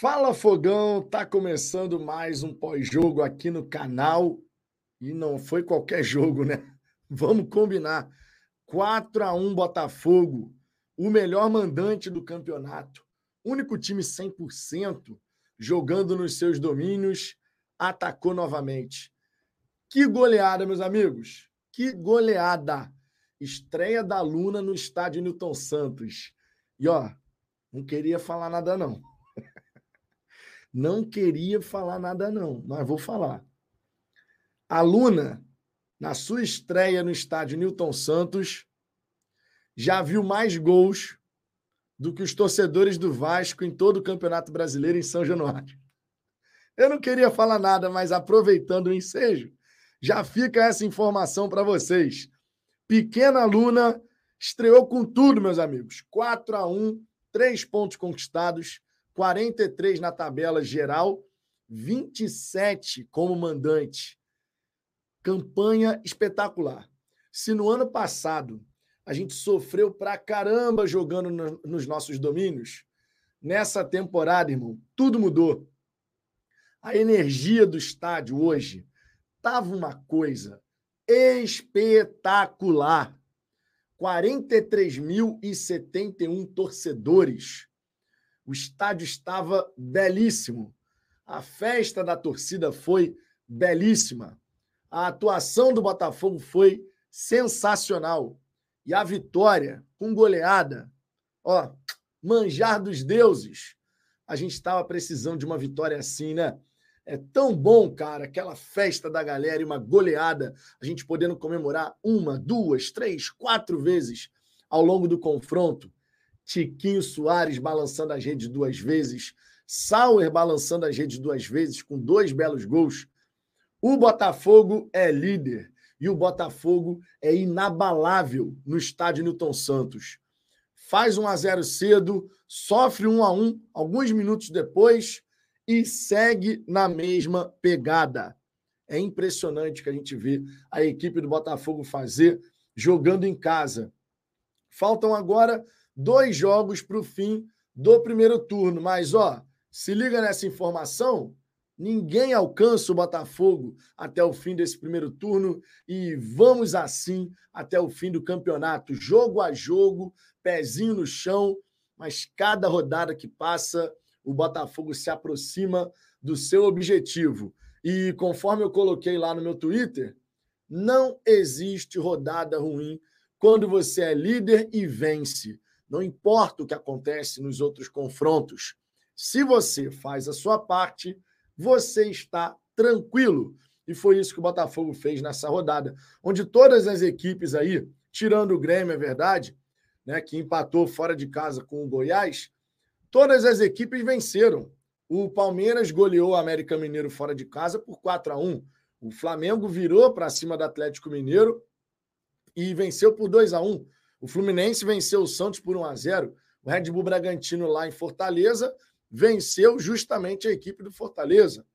Fala Fogão, tá começando mais um pós-jogo aqui no canal e não foi qualquer jogo, né? Vamos combinar. 4 a 1 Botafogo, o melhor mandante do campeonato, único time 100% jogando nos seus domínios, atacou novamente. Que goleada, meus amigos. Que goleada. Estreia da Luna no estádio Newton Santos. E ó, não queria falar nada não. Não queria falar nada, não, mas vou falar. A Luna, na sua estreia no estádio Newton Santos, já viu mais gols do que os torcedores do Vasco em todo o Campeonato Brasileiro em São Januário. Eu não queria falar nada, mas aproveitando o ensejo, já fica essa informação para vocês. Pequena Luna estreou com tudo, meus amigos. 4 a 1 três pontos conquistados 43 na tabela geral, 27 como mandante. Campanha espetacular. Se no ano passado a gente sofreu pra caramba jogando no, nos nossos domínios, nessa temporada, irmão, tudo mudou. A energia do estádio hoje tava uma coisa espetacular. 43.071 torcedores o estádio estava belíssimo. A festa da torcida foi belíssima. A atuação do Botafogo foi sensacional. E a vitória com goleada, ó, manjar dos deuses. A gente estava precisando de uma vitória assim, né? É tão bom, cara, aquela festa da galera e uma goleada, a gente podendo comemorar uma, duas, três, quatro vezes ao longo do confronto. Tiquinho Soares balançando as redes duas vezes, Sauer balançando as redes duas vezes, com dois belos gols. O Botafogo é líder e o Botafogo é inabalável no estádio Newton Santos. Faz 1 a 0 cedo, sofre 1 a 1 alguns minutos depois e segue na mesma pegada. É impressionante que a gente vê a equipe do Botafogo fazer jogando em casa. Faltam agora dois jogos para o fim do primeiro turno. Mas, ó, se liga nessa informação: ninguém alcança o Botafogo até o fim desse primeiro turno e vamos assim até o fim do campeonato, jogo a jogo, pezinho no chão, mas cada rodada que passa, o Botafogo se aproxima do seu objetivo. E conforme eu coloquei lá no meu Twitter, não existe rodada ruim quando você é líder e vence. Não importa o que acontece nos outros confrontos. Se você faz a sua parte, você está tranquilo. E foi isso que o Botafogo fez nessa rodada, onde todas as equipes aí, tirando o Grêmio, é verdade, né, que empatou fora de casa com o Goiás, todas as equipes venceram. O Palmeiras goleou o América Mineiro fora de casa por 4 a 1. O Flamengo virou para cima do Atlético Mineiro e venceu por 2 a 1. O Fluminense venceu o Santos por 1 a 0. O Red Bull Bragantino lá em Fortaleza venceu justamente a equipe do Fortaleza.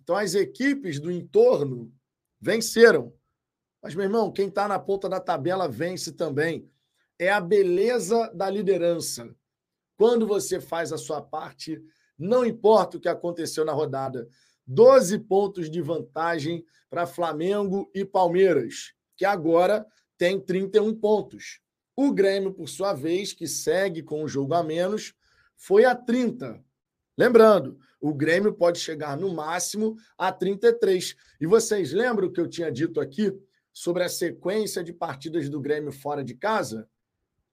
Então as equipes do entorno venceram. Mas, meu irmão, quem está na ponta da tabela vence também. É a beleza da liderança. Quando você faz a sua parte, não importa o que aconteceu na rodada. 12 pontos de vantagem para Flamengo e Palmeiras, que agora tem 31 pontos. O Grêmio, por sua vez, que segue com o jogo a menos, foi a 30. Lembrando, o Grêmio pode chegar no máximo a 33. E vocês lembram o que eu tinha dito aqui sobre a sequência de partidas do Grêmio fora de casa?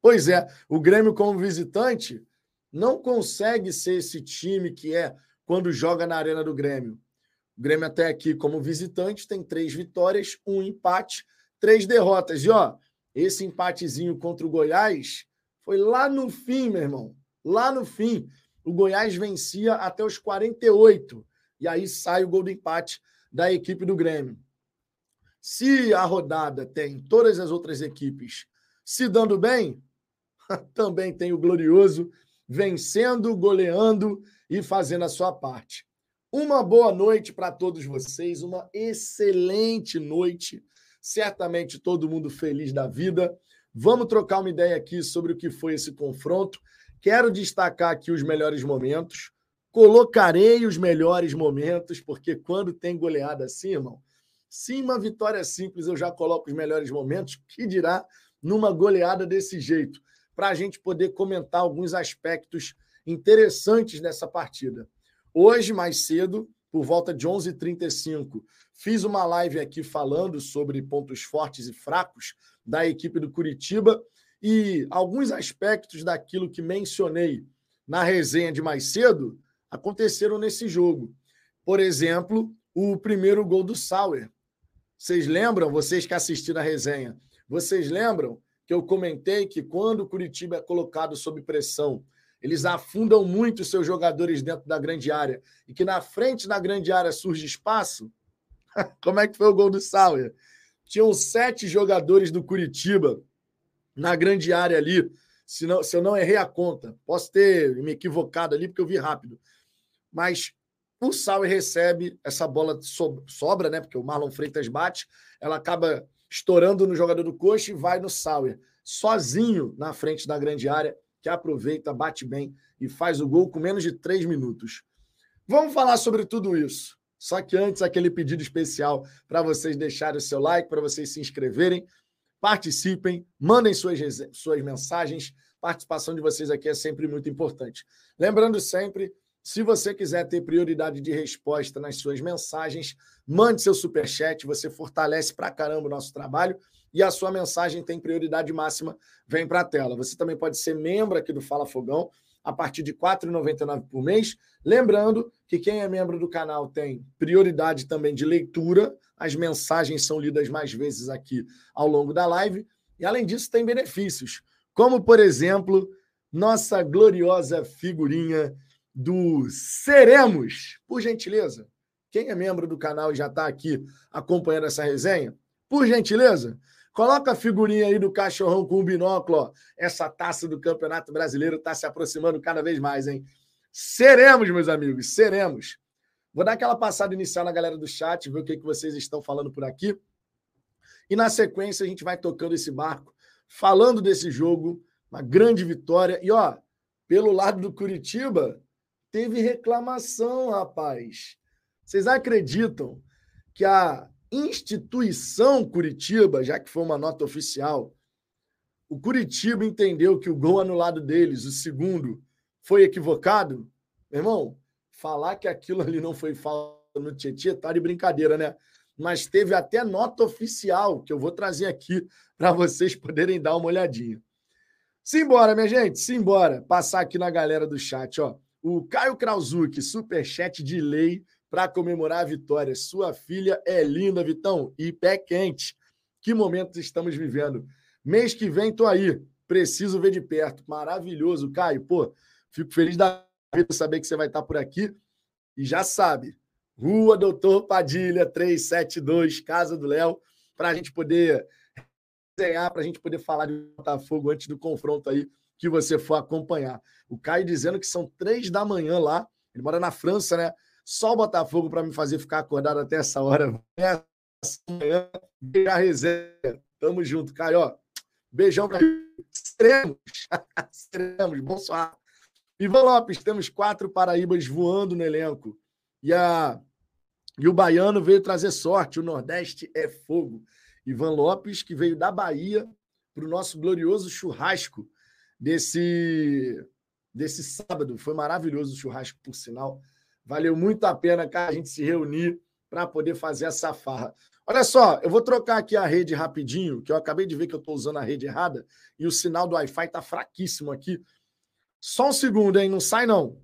Pois é, o Grêmio, como visitante, não consegue ser esse time que é quando joga na Arena do Grêmio. O Grêmio, até aqui, como visitante, tem três vitórias, um empate, três derrotas. E ó, esse empatezinho contra o Goiás foi lá no fim, meu irmão. Lá no fim. O Goiás vencia até os 48. E aí sai o gol do empate da equipe do Grêmio. Se a rodada tem todas as outras equipes se dando bem, também tem o Glorioso vencendo, goleando e fazendo a sua parte. Uma boa noite para todos vocês, uma excelente noite certamente todo mundo feliz da vida. Vamos trocar uma ideia aqui sobre o que foi esse confronto. Quero destacar aqui os melhores momentos. Colocarei os melhores momentos, porque quando tem goleada assim, irmão, sim, uma vitória simples, eu já coloco os melhores momentos, que dirá numa goleada desse jeito, para a gente poder comentar alguns aspectos interessantes dessa partida. Hoje, mais cedo, por volta de 11 h 35 fiz uma live aqui falando sobre pontos fortes e fracos da equipe do Curitiba e alguns aspectos daquilo que mencionei na resenha de mais cedo aconteceram nesse jogo. Por exemplo, o primeiro gol do Sauer. Vocês lembram, vocês que assistiram a resenha, vocês lembram que eu comentei que quando o Curitiba é colocado sob pressão, eles afundam muito seus jogadores dentro da grande área e que na frente da grande área surge espaço? Como é que foi o gol do Sauer? Tinham sete jogadores do Curitiba na grande área ali, se, não, se eu não errei a conta. Posso ter me equivocado ali, porque eu vi rápido. Mas o Sauer recebe essa bola sobra, né? Porque o Marlon Freitas bate, ela acaba estourando no jogador do Coxa e vai no Sauer, sozinho na frente da grande área, que aproveita, bate bem e faz o gol com menos de três minutos. Vamos falar sobre tudo isso. Só que antes, aquele pedido especial para vocês deixarem o seu like, para vocês se inscreverem, participem, mandem suas, suas mensagens. Participação de vocês aqui é sempre muito importante. Lembrando sempre se você quiser ter prioridade de resposta nas suas mensagens, mande seu super chat, você fortalece pra caramba o nosso trabalho e a sua mensagem tem prioridade máxima, vem para a tela. Você também pode ser membro aqui do Fala Fogão a partir de R$ 4,99 por mês. Lembrando que quem é membro do canal tem prioridade também de leitura, as mensagens são lidas mais vezes aqui ao longo da live e além disso tem benefícios, como por exemplo, nossa gloriosa figurinha do Seremos. Por gentileza, quem é membro do canal e já está aqui acompanhando essa resenha, por gentileza, coloca a figurinha aí do cachorrão com o binóculo. Ó. Essa taça do Campeonato Brasileiro está se aproximando cada vez mais, hein? Seremos, meus amigos, seremos. Vou dar aquela passada inicial na galera do chat, ver o que, que vocês estão falando por aqui. E na sequência a gente vai tocando esse barco, falando desse jogo, uma grande vitória. E ó, pelo lado do Curitiba, Teve reclamação, rapaz. Vocês acreditam que a instituição Curitiba, já que foi uma nota oficial, o Curitiba entendeu que o gol anulado deles, o segundo, foi equivocado? Meu irmão, falar que aquilo ali não foi falta no Tietchan tá de brincadeira, né? Mas teve até nota oficial que eu vou trazer aqui para vocês poderem dar uma olhadinha. Simbora, minha gente, simbora. Passar aqui na galera do chat, ó. O Caio Krauzuk, superchat de lei para comemorar a vitória. Sua filha é linda, Vitão, e pé quente. Que momentos estamos vivendo. Mês que vem tô aí. Preciso ver de perto. Maravilhoso, Caio. Pô, fico feliz da vida saber que você vai estar por aqui. E já sabe, Rua Doutor Padilha, 372, Casa do Léo, para a gente poder desenhar, para a gente poder falar de Botafogo antes do confronto aí que você for acompanhar. O Caio dizendo que são três da manhã lá. Ele mora na França, né? Só o Botafogo para me fazer ficar acordado até essa hora. Essa manhã, a resenha. Tamo junto, Caio. Beijão para Seremos. Seremos. Bom suar. Ivan Lopes, temos quatro Paraíbas voando no elenco. E, a... e o baiano veio trazer sorte. O Nordeste é fogo. Ivan Lopes, que veio da Bahia para o nosso glorioso churrasco desse, desse sábado. Foi maravilhoso o churrasco, por sinal. Valeu muito a pena, cara, a gente se reunir para poder fazer essa farra. Olha só, eu vou trocar aqui a rede rapidinho, que eu acabei de ver que eu estou usando a rede errada e o sinal do Wi-Fi está fraquíssimo aqui. Só um segundo, hein? Não sai, não.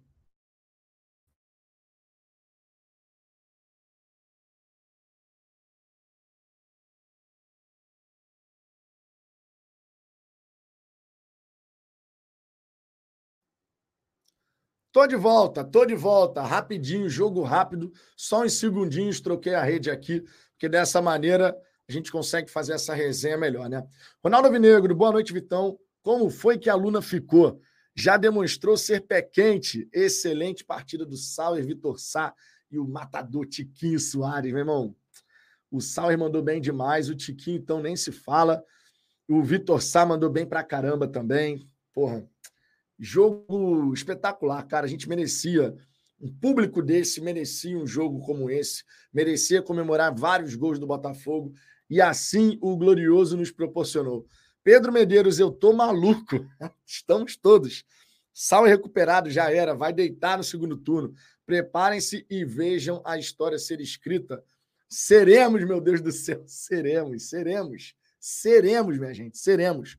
Tô de volta, tô de volta. Rapidinho, jogo rápido, só em segundinhos troquei a rede aqui, porque dessa maneira a gente consegue fazer essa resenha melhor, né? Ronaldo Vinegro, boa noite, Vitão. Como foi que a Luna ficou? Já demonstrou ser pé quente. Excelente partida do Sauer, Vitor Sá e o matador Tiquinho Soares, meu irmão. O Sauer mandou bem demais, o Tiquinho então nem se fala. O Vitor Sá mandou bem pra caramba também. Porra, Jogo espetacular, cara. A gente merecia Um público desse merecia um jogo como esse, merecia comemorar vários gols do Botafogo, e assim o glorioso nos proporcionou. Pedro Medeiros, eu tô maluco. Estamos todos. Sal recuperado, já era. Vai deitar no segundo turno. Preparem-se e vejam a história ser escrita. Seremos, meu Deus do céu, seremos, seremos, seremos, minha gente, seremos.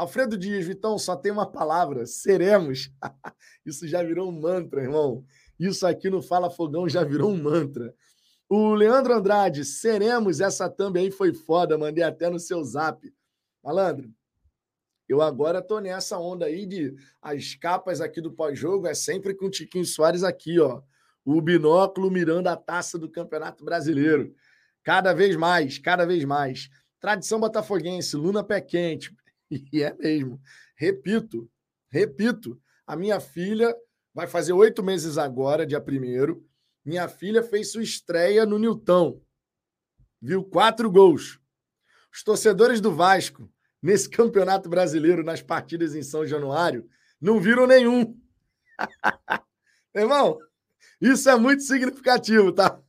Alfredo Dias, Vitão, só tem uma palavra: seremos. Isso já virou um mantra, irmão. Isso aqui no Fala Fogão já virou um mantra. O Leandro Andrade, seremos, essa também foi foda, mandei até no seu zap. Malandro, eu agora tô nessa onda aí de as capas aqui do pós-jogo é sempre com o Tiquinho Soares aqui, ó. O binóculo mirando a taça do Campeonato Brasileiro. Cada vez mais, cada vez mais. Tradição botafoguense, Luna pé quente. E é mesmo. Repito, repito. A minha filha vai fazer oito meses agora, dia primeiro. Minha filha fez sua estreia no Nilton. Viu quatro gols. Os torcedores do Vasco, nesse Campeonato Brasileiro, nas partidas em São Januário, não viram nenhum. Irmão, isso é muito significativo, tá?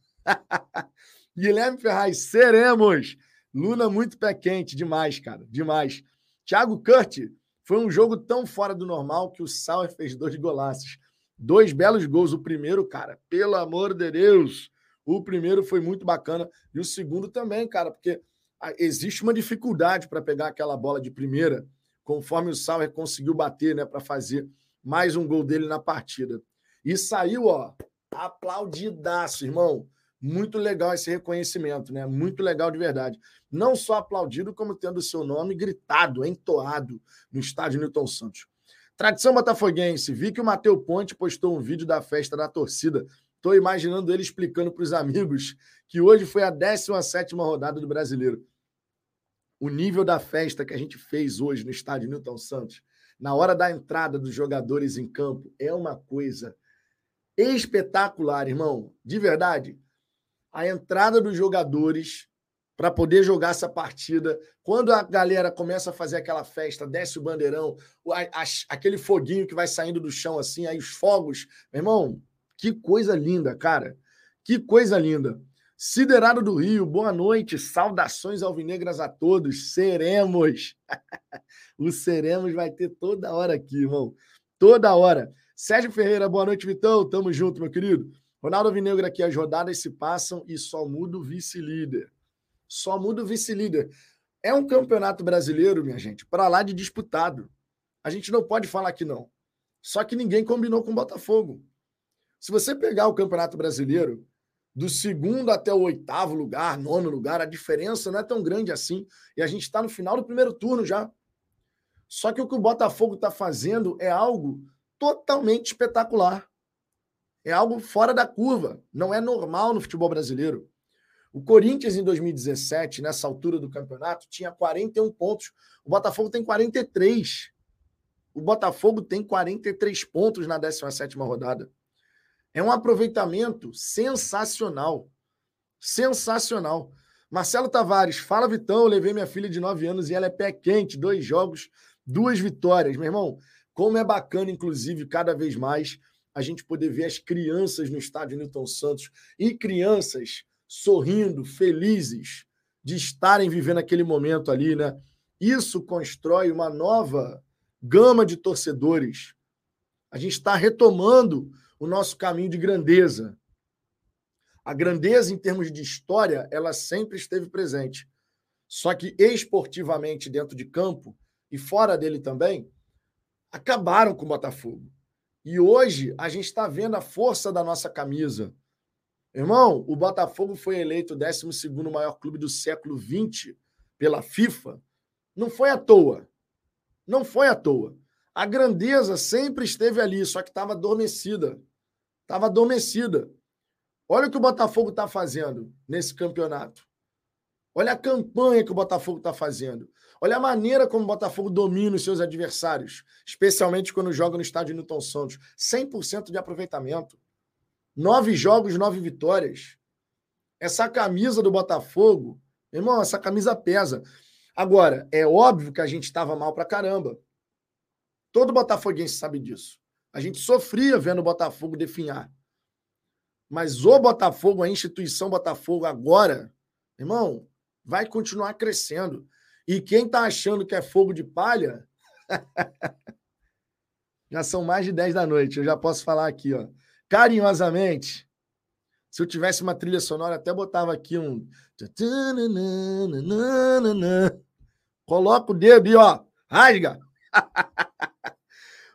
Guilherme Ferraz, seremos. Luna muito pé quente, demais, cara, demais. Thiago Kurt, foi um jogo tão fora do normal que o Sauer fez dois golaços. Dois belos gols. O primeiro, cara, pelo amor de Deus, o primeiro foi muito bacana. E o segundo também, cara, porque existe uma dificuldade para pegar aquela bola de primeira, conforme o Sauer conseguiu bater, né, para fazer mais um gol dele na partida. E saiu, ó, aplaudidaço, irmão. Muito legal esse reconhecimento, né? Muito legal de verdade. Não só aplaudido, como tendo o seu nome gritado, entoado no estádio Newton Santos. Tradição botafoguense. Vi que o Matheus Ponte postou um vídeo da festa da torcida. Estou imaginando ele explicando para os amigos que hoje foi a 17 rodada do Brasileiro o nível da festa que a gente fez hoje no estádio Newton Santos, na hora da entrada dos jogadores em campo, é uma coisa espetacular, irmão. De verdade. A entrada dos jogadores para poder jogar essa partida. Quando a galera começa a fazer aquela festa, desce o bandeirão, aquele foguinho que vai saindo do chão assim, aí os fogos. Meu irmão, que coisa linda, cara. Que coisa linda. Siderado do Rio, boa noite, saudações alvinegras a todos, seremos. o seremos vai ter toda hora aqui, irmão, toda hora. Sérgio Ferreira, boa noite, Vitão, tamo junto, meu querido. Ronaldo Alvinegro aqui, as rodadas se passam e só muda o vice-líder. Só muda o vice-líder. É um campeonato brasileiro, minha gente, para lá de disputado. A gente não pode falar que não. Só que ninguém combinou com o Botafogo. Se você pegar o Campeonato Brasileiro, do segundo até o oitavo lugar, nono lugar, a diferença não é tão grande assim. E a gente está no final do primeiro turno já. Só que o que o Botafogo está fazendo é algo totalmente espetacular. É algo fora da curva. Não é normal no futebol brasileiro. O Corinthians, em 2017, nessa altura do campeonato, tinha 41 pontos. O Botafogo tem 43. O Botafogo tem 43 pontos na 17 rodada. É um aproveitamento sensacional. Sensacional. Marcelo Tavares, fala Vitão, eu levei minha filha de 9 anos e ela é pé quente, dois jogos, duas vitórias. Meu irmão, como é bacana, inclusive, cada vez mais a gente poder ver as crianças no estádio Newton Santos e crianças sorrindo, felizes de estarem vivendo aquele momento ali, né? Isso constrói uma nova gama de torcedores. A gente está retomando o nosso caminho de grandeza. A grandeza, em termos de história, ela sempre esteve presente. Só que esportivamente, dentro de campo e fora dele também, acabaram com o Botafogo. E hoje a gente está vendo a força da nossa camisa. Irmão, o Botafogo foi eleito o 12 maior clube do século XX pela FIFA. Não foi à toa. Não foi à toa. A grandeza sempre esteve ali, só que estava adormecida. Estava adormecida. Olha o que o Botafogo está fazendo nesse campeonato. Olha a campanha que o Botafogo está fazendo. Olha a maneira como o Botafogo domina os seus adversários, especialmente quando joga no estádio Newton Santos. 100% de aproveitamento. Nove jogos, nove vitórias. Essa camisa do Botafogo, irmão, essa camisa pesa. Agora, é óbvio que a gente estava mal pra caramba. Todo botafoguense sabe disso. A gente sofria vendo o Botafogo definhar. Mas o Botafogo, a instituição Botafogo agora, irmão, vai continuar crescendo. E quem está achando que é fogo de palha, já são mais de 10 da noite, eu já posso falar aqui, ó. Carinhosamente, se eu tivesse uma trilha sonora, até botava aqui um. Coloca o dedo e ó, rasga.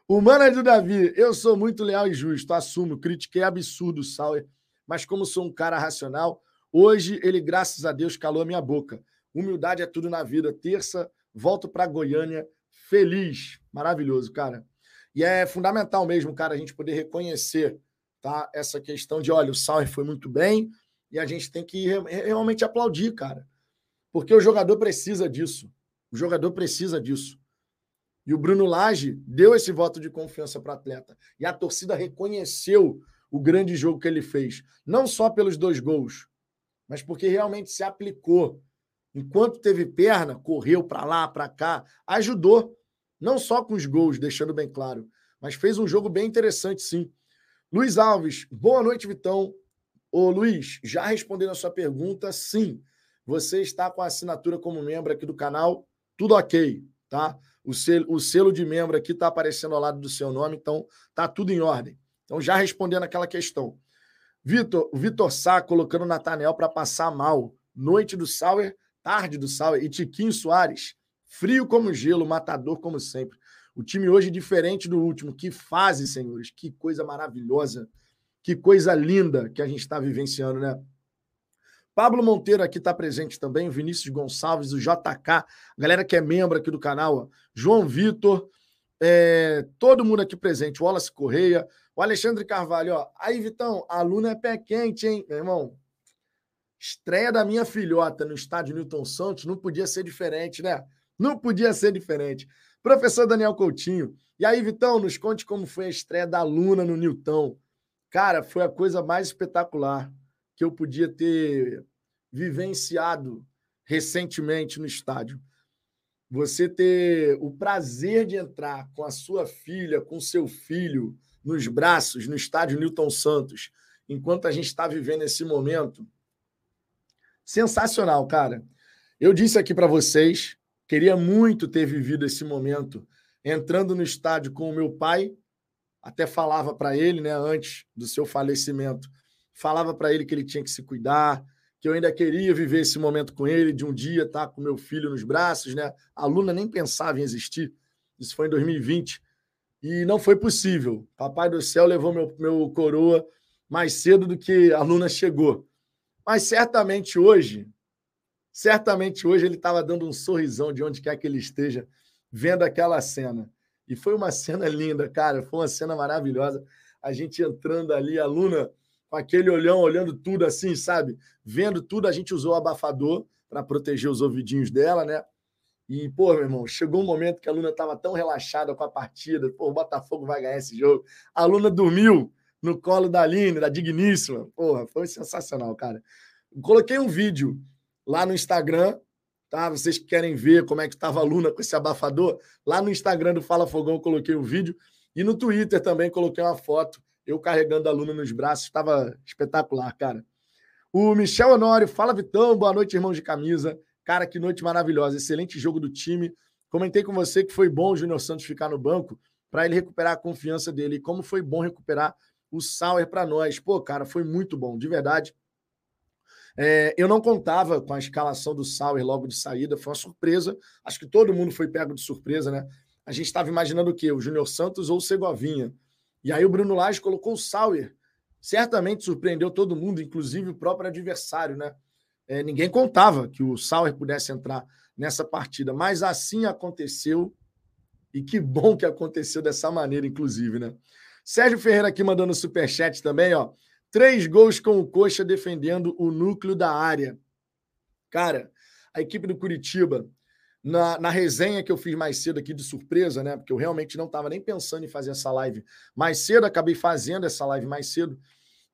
é do Davi, eu sou muito leal e justo, assumo, critiquei absurdo o Sauer, mas como sou um cara racional, hoje ele, graças a Deus, calou a minha boca. Humildade é tudo na vida. Terça, volto para Goiânia feliz. Maravilhoso, cara. E é fundamental mesmo, cara, a gente poder reconhecer tá? essa questão de, olha, o Sauer foi muito bem e a gente tem que realmente aplaudir, cara. Porque o jogador precisa disso. O jogador precisa disso. E o Bruno Lage deu esse voto de confiança para o atleta. E a torcida reconheceu o grande jogo que ele fez. Não só pelos dois gols, mas porque realmente se aplicou. Enquanto teve perna, correu para lá, para cá, ajudou. Não só com os gols, deixando bem claro, mas fez um jogo bem interessante, sim. Luiz Alves, boa noite, Vitão. Ô, Luiz, já respondendo a sua pergunta, sim. Você está com a assinatura como membro aqui do canal, tudo ok, tá? O selo, o selo de membro aqui está aparecendo ao lado do seu nome, então tá tudo em ordem. Então, já respondendo aquela questão. Vitor, o Vitor Sá colocando o Natanel para passar mal. Noite do Sauer, tarde do Sauer. E Tiquinho Soares, frio como gelo, matador como sempre. O time hoje diferente do último. Que fase, senhores. Que coisa maravilhosa. Que coisa linda que a gente está vivenciando, né? Pablo Monteiro aqui está presente também, Vinícius Gonçalves, o JK, galera que é membro aqui do canal, ó. João Vitor, é, todo mundo aqui presente, Wallace Correia, o Alexandre Carvalho, ó. Aí, Vitão, a aluna é pé quente, hein, meu irmão? Estreia da minha filhota no estádio Newton Santos não podia ser diferente, né? Não podia ser diferente. Professor Daniel Coutinho. E aí, Vitão, nos conte como foi a estreia da aluna no Newton. Cara, foi a coisa mais espetacular que eu podia ter vivenciado recentemente no estádio. Você ter o prazer de entrar com a sua filha, com seu filho nos braços no estádio Newton Santos, enquanto a gente está vivendo esse momento. Sensacional, cara. Eu disse aqui para vocês, queria muito ter vivido esse momento entrando no estádio com o meu pai, até falava para ele, né, antes do seu falecimento, falava para ele que ele tinha que se cuidar, que eu ainda queria viver esse momento com ele, de um dia estar tá com meu filho nos braços, né? A Luna nem pensava em existir. Isso foi em 2020. E não foi possível. Papai do céu levou meu, meu coroa mais cedo do que a Luna chegou. Mas certamente hoje, certamente hoje ele estava dando um sorrisão de onde quer que ele esteja, vendo aquela cena. E foi uma cena linda, cara. Foi uma cena maravilhosa. A gente entrando ali, a Luna com aquele olhão, olhando tudo assim, sabe? Vendo tudo, a gente usou o abafador para proteger os ouvidinhos dela, né? E, pô, meu irmão, chegou um momento que a Luna estava tão relaxada com a partida. Pô, o Botafogo vai ganhar esse jogo. A Luna dormiu no colo da Aline, da Digníssima. Porra, foi sensacional, cara. Coloquei um vídeo lá no Instagram, tá? Vocês que querem ver como é que estava a Luna com esse abafador, lá no Instagram do Fala Fogão eu coloquei o um vídeo. E no Twitter também coloquei uma foto eu carregando a Luna nos braços, estava espetacular, cara. O Michel Honório, fala Vitão, boa noite, irmãos de camisa. Cara, que noite maravilhosa, excelente jogo do time. Comentei com você que foi bom o Júnior Santos ficar no banco para ele recuperar a confiança dele. E como foi bom recuperar o Sauer para nós. Pô, cara, foi muito bom, de verdade. É, eu não contava com a escalação do Sauer logo de saída, foi uma surpresa. Acho que todo mundo foi pego de surpresa, né? A gente estava imaginando o quê? O Júnior Santos ou o Segovinha. E aí o Bruno Lage colocou o Sauer. Certamente surpreendeu todo mundo, inclusive o próprio adversário, né? É, ninguém contava que o Sauer pudesse entrar nessa partida, mas assim aconteceu. E que bom que aconteceu dessa maneira, inclusive, né? Sérgio Ferreira aqui mandando superchat também, ó. Três gols com o Coxa defendendo o núcleo da área. Cara, a equipe do Curitiba na, na resenha que eu fiz mais cedo aqui de surpresa, né? Porque eu realmente não estava nem pensando em fazer essa live mais cedo, acabei fazendo essa live mais cedo.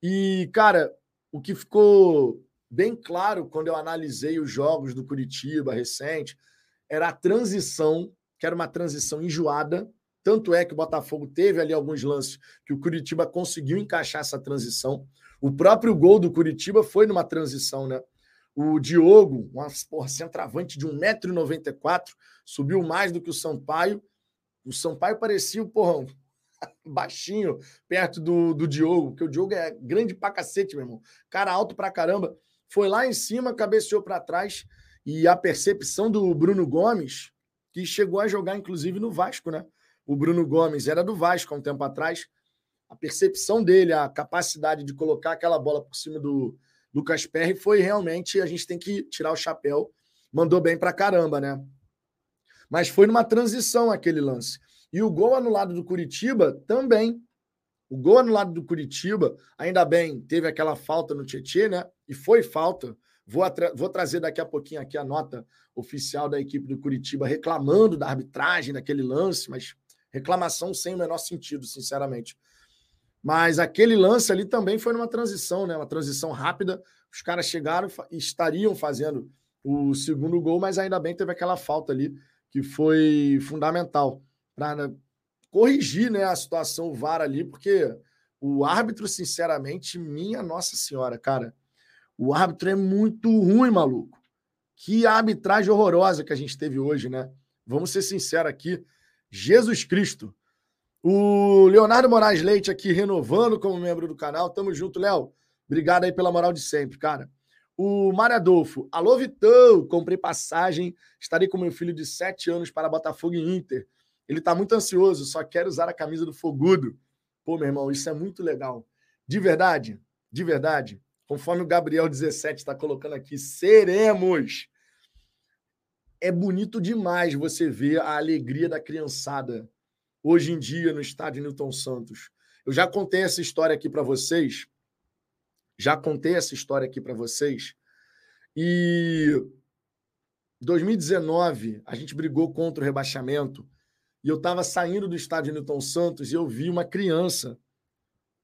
E, cara, o que ficou bem claro quando eu analisei os jogos do Curitiba recente era a transição, que era uma transição enjoada, Tanto é que o Botafogo teve ali alguns lances que o Curitiba conseguiu encaixar essa transição. O próprio gol do Curitiba foi numa transição, né? O Diogo, um centroavante de 1,94m, subiu mais do que o Sampaio. O Sampaio parecia, porra, baixinho, perto do, do Diogo, porque o Diogo é grande pra cacete, meu irmão. Cara alto pra caramba. Foi lá em cima, cabeceou para trás. E a percepção do Bruno Gomes, que chegou a jogar, inclusive, no Vasco, né? O Bruno Gomes era do Vasco há um tempo atrás. A percepção dele, a capacidade de colocar aquela bola por cima do, Lucas Perry foi realmente, a gente tem que tirar o chapéu, mandou bem pra caramba, né? Mas foi numa transição aquele lance. E o gol anulado do Curitiba também. O gol anulado do Curitiba, ainda bem, teve aquela falta no Tietchan, né? E foi falta. Vou, vou trazer daqui a pouquinho aqui a nota oficial da equipe do Curitiba reclamando da arbitragem daquele lance, mas reclamação sem o menor sentido, sinceramente. Mas aquele lance ali também foi numa transição, né? Uma transição rápida. Os caras chegaram e estariam fazendo o segundo gol, mas ainda bem teve aquela falta ali que foi fundamental para né, corrigir né, a situação o VAR ali, porque o árbitro, sinceramente, minha Nossa Senhora, cara, o árbitro é muito ruim, maluco. Que arbitragem horrorosa que a gente teve hoje, né? Vamos ser sinceros aqui. Jesus Cristo. O Leonardo Moraes Leite aqui renovando como membro do canal. Tamo junto, Léo. Obrigado aí pela moral de sempre, cara. O Mário Adolfo. Alô, Vitão. Comprei passagem. Estarei com meu filho de 7 anos para Botafogo e Inter. Ele tá muito ansioso, só quer usar a camisa do Fogudo. Pô, meu irmão, isso é muito legal. De verdade, de verdade. Conforme o Gabriel 17 está colocando aqui, seremos. É bonito demais você ver a alegria da criançada hoje em dia no estádio Newton Santos. Eu já contei essa história aqui para vocês. Já contei essa história aqui para vocês. E 2019, a gente brigou contra o rebaixamento. E eu estava saindo do estádio Newton Santos e eu vi uma criança.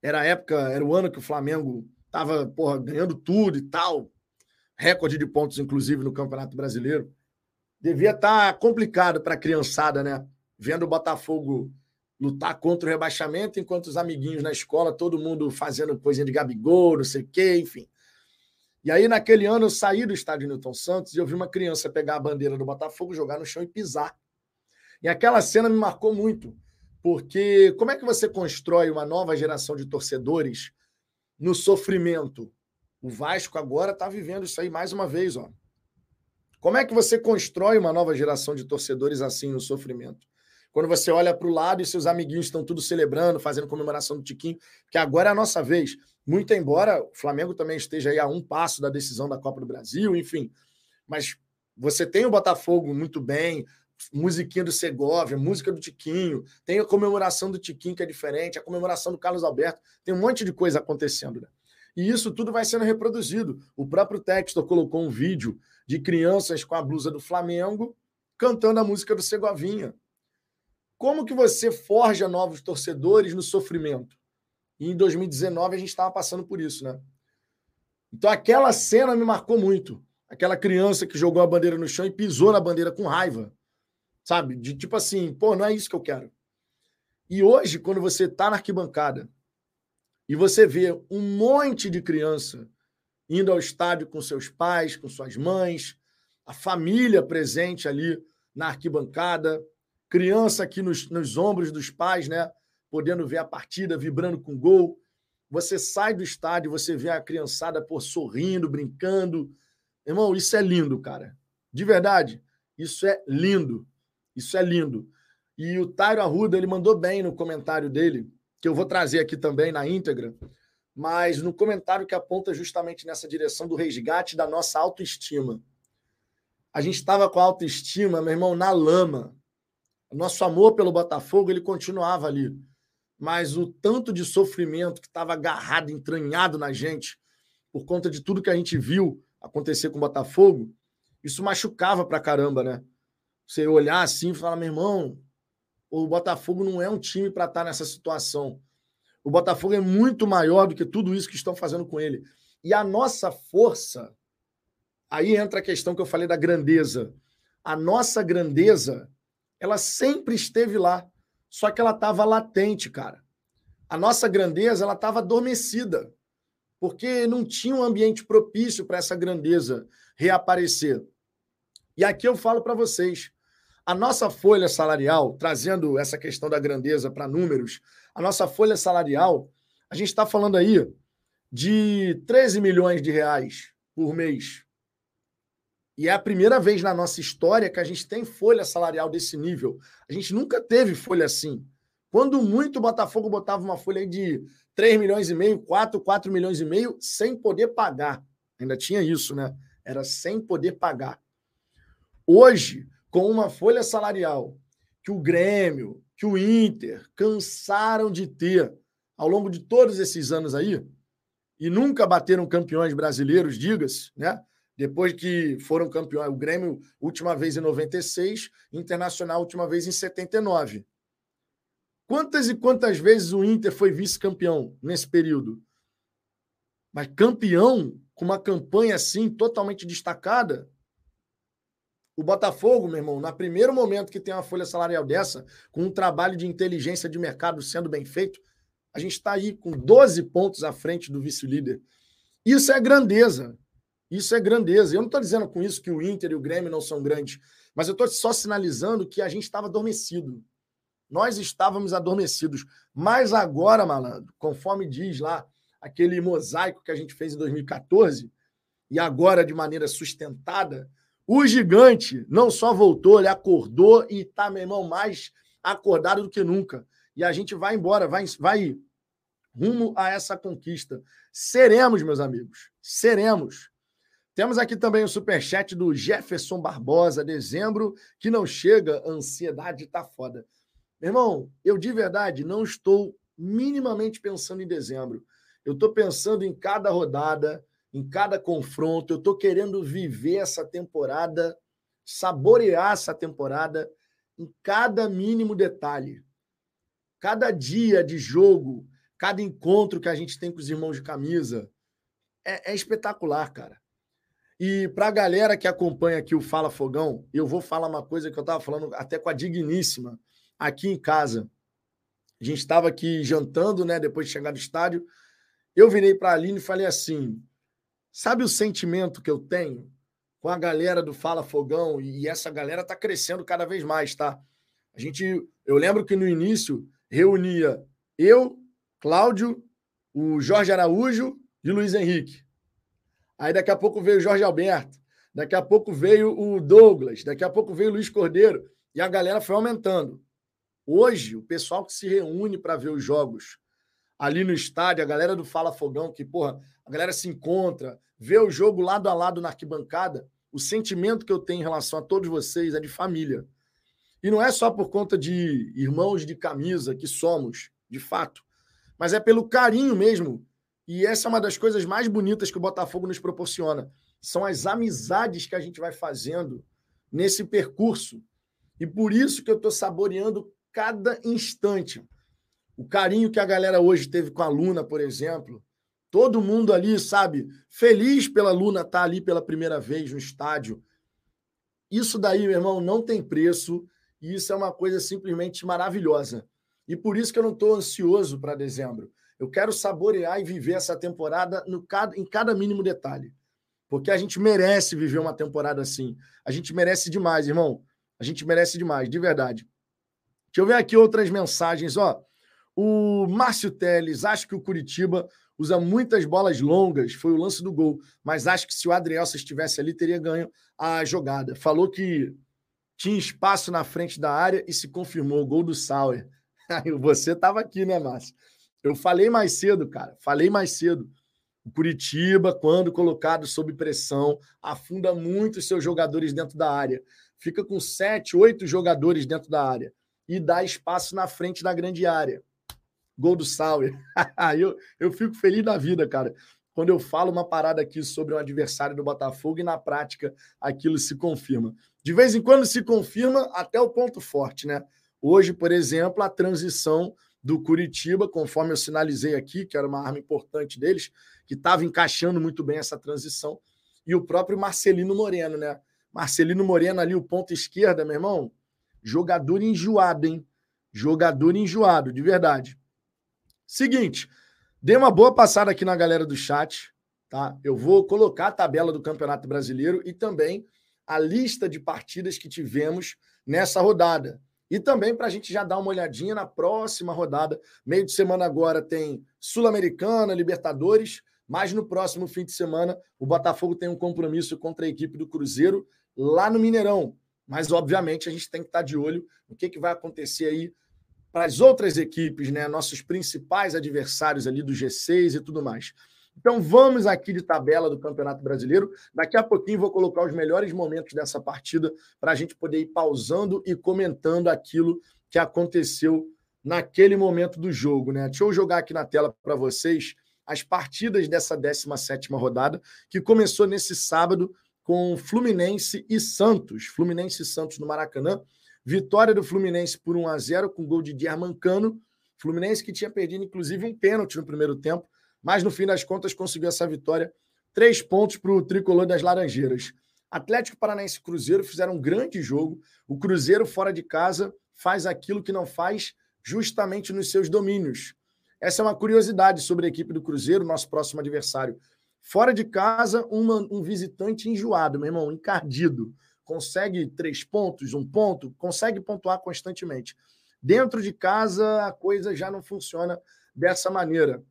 Era a época, era o ano que o Flamengo estava ganhando tudo e tal. Recorde de pontos, inclusive, no Campeonato Brasileiro. Devia estar tá complicado para a criançada, né? vendo o Botafogo lutar contra o rebaixamento, enquanto os amiguinhos na escola, todo mundo fazendo coisinha de Gabigol, não sei o quê, enfim. E aí, naquele ano, eu saí do estádio Newton Santos e eu vi uma criança pegar a bandeira do Botafogo, jogar no chão e pisar. E aquela cena me marcou muito, porque como é que você constrói uma nova geração de torcedores no sofrimento? O Vasco agora está vivendo isso aí mais uma vez, ó. Como é que você constrói uma nova geração de torcedores assim no sofrimento? Quando você olha para o lado e seus amiguinhos estão tudo celebrando, fazendo comemoração do Tiquinho, que agora é a nossa vez. Muito embora o Flamengo também esteja aí a um passo da decisão da Copa do Brasil, enfim. Mas você tem o Botafogo muito bem, musiquinha do Segovia, música do Tiquinho, tem a comemoração do Tiquinho que é diferente, a comemoração do Carlos Alberto, tem um monte de coisa acontecendo, né? E isso tudo vai sendo reproduzido. O próprio Textor colocou um vídeo de crianças com a blusa do Flamengo cantando a música do Segovinha. Como que você forja novos torcedores no sofrimento? E em 2019 a gente estava passando por isso, né? Então aquela cena me marcou muito. Aquela criança que jogou a bandeira no chão e pisou na bandeira com raiva. Sabe? De tipo assim, pô, não é isso que eu quero. E hoje, quando você está na arquibancada e você vê um monte de criança indo ao estádio com seus pais, com suas mães, a família presente ali na arquibancada, criança aqui nos, nos ombros dos pais, né? Podendo ver a partida, vibrando com gol. Você sai do estádio, você vê a criançada por sorrindo, brincando. Irmão, isso é lindo, cara. De verdade, isso é lindo. Isso é lindo. E o Tairo Arruda, ele mandou bem no comentário dele, que eu vou trazer aqui também na íntegra, mas no comentário que aponta justamente nessa direção do resgate da nossa autoestima. A gente estava com a autoestima, meu irmão, na lama. Nosso amor pelo Botafogo, ele continuava ali. Mas o tanto de sofrimento que estava agarrado, entranhado na gente, por conta de tudo que a gente viu acontecer com o Botafogo, isso machucava pra caramba, né? Você olhar assim e falar, meu irmão, o Botafogo não é um time para estar tá nessa situação. O Botafogo é muito maior do que tudo isso que estão fazendo com ele. E a nossa força, aí entra a questão que eu falei da grandeza. A nossa grandeza ela sempre esteve lá. Só que ela estava latente, cara. A nossa grandeza ela estava adormecida, porque não tinha um ambiente propício para essa grandeza reaparecer. E aqui eu falo para vocês, a nossa folha salarial, trazendo essa questão da grandeza para números, a nossa folha salarial, a gente está falando aí de 13 milhões de reais por mês. E é a primeira vez na nossa história que a gente tem folha salarial desse nível. A gente nunca teve folha assim. Quando muito o Botafogo botava uma folha de 3 milhões e meio, 4, 4 milhões e meio, sem poder pagar. Ainda tinha isso, né? Era sem poder pagar. Hoje, com uma folha salarial que o Grêmio, que o Inter cansaram de ter ao longo de todos esses anos aí, e nunca bateram campeões brasileiros, diga-se, né? Depois que foram campeões, o Grêmio, última vez em 96, Internacional, última vez em 79. Quantas e quantas vezes o Inter foi vice-campeão nesse período? Mas campeão, com uma campanha assim, totalmente destacada? O Botafogo, meu irmão, no primeiro momento que tem uma folha salarial dessa, com um trabalho de inteligência de mercado sendo bem feito, a gente está aí com 12 pontos à frente do vice-líder. Isso é grandeza. Isso é grandeza. Eu não estou dizendo com isso que o Inter e o Grêmio não são grandes, mas eu estou só sinalizando que a gente estava adormecido. Nós estávamos adormecidos. Mas agora, malandro, conforme diz lá aquele mosaico que a gente fez em 2014, e agora de maneira sustentada, o gigante não só voltou, ele acordou e está, meu irmão, mais acordado do que nunca. E a gente vai embora, vai, vai rumo a essa conquista. Seremos, meus amigos, seremos. Temos aqui também o superchat do Jefferson Barbosa, dezembro, que não chega, ansiedade tá foda. Meu irmão, eu de verdade não estou minimamente pensando em dezembro. Eu estou pensando em cada rodada, em cada confronto. Eu estou querendo viver essa temporada, saborear essa temporada em cada mínimo detalhe. Cada dia de jogo, cada encontro que a gente tem com os irmãos de camisa é, é espetacular, cara. E para a galera que acompanha aqui o Fala Fogão, eu vou falar uma coisa que eu estava falando até com a Digníssima aqui em casa. A gente estava aqui jantando, né? Depois de chegar do estádio. Eu virei para a Aline e falei assim: sabe o sentimento que eu tenho com a galera do Fala Fogão? E essa galera está crescendo cada vez mais, tá? A gente, eu lembro que no início reunia eu, Cláudio, o Jorge Araújo e Luiz Henrique. Aí daqui a pouco veio o Jorge Alberto, daqui a pouco veio o Douglas, daqui a pouco veio o Luiz Cordeiro, e a galera foi aumentando. Hoje, o pessoal que se reúne para ver os jogos ali no estádio, a galera do Fala Fogão, que, porra, a galera se encontra, vê o jogo lado a lado na arquibancada, o sentimento que eu tenho em relação a todos vocês é de família. E não é só por conta de irmãos de camisa que somos, de fato mas é pelo carinho mesmo. E essa é uma das coisas mais bonitas que o Botafogo nos proporciona. São as amizades que a gente vai fazendo nesse percurso. E por isso que eu estou saboreando cada instante. O carinho que a galera hoje teve com a Luna, por exemplo. Todo mundo ali, sabe, feliz pela Luna estar tá ali pela primeira vez no estádio. Isso daí, meu irmão, não tem preço. E isso é uma coisa simplesmente maravilhosa. E por isso que eu não estou ansioso para dezembro. Eu quero saborear e viver essa temporada no, em cada mínimo detalhe. Porque a gente merece viver uma temporada assim. A gente merece demais, irmão. A gente merece demais, de verdade. Deixa eu ver aqui outras mensagens. Ó, o Márcio Teles, acho que o Curitiba usa muitas bolas longas, foi o lance do gol, mas acho que se o Adrielson estivesse ali, teria ganho a jogada. Falou que tinha espaço na frente da área e se confirmou o gol do Sauer. Você estava aqui, né, Márcio? Eu falei mais cedo, cara. Falei mais cedo. O Curitiba, quando colocado sob pressão, afunda muito os seus jogadores dentro da área. Fica com sete, oito jogadores dentro da área e dá espaço na frente da grande área. Gol do Sauer. eu, eu fico feliz da vida, cara, quando eu falo uma parada aqui sobre um adversário do Botafogo e na prática aquilo se confirma. De vez em quando se confirma até o ponto forte, né? Hoje, por exemplo, a transição do Curitiba, conforme eu sinalizei aqui, que era uma arma importante deles, que estava encaixando muito bem essa transição, e o próprio Marcelino Moreno, né? Marcelino Moreno ali, o ponto esquerda, meu irmão, jogador enjoado, hein? Jogador enjoado, de verdade. Seguinte, dei uma boa passada aqui na galera do chat, tá? Eu vou colocar a tabela do Campeonato Brasileiro e também a lista de partidas que tivemos nessa rodada. E também para a gente já dar uma olhadinha na próxima rodada. Meio de semana agora tem Sul-Americana, Libertadores, mas no próximo fim de semana o Botafogo tem um compromisso contra a equipe do Cruzeiro lá no Mineirão. Mas, obviamente, a gente tem que estar de olho no que, que vai acontecer aí para as outras equipes, né? Nossos principais adversários ali do G6 e tudo mais. Então vamos aqui de tabela do Campeonato Brasileiro. Daqui a pouquinho vou colocar os melhores momentos dessa partida para a gente poder ir pausando e comentando aquilo que aconteceu naquele momento do jogo, né? Deixa eu jogar aqui na tela para vocês as partidas dessa 17 rodada, que começou nesse sábado com Fluminense e Santos. Fluminense e Santos no Maracanã. Vitória do Fluminense por 1 a 0 com gol de Diarmancano. Fluminense que tinha perdido inclusive um pênalti no primeiro tempo, mas no fim das contas conseguiu essa vitória. Três pontos para o tricolor das Laranjeiras. Atlético Paranaense e Cruzeiro fizeram um grande jogo. O Cruzeiro, fora de casa, faz aquilo que não faz justamente nos seus domínios. Essa é uma curiosidade sobre a equipe do Cruzeiro, nosso próximo adversário. Fora de casa, uma, um visitante enjoado, meu irmão, encardido. Consegue três pontos, um ponto, consegue pontuar constantemente. Dentro de casa, a coisa já não funciona dessa maneira.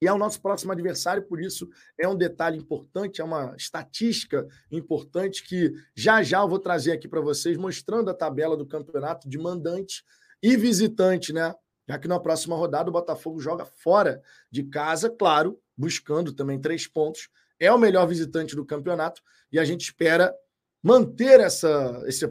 E é o nosso próximo adversário, por isso é um detalhe importante, é uma estatística importante que já já eu vou trazer aqui para vocês, mostrando a tabela do campeonato de mandante e visitante, né? Já que na próxima rodada o Botafogo joga fora de casa, claro, buscando também três pontos. É o melhor visitante do campeonato e a gente espera manter essa, essa,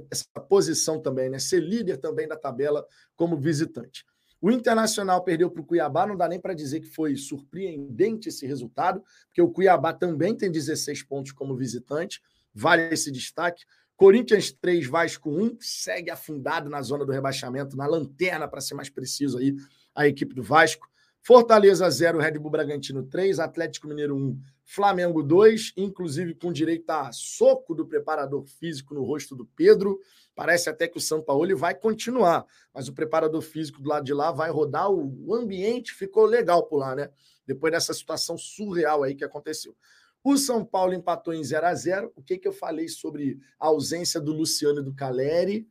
posição também, né? Ser líder também da tabela como visitante. O Internacional perdeu para o Cuiabá, não dá nem para dizer que foi surpreendente esse resultado, porque o Cuiabá também tem 16 pontos como visitante, vale esse destaque. Corinthians 3, Vasco 1, segue afundado na zona do rebaixamento, na lanterna, para ser mais preciso aí, a equipe do Vasco. Fortaleza 0, Red Bull Bragantino 3, Atlético Mineiro 1, Flamengo 2, inclusive com direito a soco do preparador físico no rosto do Pedro. Parece até que o São Paulo vai continuar, mas o preparador físico do lado de lá vai rodar. O ambiente ficou legal por lá, né? Depois dessa situação surreal aí que aconteceu. O São Paulo empatou em 0 a 0 O que, que eu falei sobre a ausência do Luciano e do Caleri?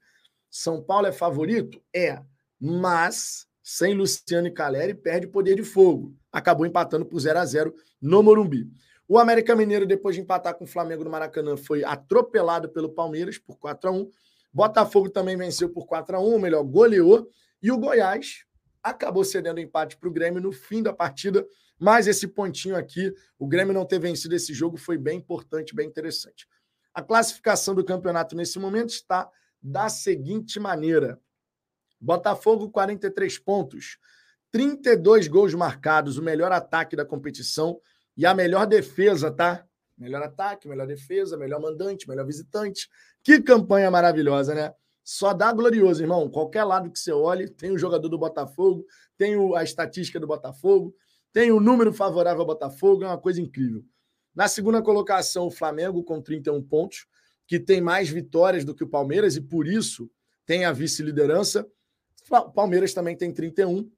São Paulo é favorito? É, mas sem Luciano e Caleri perde poder de fogo. Acabou empatando por 0 a 0 no Morumbi. O América Mineiro, depois de empatar com o Flamengo no Maracanã, foi atropelado pelo Palmeiras por 4 a 1 Botafogo também venceu por 4 a 1 ou melhor, goleou. E o Goiás acabou cedendo empate para o Grêmio no fim da partida mas esse pontinho aqui, o Grêmio não ter vencido esse jogo foi bem importante, bem interessante. A classificação do campeonato nesse momento está da seguinte maneira: Botafogo, 43 pontos, 32 gols marcados, o melhor ataque da competição e a melhor defesa, tá? Melhor ataque, melhor defesa, melhor mandante, melhor visitante. Que campanha maravilhosa, né? Só dá glorioso, irmão. Qualquer lado que você olhe, tem o jogador do Botafogo, tem a estatística do Botafogo, tem um número favorável ao Botafogo, é uma coisa incrível. Na segunda colocação, o Flamengo com 31 pontos, que tem mais vitórias do que o Palmeiras e por isso tem a vice-liderança. Palmeiras também tem 31,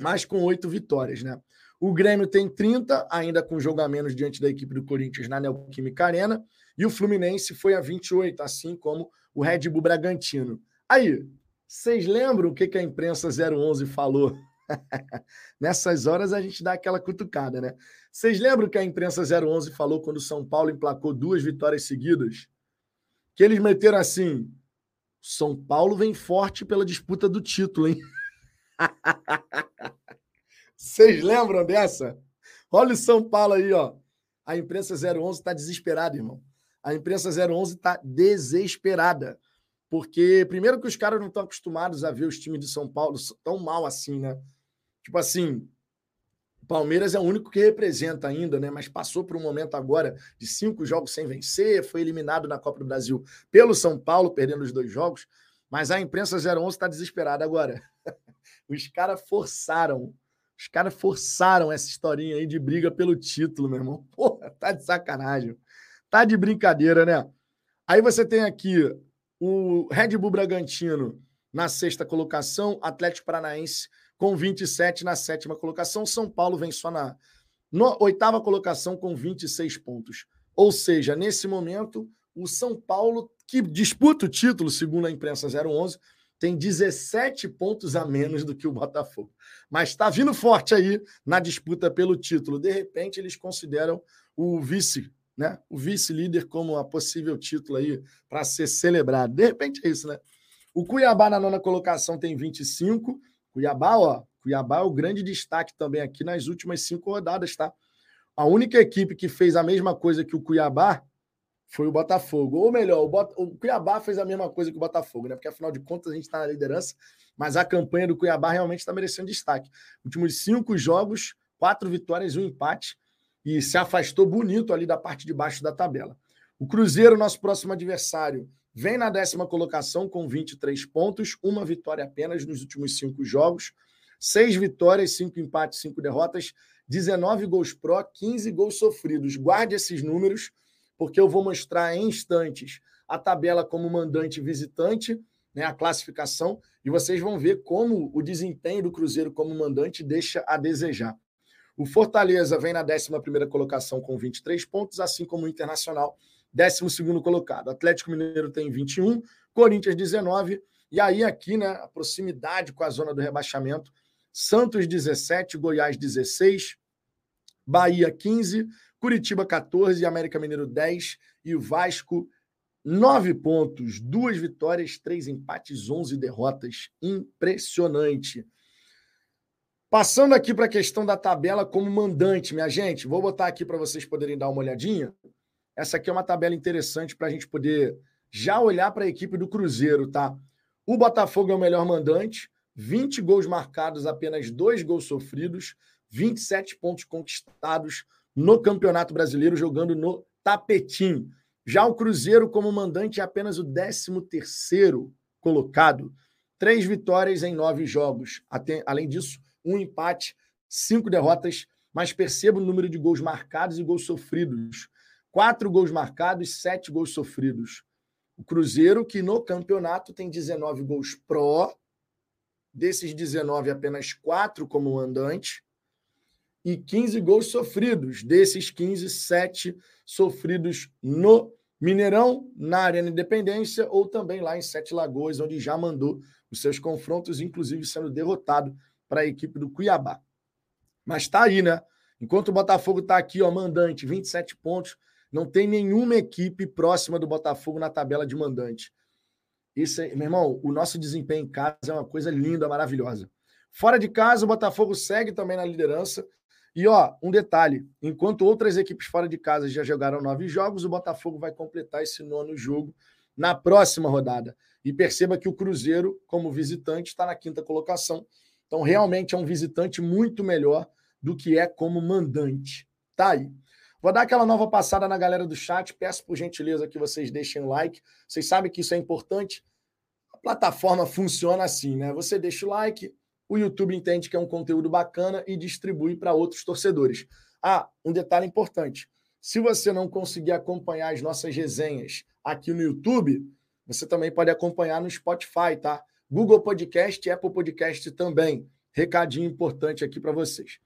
mas com oito vitórias, né? O Grêmio tem 30, ainda com jogo a menos diante da equipe do Corinthians na Neoquímica Arena, e o Fluminense foi a 28, assim como o Red Bull Bragantino. Aí, vocês lembram o que a imprensa 011 falou Nessas horas a gente dá aquela cutucada, né? Vocês lembram que a imprensa 011 falou quando o São Paulo emplacou duas vitórias seguidas? Que eles meteram assim: São Paulo vem forte pela disputa do título, hein? Vocês lembram dessa? Olha o São Paulo aí, ó. A imprensa 011 está desesperada, irmão. A imprensa 011 está desesperada. Porque, primeiro, que os caras não estão acostumados a ver os times de São Paulo tão mal assim, né? Tipo assim, Palmeiras é o único que representa ainda, né? Mas passou por um momento agora de cinco jogos sem vencer, foi eliminado na Copa do Brasil pelo São Paulo, perdendo os dois jogos. Mas a imprensa 011 está desesperada agora. Os caras forçaram, os caras forçaram essa historinha aí de briga pelo título, meu irmão. Porra, tá de sacanagem. Tá de brincadeira, né? Aí você tem aqui o Red Bull Bragantino na sexta colocação, Atlético Paranaense com 27 na sétima colocação, São Paulo vem só na no, oitava colocação com 26 pontos. Ou seja, nesse momento, o São Paulo, que disputa o título, segundo a imprensa 011, tem 17 pontos a menos do que o Botafogo. Mas está vindo forte aí na disputa pelo título. De repente, eles consideram o vice, né? O vice-líder como a possível título aí para ser celebrado. De repente é isso, né? O Cuiabá na nona colocação tem 25. Cuiabá, ó, Cuiabá é o grande destaque também aqui nas últimas cinco rodadas, tá? A única equipe que fez a mesma coisa que o Cuiabá foi o Botafogo. Ou melhor, o, Bot... o Cuiabá fez a mesma coisa que o Botafogo, né? Porque afinal de contas a gente está na liderança, mas a campanha do Cuiabá realmente está merecendo destaque. Últimos cinco jogos, quatro vitórias e um empate, e se afastou bonito ali da parte de baixo da tabela. O Cruzeiro, nosso próximo adversário, vem na décima colocação com 23 pontos, uma vitória apenas nos últimos cinco jogos, seis vitórias, cinco empates, cinco derrotas, 19 gols pró, 15 gols sofridos. Guarde esses números porque eu vou mostrar em instantes a tabela como mandante visitante, né, a classificação, e vocês vão ver como o desempenho do Cruzeiro como mandante deixa a desejar. O Fortaleza vem na 11 colocação com 23 pontos, assim como o Internacional, 12 colocado. Atlético Mineiro tem 21, Corinthians 19, e aí aqui, né, a proximidade com a zona do rebaixamento, Santos 17, Goiás 16, Bahia 15, Curitiba 14, América Mineiro 10 e Vasco 9 pontos, duas vitórias, três empates, 11 derrotas. Impressionante. Passando aqui para a questão da tabela como mandante, minha gente, vou botar aqui para vocês poderem dar uma olhadinha. Essa aqui é uma tabela interessante para a gente poder já olhar para a equipe do Cruzeiro, tá? O Botafogo é o melhor mandante, 20 gols marcados, apenas dois gols sofridos, 27 pontos conquistados, no Campeonato Brasileiro, jogando no tapetinho. Já o Cruzeiro, como mandante, é apenas o 13º colocado. Três vitórias em nove jogos. Além disso, um empate, cinco derrotas, mas perceba o número de gols marcados e gols sofridos. Quatro gols marcados, sete gols sofridos. O Cruzeiro, que no campeonato tem 19 gols pró, desses 19, apenas quatro como mandante, e 15 gols sofridos. Desses 15, 7 sofridos no Mineirão, na Arena Independência ou também lá em Sete Lagoas, onde já mandou os seus confrontos, inclusive sendo derrotado para a equipe do Cuiabá. Mas está aí, né? Enquanto o Botafogo está aqui, ó, mandante, 27 pontos, não tem nenhuma equipe próxima do Botafogo na tabela de mandante. Isso aí, meu irmão, o nosso desempenho em casa é uma coisa linda, maravilhosa. Fora de casa, o Botafogo segue também na liderança, e ó, um detalhe: enquanto outras equipes fora de casa já jogaram nove jogos, o Botafogo vai completar esse nono jogo na próxima rodada. E perceba que o Cruzeiro, como visitante, está na quinta colocação. Então, realmente é um visitante muito melhor do que é como mandante. Tá aí. Vou dar aquela nova passada na galera do chat. Peço por gentileza que vocês deixem o like. Vocês sabem que isso é importante. A plataforma funciona assim, né? Você deixa o like, o YouTube entende que é um conteúdo bacana e distribui para outros torcedores. Ah, um detalhe importante: se você não conseguir acompanhar as nossas resenhas aqui no YouTube, você também pode acompanhar no Spotify, tá? Google Podcast, Apple Podcast também. Recadinho importante aqui para vocês.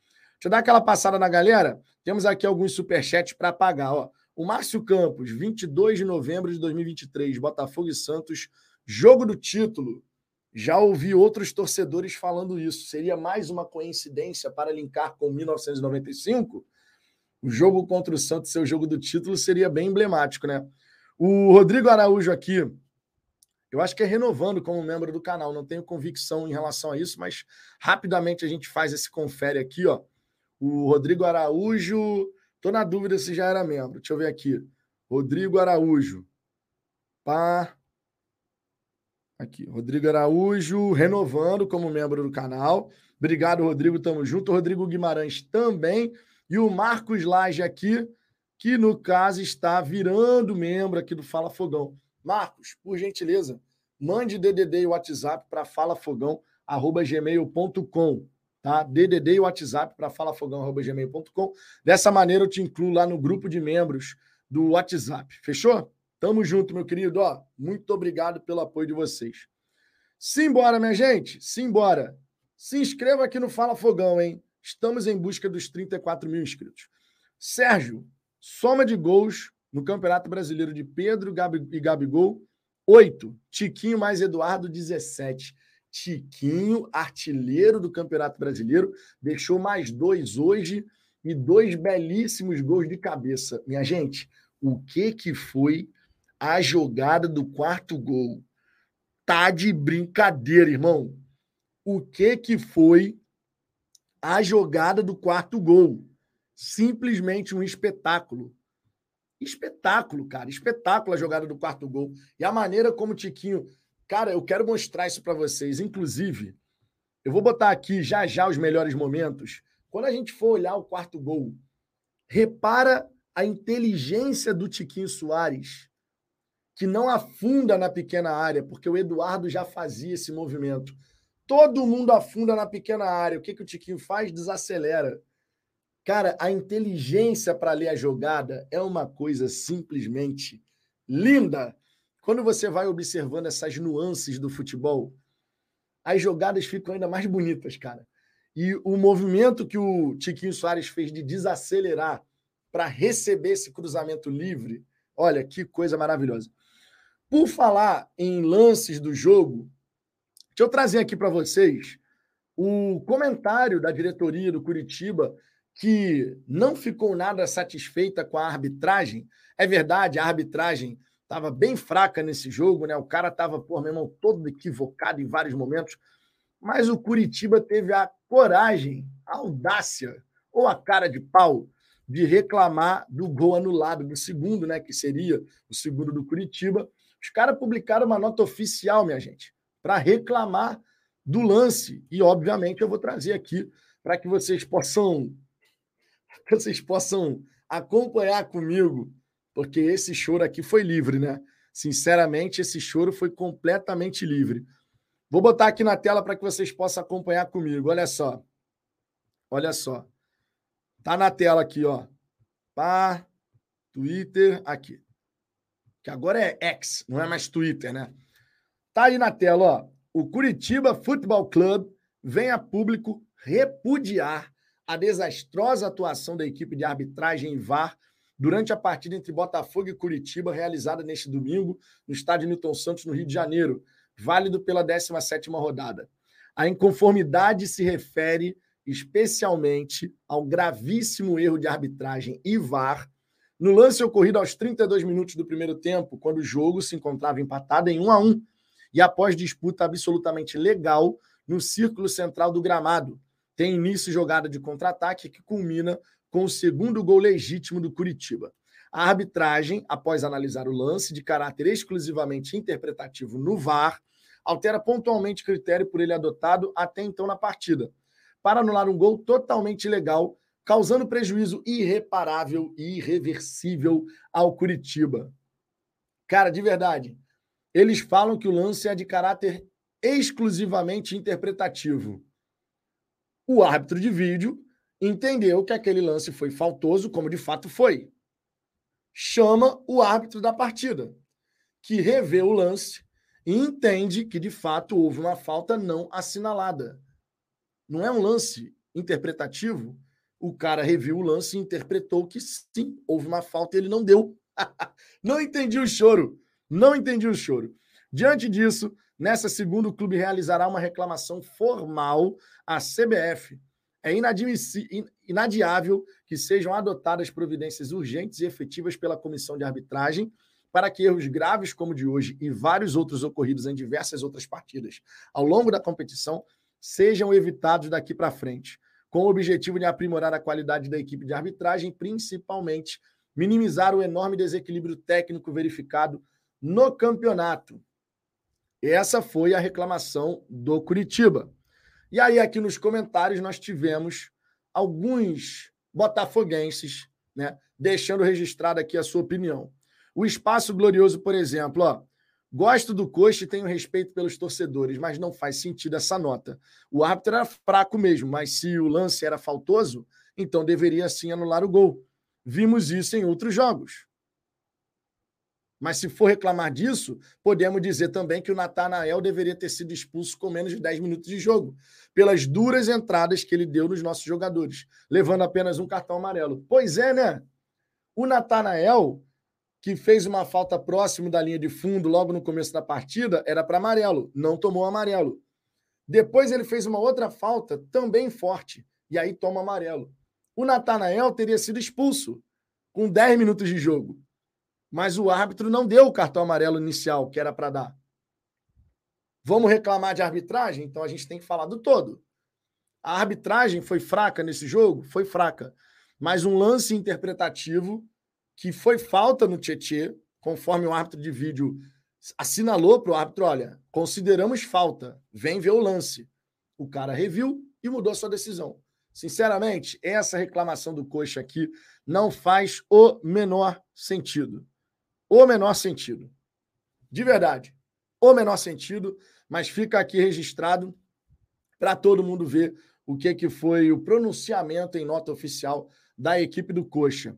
Deixa eu dar aquela passada na galera. Temos aqui alguns superchats para pagar. Ó. O Márcio Campos, 22 de novembro de 2023, Botafogo e Santos, jogo do título. Já ouvi outros torcedores falando isso. Seria mais uma coincidência para linkar com 1995? O jogo contra o Santos, seu jogo do título, seria bem emblemático, né? O Rodrigo Araújo aqui, eu acho que é renovando como membro do canal, não tenho convicção em relação a isso, mas rapidamente a gente faz esse confere aqui, ó. O Rodrigo Araújo, tô na dúvida se já era membro. Deixa eu ver aqui. Rodrigo Araújo. Pá. Aqui, Rodrigo Araújo, renovando como membro do canal. Obrigado, Rodrigo, tamo junto. Rodrigo Guimarães também. E o Marcos Laje aqui, que no caso está virando membro aqui do Fala Fogão. Marcos, por gentileza, mande DDD e WhatsApp para falafogão@gmail.com, tá? DDD e WhatsApp para falafogão@gmail.com. Dessa maneira eu te incluo lá no grupo de membros do WhatsApp. Fechou? Tamo junto, meu querido. Ó, muito obrigado pelo apoio de vocês. Simbora, minha gente, simbora. Se inscreva aqui no Fala Fogão, hein? Estamos em busca dos 34 mil inscritos. Sérgio, soma de gols no Campeonato Brasileiro de Pedro e Gabigol, 8. Tiquinho mais Eduardo, 17. Tiquinho, artilheiro do Campeonato Brasileiro, deixou mais dois hoje e dois belíssimos gols de cabeça. Minha gente, o que que foi a jogada do quarto gol? Tá de brincadeira, irmão. O que que foi a jogada do quarto gol? Simplesmente um espetáculo. Espetáculo, cara. Espetáculo a jogada do quarto gol. E a maneira como o Tiquinho. Cara, eu quero mostrar isso para vocês. Inclusive, eu vou botar aqui já já os melhores momentos. Quando a gente for olhar o quarto gol, repara a inteligência do Tiquinho Soares, que não afunda na pequena área, porque o Eduardo já fazia esse movimento. Todo mundo afunda na pequena área. O que, que o Tiquinho faz? Desacelera. Cara, a inteligência para ler a jogada é uma coisa simplesmente linda. Quando você vai observando essas nuances do futebol, as jogadas ficam ainda mais bonitas, cara. E o movimento que o Tiquinho Soares fez de desacelerar para receber esse cruzamento livre, olha que coisa maravilhosa. Por falar em lances do jogo, deixa eu trazer aqui para vocês o comentário da diretoria do Curitiba que não ficou nada satisfeita com a arbitragem. É verdade, a arbitragem estava bem fraca nesse jogo, né? O cara estava, por meu irmão, todo equivocado em vários momentos. Mas o Curitiba teve a coragem, a audácia ou a cara de pau de reclamar do gol anulado, do segundo, né? Que seria o segundo do Curitiba. Os caras publicaram uma nota oficial, minha gente, para reclamar do lance. E, obviamente, eu vou trazer aqui para que vocês possam vocês possam acompanhar comigo, porque esse choro aqui foi livre, né? Sinceramente, esse choro foi completamente livre. Vou botar aqui na tela para que vocês possam acompanhar comigo. Olha só. Olha só. Tá na tela aqui, ó. Pá, Twitter, aqui. Que agora é X, não é mais Twitter, né? Tá aí na tela, ó. O Curitiba Futebol Club vem a público repudiar a desastrosa atuação da equipe de arbitragem em VAR durante a partida entre Botafogo e Curitiba, realizada neste domingo no estádio Newton Santos, no Rio de Janeiro, válido pela 17ª rodada. A inconformidade se refere especialmente ao gravíssimo erro de arbitragem e VAR no lance ocorrido aos 32 minutos do primeiro tempo, quando o jogo se encontrava empatado em 1 a 1 e após disputa absolutamente legal no círculo central do gramado, tem início jogada de contra-ataque que culmina com o segundo gol legítimo do Curitiba. A arbitragem, após analisar o lance de caráter exclusivamente interpretativo no VAR, altera pontualmente o critério por ele adotado até então na partida, para anular um gol totalmente ilegal, causando prejuízo irreparável e irreversível ao Curitiba. Cara, de verdade, eles falam que o lance é de caráter exclusivamente interpretativo. O árbitro de vídeo entendeu que aquele lance foi faltoso, como de fato foi. Chama o árbitro da partida, que revê o lance e entende que de fato houve uma falta não assinalada. Não é um lance interpretativo. O cara reviu o lance e interpretou que sim, houve uma falta e ele não deu. não entendi o choro. Não entendi o choro. Diante disso, Nessa segunda, o clube realizará uma reclamação formal à CBF. É inadiável que sejam adotadas providências urgentes e efetivas pela comissão de arbitragem para que erros graves como o de hoje e vários outros ocorridos em diversas outras partidas ao longo da competição sejam evitados daqui para frente, com o objetivo de aprimorar a qualidade da equipe de arbitragem, principalmente minimizar o enorme desequilíbrio técnico verificado no campeonato. Essa foi a reclamação do Curitiba. E aí, aqui nos comentários, nós tivemos alguns botafoguenses né, deixando registrado aqui a sua opinião. O Espaço Glorioso, por exemplo, ó, gosto do Coxa e tenho respeito pelos torcedores, mas não faz sentido essa nota. O árbitro era fraco mesmo, mas se o lance era faltoso, então deveria sim anular o gol. Vimos isso em outros jogos. Mas se for reclamar disso, podemos dizer também que o Natanael deveria ter sido expulso com menos de 10 minutos de jogo, pelas duras entradas que ele deu nos nossos jogadores, levando apenas um cartão amarelo. Pois é, né? O Natanael, que fez uma falta próximo da linha de fundo logo no começo da partida, era para amarelo, não tomou amarelo. Depois ele fez uma outra falta também forte, e aí toma amarelo. O Natanael teria sido expulso com 10 minutos de jogo mas o árbitro não deu o cartão amarelo inicial que era para dar. Vamos reclamar de arbitragem? Então a gente tem que falar do todo. A arbitragem foi fraca nesse jogo? Foi fraca. Mas um lance interpretativo que foi falta no Tietê, conforme o árbitro de vídeo assinalou para o árbitro: olha, consideramos falta, vem ver o lance. O cara reviu e mudou sua decisão. Sinceramente, essa reclamação do Coxa aqui não faz o menor sentido o menor sentido. De verdade, o menor sentido, mas fica aqui registrado para todo mundo ver o que, que foi o pronunciamento em nota oficial da equipe do Coxa.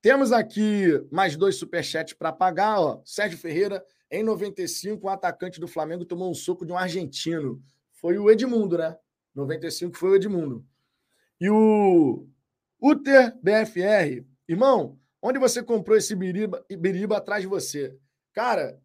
Temos aqui mais dois superchats para pagar. Ó. Sérgio Ferreira, em 95, o atacante do Flamengo tomou um soco de um argentino. Foi o Edmundo, né? 95 foi o Edmundo. E o Uter BFR, irmão, Onde você comprou esse biriba, biriba atrás de você? Cara,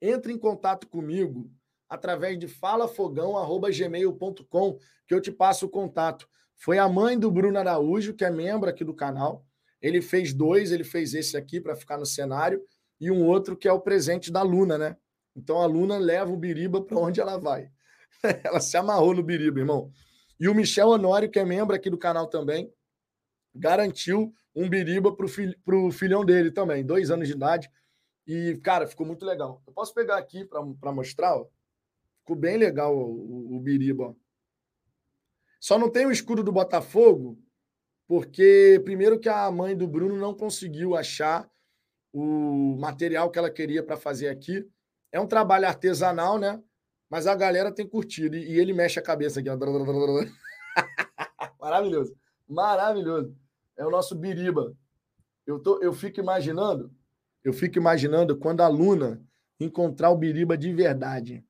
entre em contato comigo através de falafogão.gmail.com que eu te passo o contato. Foi a mãe do Bruno Araújo, que é membro aqui do canal. Ele fez dois, ele fez esse aqui para ficar no cenário e um outro que é o presente da Luna, né? Então a Luna leva o biriba para onde ela vai. ela se amarrou no biriba, irmão. E o Michel Honório, que é membro aqui do canal também, garantiu um biriba para o filho, filhão dele também, dois anos de idade. E, cara, ficou muito legal. Eu posso pegar aqui para mostrar? Ó. Ficou bem legal o, o, o biriba. Ó. Só não tem o escudo do Botafogo, porque, primeiro, que a mãe do Bruno não conseguiu achar o material que ela queria para fazer aqui. É um trabalho artesanal, né? Mas a galera tem curtido. E, ele mexe a cabeça aqui. Maravilhoso. Maravilhoso é o nosso biriba. Eu, tô, eu fico imaginando, eu fico imaginando quando a Luna encontrar o biriba de verdade.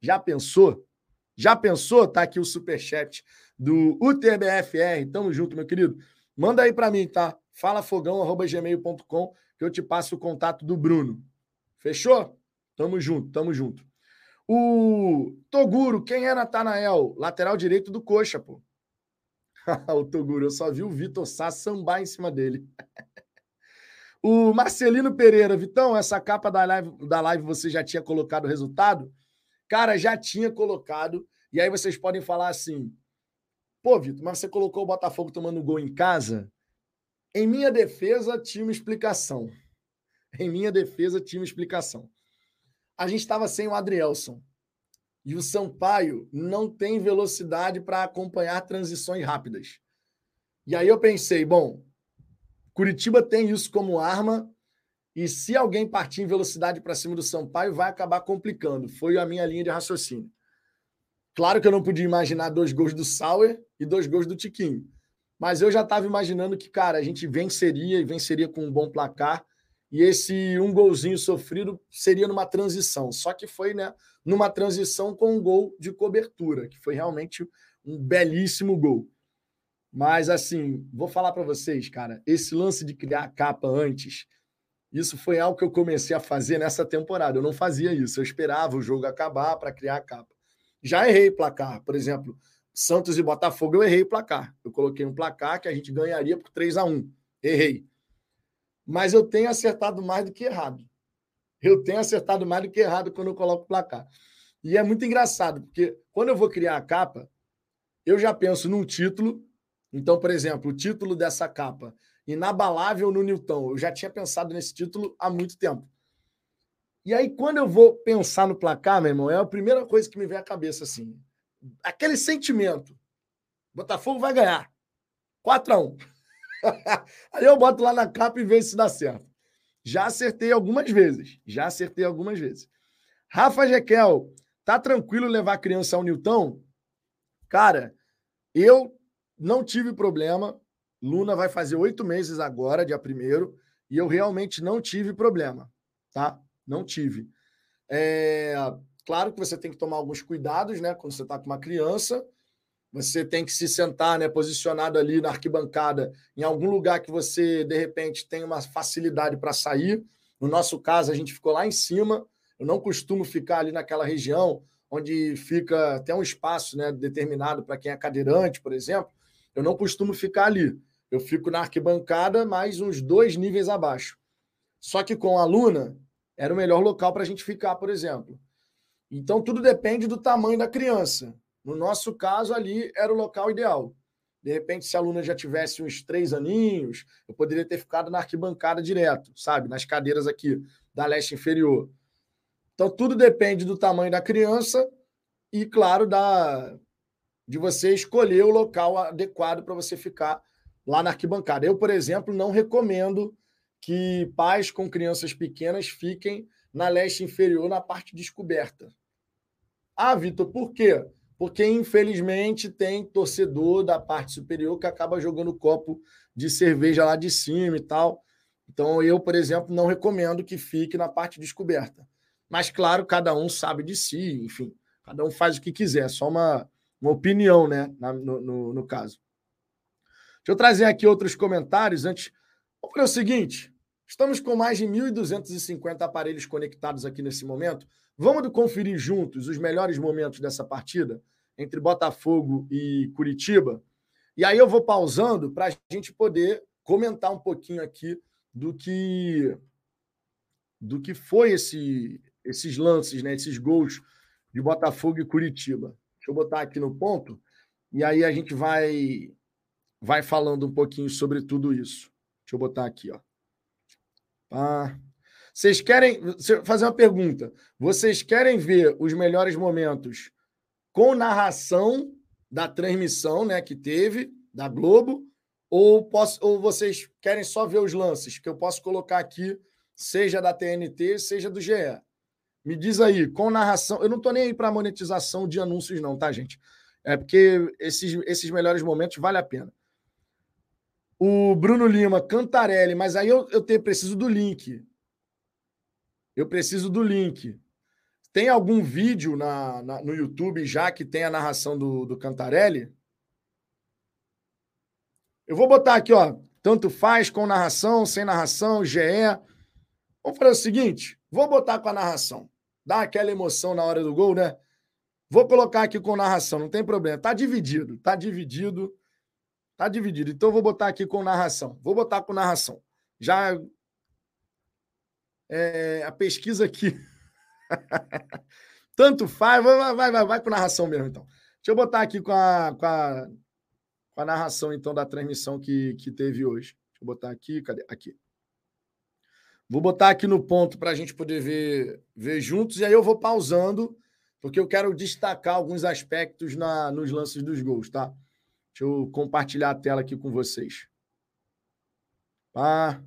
Já pensou? Já pensou? Tá aqui o superchat do UTBFR. Tamo junto, meu querido. Manda aí para mim, tá? falafogão.gmail.com que eu te passo o contato do Bruno. Fechou? Tamo junto, tamo junto. O Toguro, quem é Natanael? Lateral direito do Coxa, pô. o Toguro, eu só vi o Vitor Sá sambar em cima dele. o Marcelino Pereira, Vitão, essa capa da live, da live você já tinha colocado o resultado? Cara, já tinha colocado. E aí vocês podem falar assim: pô, Vitor, mas você colocou o Botafogo tomando gol em casa? Em minha defesa, tinha uma explicação. Em minha defesa, tinha uma explicação. A gente estava sem o Adrielson. E o Sampaio não tem velocidade para acompanhar transições rápidas. E aí eu pensei, bom, Curitiba tem isso como arma, e se alguém partir em velocidade para cima do Sampaio, vai acabar complicando. Foi a minha linha de raciocínio. Claro que eu não podia imaginar dois gols do Sauer e dois gols do Tiquinho. Mas eu já estava imaginando que, cara, a gente venceria e venceria com um bom placar. E esse um golzinho sofrido seria numa transição. Só que foi, né, numa transição com um gol de cobertura, que foi realmente um belíssimo gol. Mas, assim, vou falar para vocês, cara, esse lance de criar a capa antes, isso foi algo que eu comecei a fazer nessa temporada. Eu não fazia isso, eu esperava o jogo acabar para criar a capa. Já errei placar, por exemplo, Santos e Botafogo, eu errei placar. Eu coloquei um placar que a gente ganharia por 3 a 1 Errei. Mas eu tenho acertado mais do que errado. Eu tenho acertado mais do que errado quando eu coloco o placar. E é muito engraçado, porque quando eu vou criar a capa, eu já penso num título. Então, por exemplo, o título dessa capa, Inabalável no Newton. Eu já tinha pensado nesse título há muito tempo. E aí, quando eu vou pensar no placar, meu irmão, é a primeira coisa que me vem à cabeça, assim. Aquele sentimento. Botafogo vai ganhar. 4 a 1 Aí eu boto lá na capa e vejo se dá certo. Já acertei algumas vezes. Já acertei algumas vezes. Rafa Jequel, tá tranquilo levar a criança ao Newton? Cara, eu não tive problema. Luna vai fazer oito meses agora, dia primeiro, e eu realmente não tive problema. tá? Não tive. É, claro que você tem que tomar alguns cuidados, né? Quando você está com uma criança, você tem que se sentar, né? Posicionado ali na arquibancada, em algum lugar que você, de repente, tem uma facilidade para sair. No nosso caso, a gente ficou lá em cima. Eu não costumo ficar ali naquela região onde fica até um espaço né, determinado para quem é cadeirante, por exemplo. Eu não costumo ficar ali. Eu fico na arquibancada, mais uns dois níveis abaixo. Só que com a aluna, era o melhor local para a gente ficar, por exemplo. Então, tudo depende do tamanho da criança. No nosso caso, ali era o local ideal. De repente, se a aluna já tivesse uns três aninhos, eu poderia ter ficado na arquibancada direto, sabe? Nas cadeiras aqui da leste inferior. Então, tudo depende do tamanho da criança e, claro, da de você escolher o local adequado para você ficar lá na arquibancada. Eu, por exemplo, não recomendo que pais com crianças pequenas fiquem na leste inferior, na parte descoberta. Ah, Vitor, por quê? Porque, infelizmente, tem torcedor da parte superior que acaba jogando copo de cerveja lá de cima e tal. Então, eu, por exemplo, não recomendo que fique na parte descoberta. Mas, claro, cada um sabe de si, enfim, cada um faz o que quiser, é só uma, uma opinião, né, no, no, no caso. Deixa eu trazer aqui outros comentários antes. Vamos fazer o seguinte: estamos com mais de 1.250 aparelhos conectados aqui nesse momento. Vamos conferir juntos os melhores momentos dessa partida entre Botafogo e Curitiba. E aí eu vou pausando para a gente poder comentar um pouquinho aqui do que do que foi esse esses lances, né, esses gols de Botafogo e Curitiba. Deixa eu botar aqui no ponto e aí a gente vai vai falando um pouquinho sobre tudo isso. Deixa eu botar aqui, ó. Ah, vocês querem fazer uma pergunta? Vocês querem ver os melhores momentos com narração da transmissão, né, que teve da Globo, ou posso, ou vocês querem só ver os lances que eu posso colocar aqui, seja da TNT, seja do GE? Me diz aí, com narração. Eu não estou nem aí para monetização de anúncios, não, tá, gente? É porque esses, esses melhores momentos vale a pena. O Bruno Lima, Cantarelli, mas aí eu, eu tenho, preciso do link. Eu preciso do link. Tem algum vídeo na, na, no YouTube já que tem a narração do, do Cantarelli? Eu vou botar aqui, ó. Tanto faz com narração, sem narração, GE. Vamos fazer o seguinte: vou botar com a narração dá aquela emoção na hora do gol, né? Vou colocar aqui com narração, não tem problema. Tá dividido, tá dividido. Tá dividido. Então eu vou botar aqui com narração. Vou botar com narração. Já é, a pesquisa aqui. Tanto faz, vai, vai, vai, vai com narração mesmo, então. Deixa eu botar aqui com a, com a, com a narração, então, da transmissão que, que teve hoje. Deixa eu botar aqui, cadê? Aqui. Vou botar aqui no ponto para a gente poder ver, ver juntos, e aí eu vou pausando, porque eu quero destacar alguns aspectos na, nos lances dos gols, tá? Deixa eu compartilhar a tela aqui com vocês. Ah.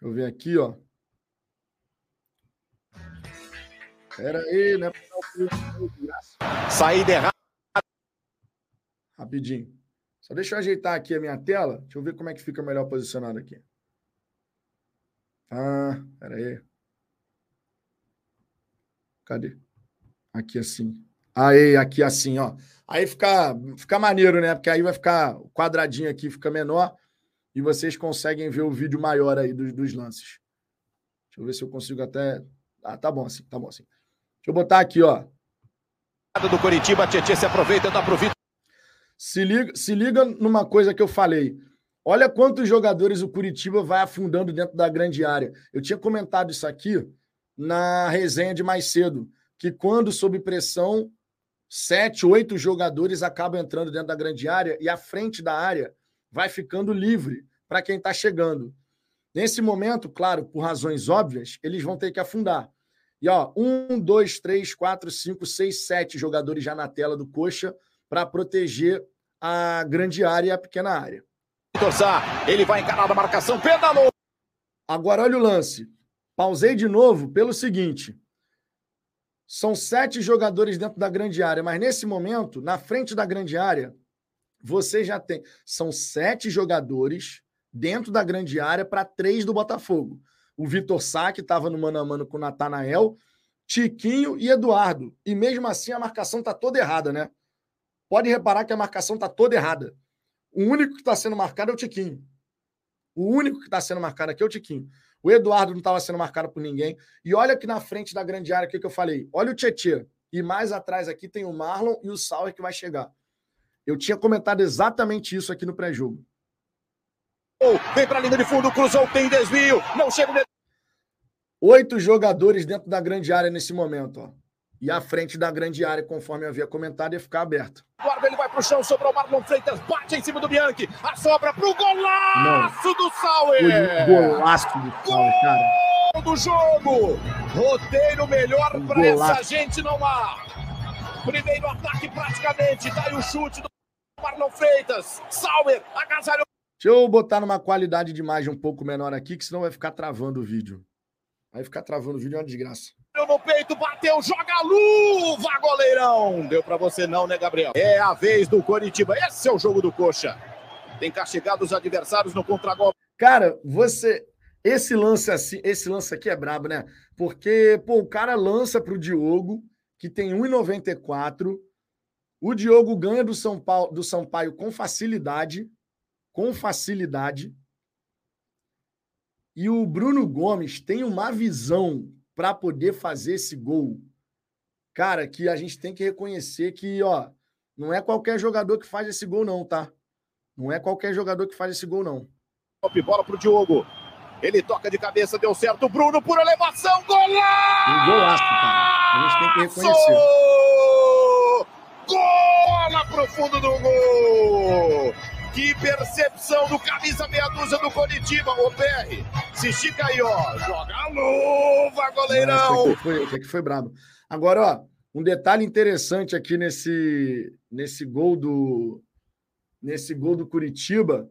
Deixa eu ver aqui, ó. Pera aí, né? Saída errada. Rapidinho. Só deixa eu ajeitar aqui a minha tela. Deixa eu ver como é que fica melhor posicionado aqui. Ah, peraí. Cadê? Aqui assim. Aí, aqui assim, ó. Aí fica, fica maneiro, né? Porque aí vai ficar o quadradinho aqui, fica menor e vocês conseguem ver o vídeo maior aí dos, dos lances. Deixa eu ver se eu consigo até. Ah, tá bom assim, tá bom assim. Deixa eu botar aqui, ó. Do Coritiba, Tietchan se aproveita, dá pro Vitor. Se liga, se liga numa coisa que eu falei. Olha quantos jogadores o Curitiba vai afundando dentro da grande área. Eu tinha comentado isso aqui na resenha de mais cedo, que quando sob pressão, sete, oito jogadores acabam entrando dentro da grande área e a frente da área vai ficando livre para quem está chegando. Nesse momento, claro, por razões óbvias, eles vão ter que afundar. E ó, um, dois, três, quatro, cinco, seis, sete jogadores já na tela do coxa para proteger a grande área e a pequena área. Torçar, ele vai encarar a marcação, pedalou. Agora olha o lance. Pausei de novo pelo seguinte: são sete jogadores dentro da grande área, mas nesse momento, na frente da grande área, você já tem. São sete jogadores dentro da grande área para três do Botafogo. O Vitor Sá, que estava no mano a mano com o Natanael, Tiquinho e Eduardo. E mesmo assim a marcação está toda errada, né? Pode reparar que a marcação está toda errada. O único que está sendo marcado é o Tiquinho. O único que está sendo marcado aqui é o Tiquinho. O Eduardo não estava sendo marcado por ninguém. E olha aqui na frente da grande área o que eu falei. Olha o Tietê. E mais atrás aqui tem o Marlon e o Sauer que vai chegar. Eu tinha comentado exatamente isso aqui no pré-jogo. Vem para a linha de fundo, cruzou, tem desvio, não chega. Oito jogadores dentro da grande área nesse momento, ó. E a frente da grande área, conforme eu havia comentado, ia ficar aberto. Guarda, ele vai pro chão, sobrou o Marlon Freitas, bate em cima do Bianchi, a sobra pro golaço Não. do Sauer! Golaço do Sauer, cara. do jogo! Roteiro melhor para essa gente não há! Primeiro ataque praticamente, tá aí o chute do Marlon Freitas, Sauer, agasalhou. Deixa eu botar numa qualidade de imagem um pouco menor aqui, que senão vai ficar travando o vídeo. Vai ficar travando o vídeo, é uma desgraça. No peito, bateu, joga a luva, goleirão. Deu para você não, né, Gabriel? É a vez do Coritiba. Esse é o jogo do Coxa. Tem castigado os adversários no contragolpe. Cara, você esse lance assim, esse lance aqui é brabo, né? Porque, pô, o cara lança pro Diogo, que tem 1,94. O Diogo ganha do São Paulo, do Sampaio com facilidade, com facilidade. E o Bruno Gomes tem uma visão para poder fazer esse gol. Cara, que a gente tem que reconhecer que, ó, não é qualquer jogador que faz esse gol, não, tá? Não é qualquer jogador que faz esse gol, não. Bola pro Diogo. Ele toca de cabeça, deu certo. Bruno por elevação, golaço! Um golaço, cara. A gente tem que reconhecer. Gol lá pro fundo do gol! Que percepção do camisa meia dúzia do Coritiba, ô PR. Se estica aí, ó. Joga a luva, goleirão. Esse aqui foi, esse aqui foi brabo. Agora, ó, um detalhe interessante aqui nesse, nesse gol do nesse gol do Curitiba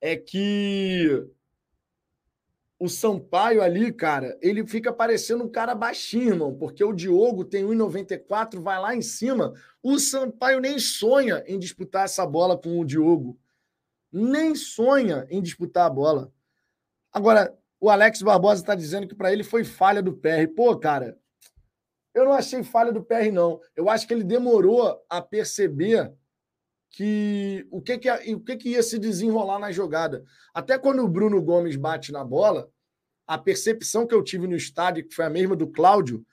é que o Sampaio ali, cara, ele fica parecendo um cara baixinho, irmão, porque o Diogo tem 1,94, vai lá em cima. O Sampaio nem sonha em disputar essa bola com o Diogo nem sonha em disputar a bola. Agora, o Alex Barbosa está dizendo que para ele foi falha do PR. Pô, cara, eu não achei falha do PR, não. Eu acho que ele demorou a perceber que o que, que, o que, que ia se desenrolar na jogada. Até quando o Bruno Gomes bate na bola, a percepção que eu tive no estádio, que foi a mesma do Cláudio,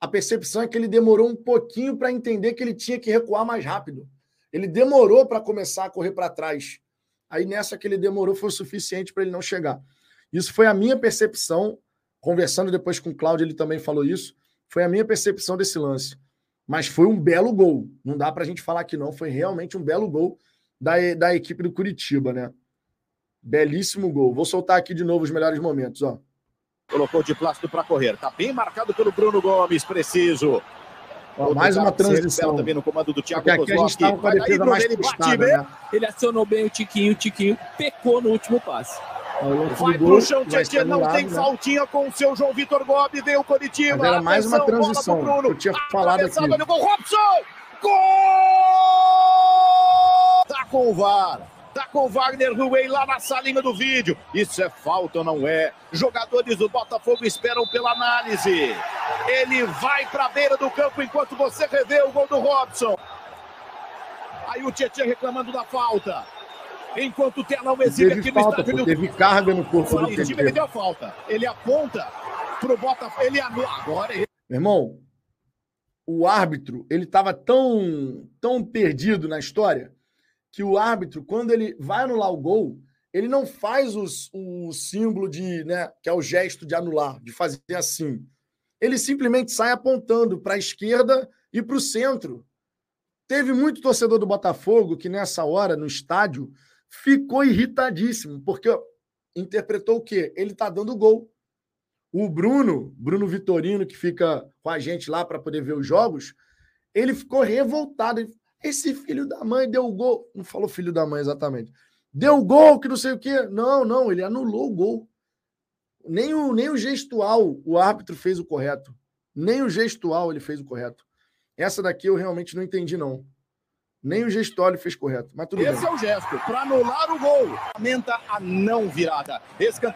a percepção é que ele demorou um pouquinho para entender que ele tinha que recuar mais rápido. Ele demorou para começar a correr para trás. Aí nessa que ele demorou foi o suficiente para ele não chegar. Isso foi a minha percepção. Conversando depois com o Cláudio, ele também falou isso. Foi a minha percepção desse lance. Mas foi um belo gol. Não dá para a gente falar que não. Foi realmente um belo gol da, da equipe do Curitiba, né? Belíssimo gol. Vou soltar aqui de novo os melhores momentos, ó. Colocou de plástico para correr. Tá bem marcado pelo Bruno Gomes, preciso. Ó, mais uma transição. Também no comando do Thiago aqui a gente estava com a defesa mais ele, postada, né? ele acionou bem o Tiquinho, o Tiquinho pecou no último passe. Vai pro chão, Tietchan, não tem né? faltinha com o seu João Vitor Gobi, veio o Coritiba. Mas era mais uma transição, eu tinha falado aqui. Gol, Robson! Gol! Tá com o VAR. Tá com o Wagner Ruey lá na salinha do vídeo. Isso é falta ou não é? Jogadores do Botafogo esperam pela análise. Ele vai para a beira do campo enquanto você revê o gol do Robson. Aí o Tietchan reclamando da falta. Enquanto o telão exibe aqui no falta, estádio. Teve carga no corpo do Tietchan. Ele deu falta. Ele aponta pro Botafogo. Ele anula. Agora ele... Meu irmão, o árbitro, ele estava tão, tão perdido na história que o árbitro, quando ele vai anular o gol, ele não faz os, o símbolo de, né, que é o gesto de anular, de fazer assim. Ele simplesmente sai apontando para a esquerda e para o centro. Teve muito torcedor do Botafogo que nessa hora, no estádio, ficou irritadíssimo, porque interpretou o quê? Ele está dando gol. O Bruno, Bruno Vitorino, que fica com a gente lá para poder ver os jogos, ele ficou revoltado. Esse filho da mãe deu gol. Não falou filho da mãe exatamente. Deu gol, que não sei o quê. Não, não, ele anulou o gol. Nem o, nem o gestual o árbitro fez o correto. Nem o gestual ele fez o correto. Essa daqui eu realmente não entendi, não. Nem o gestual fez correto. Mas tudo Esse bem. é o gesto para anular o gol. Lamenta a não virada. Escanteio.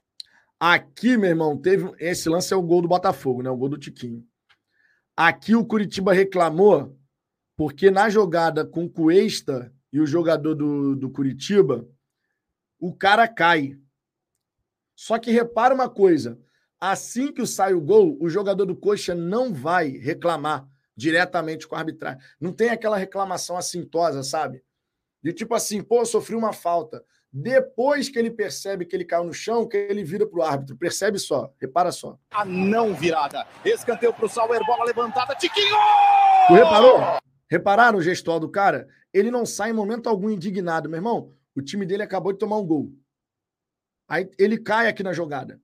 Aqui, meu irmão, teve. Esse lance é o gol do Botafogo, né? O gol do Tiquinho. Aqui o Curitiba reclamou, porque na jogada com o Cuesta e o jogador do, do Curitiba, o cara cai. Só que repara uma coisa: assim que sai o gol, o jogador do Coxa não vai reclamar diretamente com a arbitragem. Não tem aquela reclamação assintosa, sabe? De tipo assim, pô, sofri uma falta. Depois que ele percebe que ele caiu no chão, que ele vira pro árbitro. Percebe só, repara só. A não virada. Escanteio pro Sauer, bola levantada. Tiquinho! Tu reparou? Repararam o gestual do cara? Ele não sai em momento algum indignado, meu irmão. O time dele acabou de tomar um gol. Aí ele cai aqui na jogada.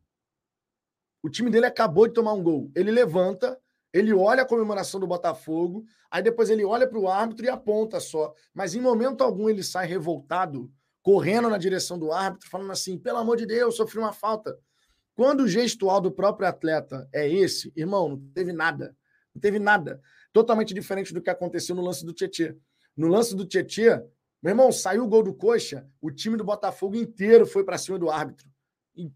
O time dele acabou de tomar um gol. Ele levanta, ele olha a comemoração do Botafogo, aí depois ele olha para o árbitro e aponta só. Mas em momento algum ele sai revoltado, correndo na direção do árbitro, falando assim: pelo amor de Deus, sofri uma falta. Quando o gestual do próprio atleta é esse, irmão, não teve nada. Não teve nada. Totalmente diferente do que aconteceu no lance do Tietê. No lance do Tietê, meu irmão, saiu o gol do Coxa, o time do Botafogo inteiro foi para cima do árbitro.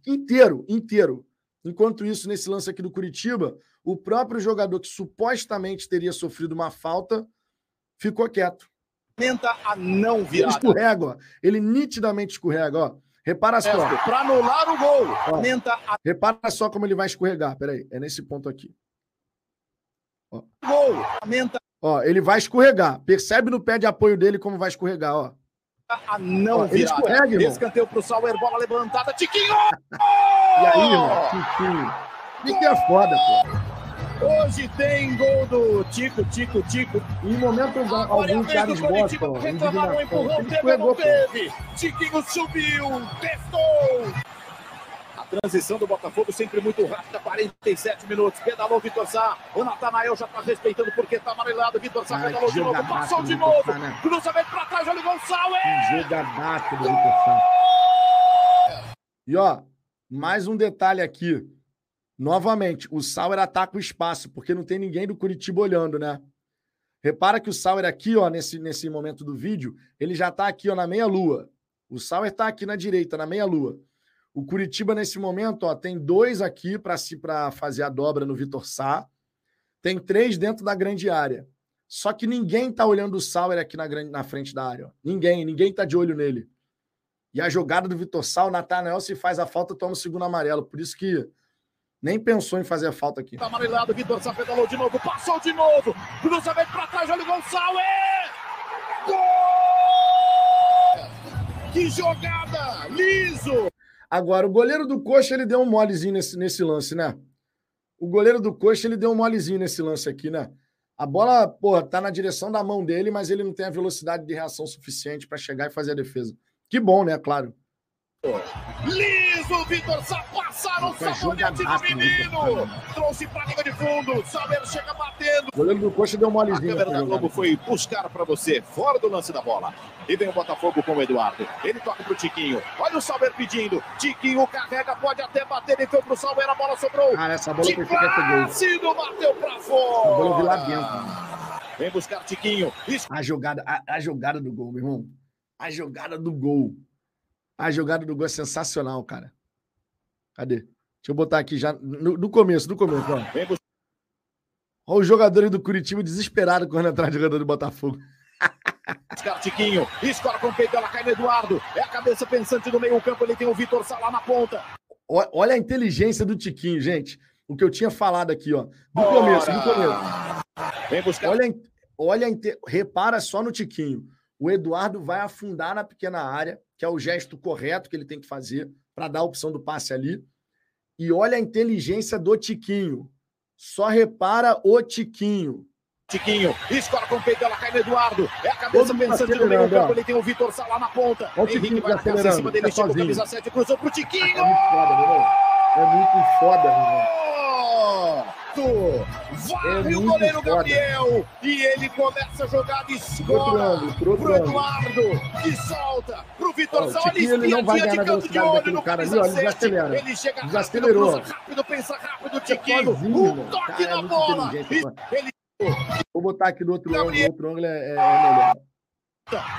Inteiro, inteiro. Enquanto isso, nesse lance aqui do Curitiba, o próprio jogador que supostamente teria sofrido uma falta ficou quieto. Tenta a não Ele virada. escorrega, ó. Ele nitidamente escorrega, ó. Repara só. Para anular o gol. Ó. Tenta a Repara só como ele vai escorregar. Peraí, é nesse ponto aqui. gol. Tenta Ó, ele vai escorregar. Percebe no pé de apoio dele como vai escorregar, ó. a não Ó, ele virada. escorrega, irmão. Escanteio pro Sauer, bola levantada. Tiquinho! E aí, irmão, Tiquinho. Isso que é foda, pô. Hoje tem gol do Tico, Tico, Tico. Em momento Agora a algum, vez caras do Coritiba botam reclamar indignação. empurrão, Ele teve ou não pô. teve? Tiquinho subiu, testou. A transição do Botafogo sempre muito rápida, 47 minutos. Pedalou Vitor Sá. O Natanael já está respeitando porque está amarelado. Vitor Sá Ai, pedalou de novo, passou de novo. Sá, né? Cruzamento para trás, olha o Gonçalves. Um jogadaço do Vitor Sá. E ó, mais um detalhe aqui. Novamente, o Sauer ataca o espaço, porque não tem ninguém do Curitiba olhando, né? Repara que o Sauer aqui, ó, nesse, nesse momento do vídeo, ele já tá aqui, ó, na meia-lua. O Sauer tá aqui na direita, na meia-lua. O Curitiba, nesse momento, ó, tem dois aqui para si, fazer a dobra no Vitor Sá. Tem três dentro da grande área. Só que ninguém tá olhando o Sauer aqui na, grande, na frente da área. Ó. Ninguém, ninguém tá de olho nele. E a jogada do Vitor Sá, o Natanael, se faz a falta, toma o segundo amarelo. Por isso que nem pensou em fazer a falta aqui. Tá amarelado, Vitor Sá pedalou de novo, passou de novo. Cruzamento para trás, olha o Gonçalves. Gol! Que jogada! Liso! Agora, o goleiro do Coxa, ele deu um molezinho nesse, nesse lance, né? O goleiro do Coxa, ele deu um molezinho nesse lance aqui, né? A bola, porra, tá na direção da mão dele, mas ele não tem a velocidade de reação suficiente para chegar e fazer a defesa. Que bom, né? Claro. Liso, Vitor Sá, passaram o sabonete do menino. Trouxe pra linha de fundo, Saber chega batendo. O goleiro do Coxa deu um A molezinho. câmera da Globo foi buscar para você, fora do lance da bola. E vem o Botafogo com o Eduardo. Ele toca pro Tiquinho. Olha o Salver pedindo. Tiquinho carrega, pode até bater. Ele foi pro Salver, a bola sobrou. Cara, essa bola De foi feita gol. Bateu pra Essa bola eu vi lá fora. dentro. Vem buscar Tiquinho. Isso. A jogada, a, a jogada do gol, meu irmão. A jogada do gol. A jogada do gol é sensacional, cara. Cadê? Deixa eu botar aqui já no, no começo, no começo. Ó. Olha os jogadores do Curitiba desesperados correndo atrás do jogador do Botafogo. Tiquinho. Escora com o peito, ela cai no Eduardo. É a cabeça pensante do meio campo. Ele tem o Vitor Sá lá na ponta. Olha a inteligência do Tiquinho, gente. O que eu tinha falado aqui, ó. Do começo, do começo. Vem buscar Olha, olha, repara só no Tiquinho. O Eduardo vai afundar na pequena área, que é o gesto correto que ele tem que fazer para dar a opção do passe ali. E olha a inteligência do Tiquinho. Só repara o Tiquinho. Tiquinho, escora com o peito, ela cai no Eduardo. É a cabeça pensante do meio campo. Ele tem o Vitor Sá lá na ponta. Olha o Henrique vai na casa em cima dele, tá esticou sozinho. camisa 7, cruzou pro É Tiquinho. muito foda, meu irmão. É muito foda, meu irmão. Varre É o goleiro foda. Gabriel. E ele começa a outro escora ângulo, pro pro. Eduardo. Que solta pro Vitor Sá. Ele não vai de ganhar na canto de olho no cara ali, ó, ele 7. desacelera. Ele chega rápido, Desacelerou. rápido, pensa rápido, É Tiquinho. Um toque é na muito bola. Vou botar aqui do outro ângulo. Outro ângulo é, é- é melhor.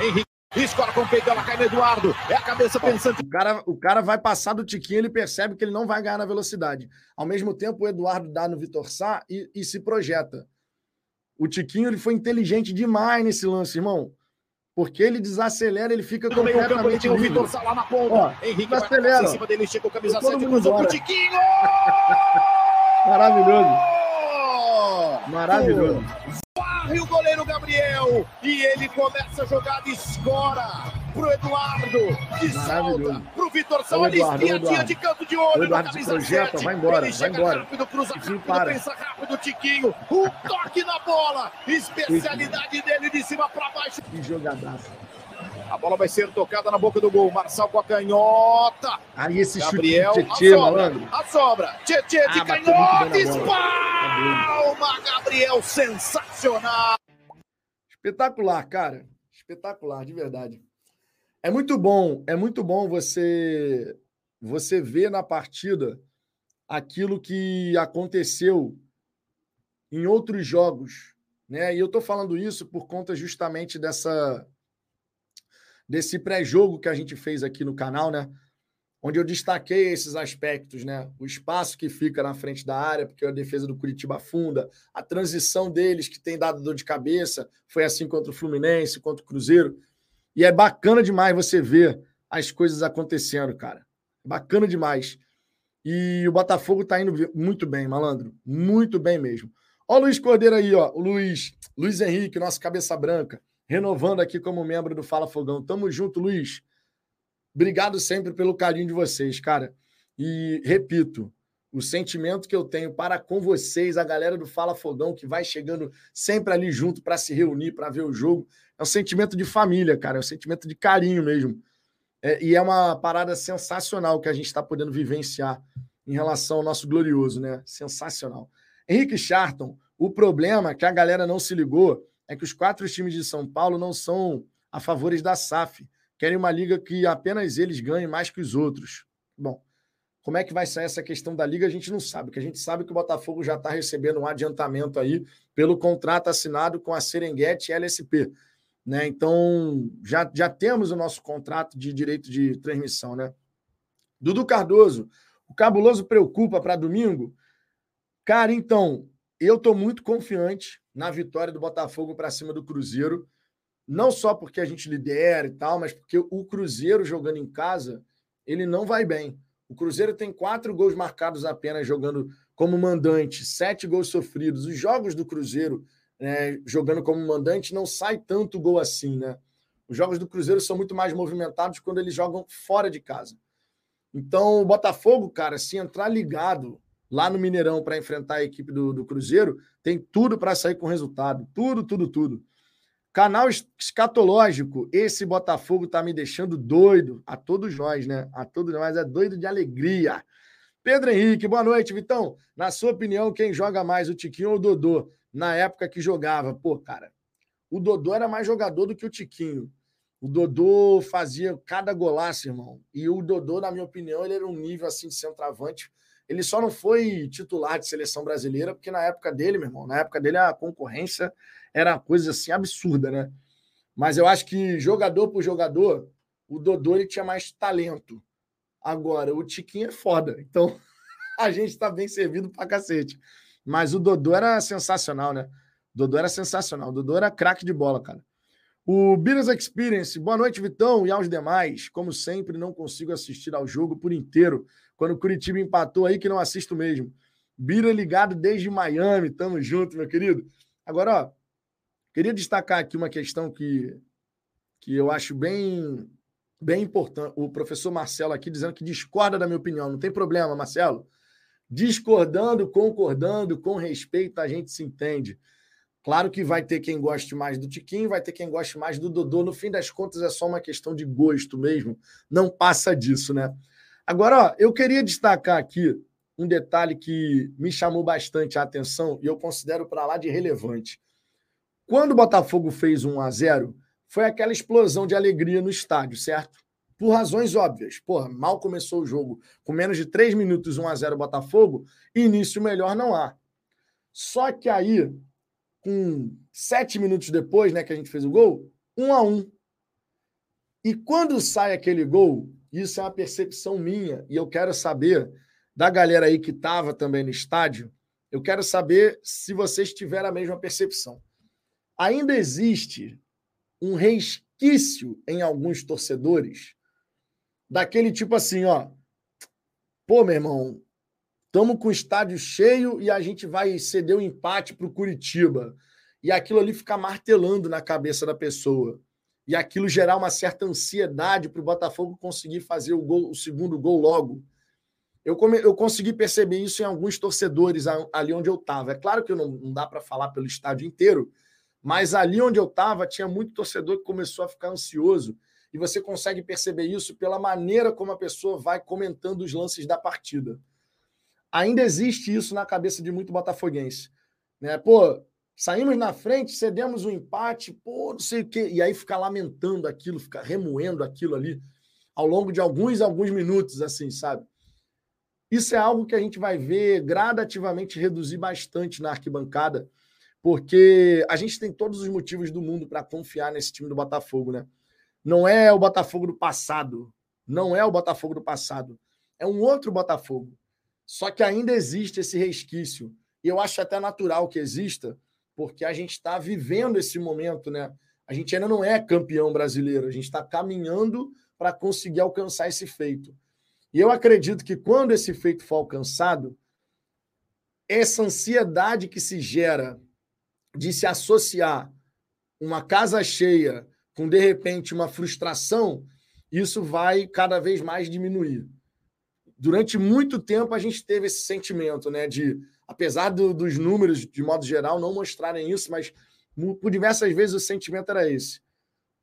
Henrique Escora com o peito, ela cai no Eduardo. É a cabeça pensando. O cara, o cara vai passar do Tiquinho, ele percebe que ele não vai ganhar na velocidade. Ao mesmo tempo, o Eduardo dá no Vitor Sá e, e se projeta. O Tiquinho ele foi inteligente demais nesse lance, irmão. Porque ele desacelera, ele fica no completamente o Vitor Sá lá na ponta. Ó, Henrique acelera. em cima dele, chega camisa 7, cruzou pro Tiquinho! Maravilhoso. Maravilhoso varre o goleiro Gabriel e ele começa a jogada, escora pro Eduardo, que salta pro Vitor Sá, olha espiadinha de canto de olho, Eduardo se projeta, vai embora, ele vai embora. rápido, cruza rápido, para. pensa rápido, Tiquinho, um toque na bola, especialidade dele de cima para baixo. Que jogadaço. A bola vai ser tocada na boca do gol. Marçal com a canhota. Aí esse Gabriel, chute Tietê, a sobra, malandro. A sobra. Tietê de ah, canhota. Espalma, Gabriel. Sensacional. Espetacular, cara. Espetacular, de verdade. É muito bom, é muito bom você você ver na partida aquilo que aconteceu em outros jogos, né? E eu tô falando isso por conta justamente dessa desse pré-jogo que a gente fez aqui no canal, né? Onde eu destaquei esses aspectos, né? O espaço que fica na frente da área, porque a defesa do Curitiba funda, a transição deles que tem dado dor de cabeça, foi assim contra o Fluminense, contra o Cruzeiro. E é bacana demais você ver as coisas acontecendo, cara. Bacana demais. E o Botafogo tá indo muito bem, malandro. Muito bem mesmo. Ó o Luiz Cordeiro aí, ó. O Luiz, Luiz Henrique, nosso cabeça branca renovando aqui como membro do Fala Fogão. Tamo junto, Luiz. Obrigado sempre pelo carinho de vocês, cara. E repito, o sentimento que eu tenho para com vocês, a galera do Fala Fogão, que vai chegando sempre ali junto para se reunir, para ver o jogo, é um sentimento de família, cara, é um sentimento de carinho mesmo. É, e é uma parada sensacional que a gente está podendo vivenciar em relação ao nosso glorioso, né? Sensacional. Henrique Charton, o problema é que a galera não se ligou é que os quatro times de São Paulo não são a favores da SAF. Querem uma liga que apenas eles ganhem mais que os outros. Bom, como é que vai sair essa questão da liga, a gente não sabe. que a gente sabe que o Botafogo já está recebendo um adiantamento aí pelo contrato assinado com a Serengeti LSP. Né? Então, já, já temos o nosso contrato de direito de transmissão. Né? Dudu Cardoso, o cabuloso preocupa para domingo? Cara, então, eu estou muito confiante na vitória do Botafogo para cima do Cruzeiro. Não só porque a gente lidera e tal, mas porque o Cruzeiro jogando em casa, ele não vai bem. O Cruzeiro tem quatro gols marcados apenas jogando como mandante, sete gols sofridos. Os jogos do Cruzeiro né, jogando como mandante não sai tanto gol assim, né? Os jogos do Cruzeiro são muito mais movimentados quando eles jogam fora de casa. Então, o Botafogo, cara, se entrar ligado lá no Mineirão para enfrentar a equipe do, do Cruzeiro, tem tudo para sair com resultado. Tudo, tudo, tudo. Canal escatológico, esse Botafogo tá me deixando doido. A todos nós, né? A todos nós é doido de alegria. Pedro Henrique, boa noite, Vitão. Na sua opinião, quem joga mais, o Tiquinho ou o Dodô? Na época que jogava, pô, cara, o Dodô era mais jogador do que o Tiquinho. O Dodô fazia cada golaço, irmão. E o Dodô, na minha opinião, ele era um nível assim de centroavante ele só não foi titular de seleção brasileira, porque na época dele, meu irmão, na época dele a concorrência era coisa assim absurda, né? Mas eu acho que jogador por jogador, o Dodô ele tinha mais talento. Agora, o Tiquinho é foda. Então, a gente está bem servido pra cacete. Mas o Dodô era sensacional, né? O Dodô era sensacional. O Dodô era craque de bola, cara. O Business Experience, boa noite, Vitão, e aos demais. Como sempre, não consigo assistir ao jogo por inteiro. Quando o Curitiba empatou aí, que não assisto mesmo. Bira ligado desde Miami, tamo junto, meu querido. Agora, ó, queria destacar aqui uma questão que, que eu acho bem, bem importante. O professor Marcelo aqui dizendo que discorda da minha opinião. Não tem problema, Marcelo. Discordando, concordando, com respeito, a gente se entende. Claro que vai ter quem goste mais do Tiquinho, vai ter quem goste mais do Dodô. No fim das contas, é só uma questão de gosto mesmo. Não passa disso, né? Agora, ó, eu queria destacar aqui um detalhe que me chamou bastante a atenção e eu considero para lá de relevante. Quando o Botafogo fez 1 a 0 foi aquela explosão de alegria no estádio, certo? Por razões óbvias. Porra, mal começou o jogo, com menos de 3 minutos 1 a 0 Botafogo, início melhor não há. Só que aí com sete minutos depois, né, que a gente fez o gol, um a um. E quando sai aquele gol, isso é uma percepção minha, e eu quero saber da galera aí que estava também no estádio, eu quero saber se vocês tiveram a mesma percepção. Ainda existe um resquício em alguns torcedores daquele tipo assim, ó. Pô, meu irmão, estamos com o estádio cheio e a gente vai ceder o um empate para o Curitiba. E aquilo ali fica martelando na cabeça da pessoa. E aquilo gerar uma certa ansiedade para o Botafogo conseguir fazer o, gol, o segundo gol logo. Eu, come, eu consegui perceber isso em alguns torcedores ali onde eu estava. É claro que não, não dá para falar pelo estádio inteiro, mas ali onde eu estava tinha muito torcedor que começou a ficar ansioso. E você consegue perceber isso pela maneira como a pessoa vai comentando os lances da partida. Ainda existe isso na cabeça de muito botafoguense. Né? Pô, saímos na frente, cedemos um empate, pô, não sei o quê. E aí ficar lamentando aquilo, ficar remoendo aquilo ali ao longo de alguns alguns minutos, assim, sabe? Isso é algo que a gente vai ver gradativamente reduzir bastante na arquibancada, porque a gente tem todos os motivos do mundo para confiar nesse time do Botafogo, né? Não é o Botafogo do passado, não é o Botafogo do passado, é um outro Botafogo. Só que ainda existe esse resquício. E eu acho até natural que exista, porque a gente está vivendo esse momento, né? A gente ainda não é campeão brasileiro, a gente está caminhando para conseguir alcançar esse feito. E eu acredito que quando esse feito for alcançado, essa ansiedade que se gera de se associar uma casa cheia com, de repente, uma frustração, isso vai cada vez mais diminuir. Durante muito tempo, a gente teve esse sentimento, né? De, apesar do, dos números, de modo geral, não mostrarem isso, mas por diversas vezes o sentimento era esse.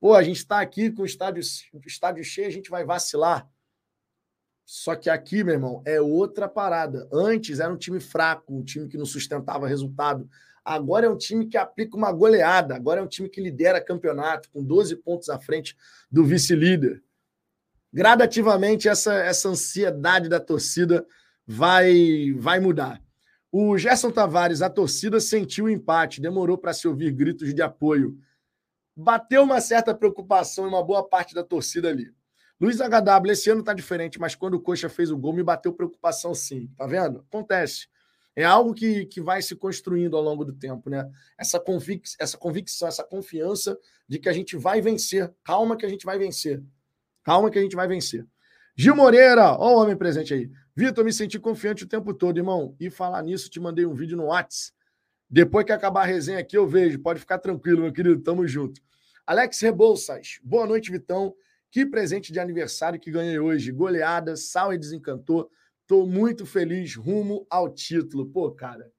Pô, a gente está aqui com o estádio, estádio cheio, a gente vai vacilar. Só que aqui, meu irmão, é outra parada. Antes era um time fraco, um time que não sustentava resultado. Agora é um time que aplica uma goleada. Agora é um time que lidera campeonato, com 12 pontos à frente do vice-líder. Gradativamente, essa, essa ansiedade da torcida vai, vai mudar. O Gerson Tavares, a torcida sentiu o empate, demorou para se ouvir gritos de apoio. Bateu uma certa preocupação em uma boa parte da torcida ali. Luiz HW, esse ano tá diferente, mas quando o Coxa fez o gol, me bateu preocupação sim. Tá vendo? Acontece. É algo que, que vai se construindo ao longo do tempo, né? Essa, convic essa convicção, essa confiança de que a gente vai vencer. Calma que a gente vai vencer. Calma que a gente vai vencer. Gil Moreira, ó o homem presente aí. Vitor, me senti confiante o tempo todo, irmão. E falar nisso, te mandei um vídeo no WhatsApp. Depois que acabar a resenha aqui, eu vejo. Pode ficar tranquilo, meu querido. Tamo junto. Alex Rebouças. Boa noite, Vitão. Que presente de aniversário que ganhei hoje. Goleada, sal e desencantou. Tô muito feliz rumo ao título. Pô, cara,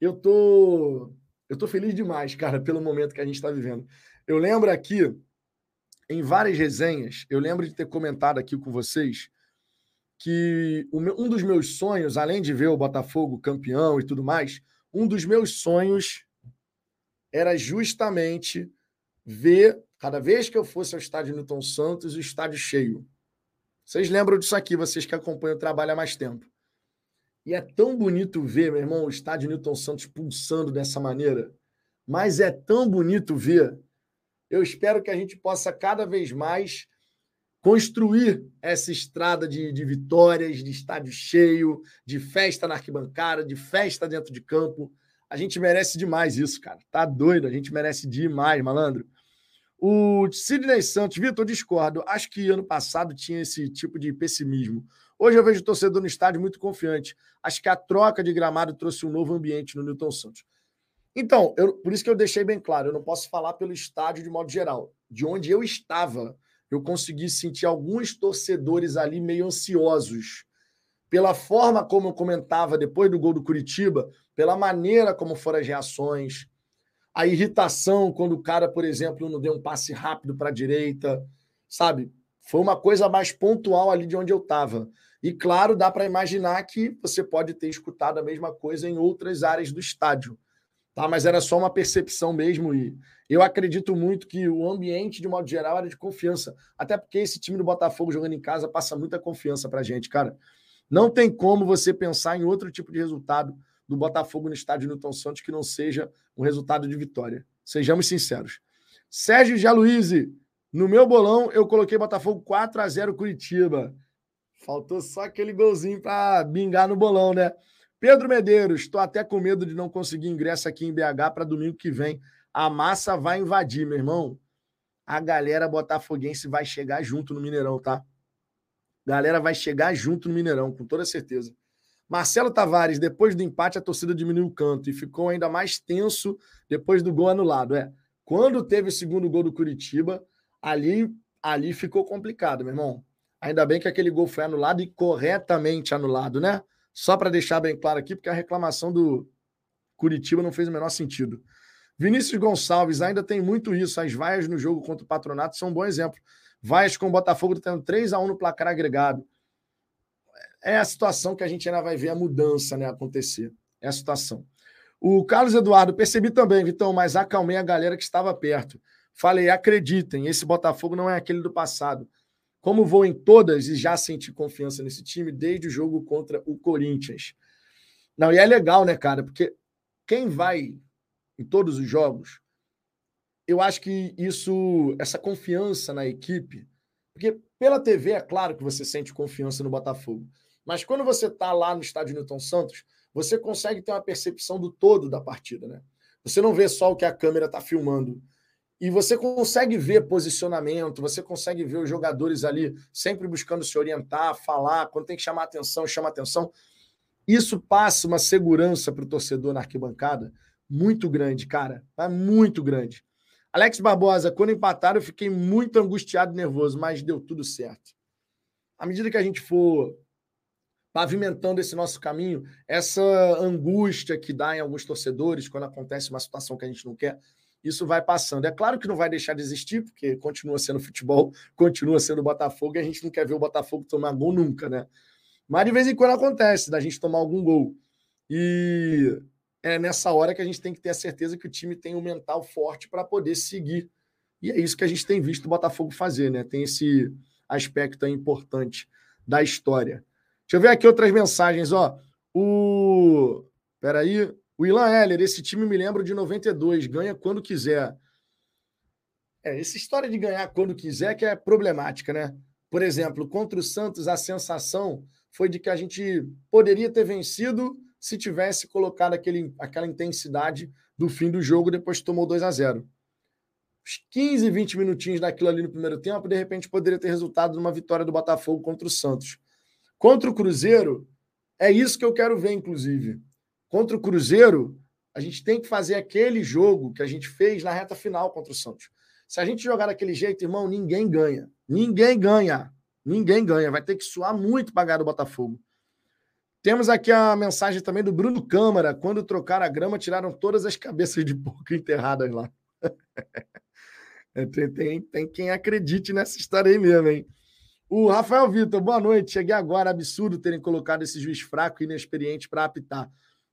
eu tô eu tô feliz demais, cara, pelo momento que a gente está vivendo. Eu lembro aqui em várias resenhas, eu lembro de ter comentado aqui com vocês que um dos meus sonhos, além de ver o Botafogo campeão e tudo mais, um dos meus sonhos era justamente ver Cada vez que eu fosse ao estádio Newton Santos, o estádio cheio. Vocês lembram disso aqui, vocês que acompanham o trabalho há mais tempo. E é tão bonito ver, meu irmão, o estádio Newton Santos pulsando dessa maneira. Mas é tão bonito ver. Eu espero que a gente possa cada vez mais construir essa estrada de, de vitórias, de estádio cheio, de festa na arquibancada, de festa dentro de campo. A gente merece demais isso, cara. Tá doido? A gente merece demais, malandro. O Sidney Santos, Vitor, discordo. Acho que ano passado tinha esse tipo de pessimismo. Hoje eu vejo o torcedor no estádio muito confiante. Acho que a troca de gramado trouxe um novo ambiente no Newton Santos. Então, eu, por isso que eu deixei bem claro, eu não posso falar pelo estádio de modo geral. De onde eu estava, eu consegui sentir alguns torcedores ali meio ansiosos. Pela forma como eu comentava depois do gol do Curitiba, pela maneira como foram as reações, a irritação quando o cara, por exemplo, não deu um passe rápido para a direita, sabe? Foi uma coisa mais pontual ali de onde eu estava. E claro, dá para imaginar que você pode ter escutado a mesma coisa em outras áreas do estádio. Tá? Mas era só uma percepção mesmo. E eu acredito muito que o ambiente, de modo geral, era de confiança. Até porque esse time do Botafogo jogando em casa passa muita confiança para gente, cara. Não tem como você pensar em outro tipo de resultado do Botafogo no estádio Newton Santos que não seja um resultado de vitória. Sejamos sinceros. Sérgio Jaluíze, no meu bolão eu coloquei Botafogo 4 a 0 Curitiba. Faltou só aquele golzinho para bingar no bolão, né? Pedro Medeiros, estou até com medo de não conseguir ingresso aqui em BH para domingo que vem. A massa vai invadir, meu irmão. A galera botafoguense vai chegar junto no Mineirão, tá? Galera vai chegar junto no Mineirão, com toda certeza. Marcelo Tavares, depois do empate, a torcida diminuiu o canto e ficou ainda mais tenso depois do gol anulado. É, quando teve o segundo gol do Curitiba, ali, ali ficou complicado, meu irmão. Ainda bem que aquele gol foi anulado e corretamente anulado, né? Só para deixar bem claro aqui, porque a reclamação do Curitiba não fez o menor sentido. Vinícius Gonçalves ainda tem muito isso. As vaias no jogo contra o Patronato são um bom exemplo. Vaias com o Botafogo tendo 3 a 1 no placar agregado. É a situação que a gente ainda vai ver a mudança né, acontecer. É a situação. O Carlos Eduardo, percebi também, Vitão, mas acalmei a galera que estava perto. Falei, acreditem, esse Botafogo não é aquele do passado. Como vou em todas e já senti confiança nesse time desde o jogo contra o Corinthians. Não, e é legal, né, cara? Porque quem vai em todos os jogos, eu acho que isso, essa confiança na equipe, porque pela TV é claro que você sente confiança no Botafogo, mas quando você está lá no estádio Newton Santos, você consegue ter uma percepção do todo da partida, né? Você não vê só o que a câmera está filmando. E você consegue ver posicionamento, você consegue ver os jogadores ali sempre buscando se orientar, falar, quando tem que chamar atenção, chama atenção. Isso passa uma segurança para o torcedor na arquibancada muito grande, cara. É muito grande. Alex Barbosa, quando empataram, eu fiquei muito angustiado e nervoso, mas deu tudo certo. À medida que a gente for pavimentando esse nosso caminho, essa angústia que dá em alguns torcedores quando acontece uma situação que a gente não quer, isso vai passando. É claro que não vai deixar de existir, porque continua sendo futebol, continua sendo Botafogo, e a gente não quer ver o Botafogo tomar gol nunca, né? Mas de vez em quando acontece da gente tomar algum gol. E é nessa hora que a gente tem que ter a certeza que o time tem um mental forte para poder seguir. E é isso que a gente tem visto o Botafogo fazer, né? Tem esse aspecto importante da história. Deixa eu ver aqui outras mensagens, ó. O. Peraí. O Ilan Heller, esse time me lembra de 92, ganha quando quiser. É, essa história de ganhar quando quiser que é problemática, né? Por exemplo, contra o Santos, a sensação foi de que a gente poderia ter vencido se tivesse colocado aquele, aquela intensidade do fim do jogo, depois tomou 2 a 0 Os 15, 20 minutinhos daquilo ali no primeiro tempo, de repente poderia ter resultado numa vitória do Botafogo contra o Santos. Contra o Cruzeiro, é isso que eu quero ver, inclusive. Contra o Cruzeiro, a gente tem que fazer aquele jogo que a gente fez na reta final contra o Santos. Se a gente jogar daquele jeito, irmão, ninguém ganha. Ninguém ganha. Ninguém ganha. Vai ter que suar muito para ganhar do Botafogo. Temos aqui a mensagem também do Bruno Câmara. Quando trocaram a grama, tiraram todas as cabeças de porco enterradas lá. É, tem, tem, tem quem acredite nessa história aí mesmo, hein? O Rafael Vitor, boa noite. Cheguei agora. Absurdo terem colocado esse juiz fraco e inexperiente para apitar.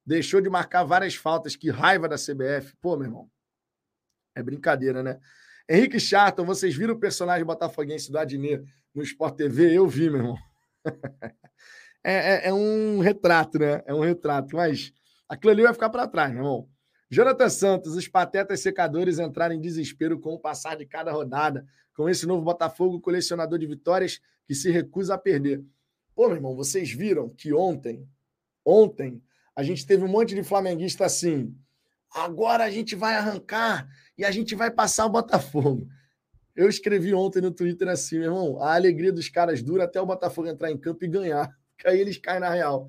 Deixou de marcar várias faltas. Que raiva da CBF. Pô, meu irmão. É brincadeira, né? Henrique Charton, vocês viram o personagem botafoguense do Adnet no Sport TV? Eu vi, meu irmão. é, é, é, um retrato, né? É um retrato, mas aquilo ali vai ficar para trás, meu irmão. Jonathan Santos, os patetas secadores entraram em desespero com o passar de cada rodada, com esse novo Botafogo colecionador de vitórias que se recusa a perder. Pô, meu irmão, vocês viram que ontem, ontem, a gente teve um monte de flamenguista assim. Agora a gente vai arrancar e a gente vai passar o Botafogo. Eu escrevi ontem no Twitter assim, meu irmão, a alegria dos caras dura até o Botafogo entrar em campo e ganhar que aí eles caem na real.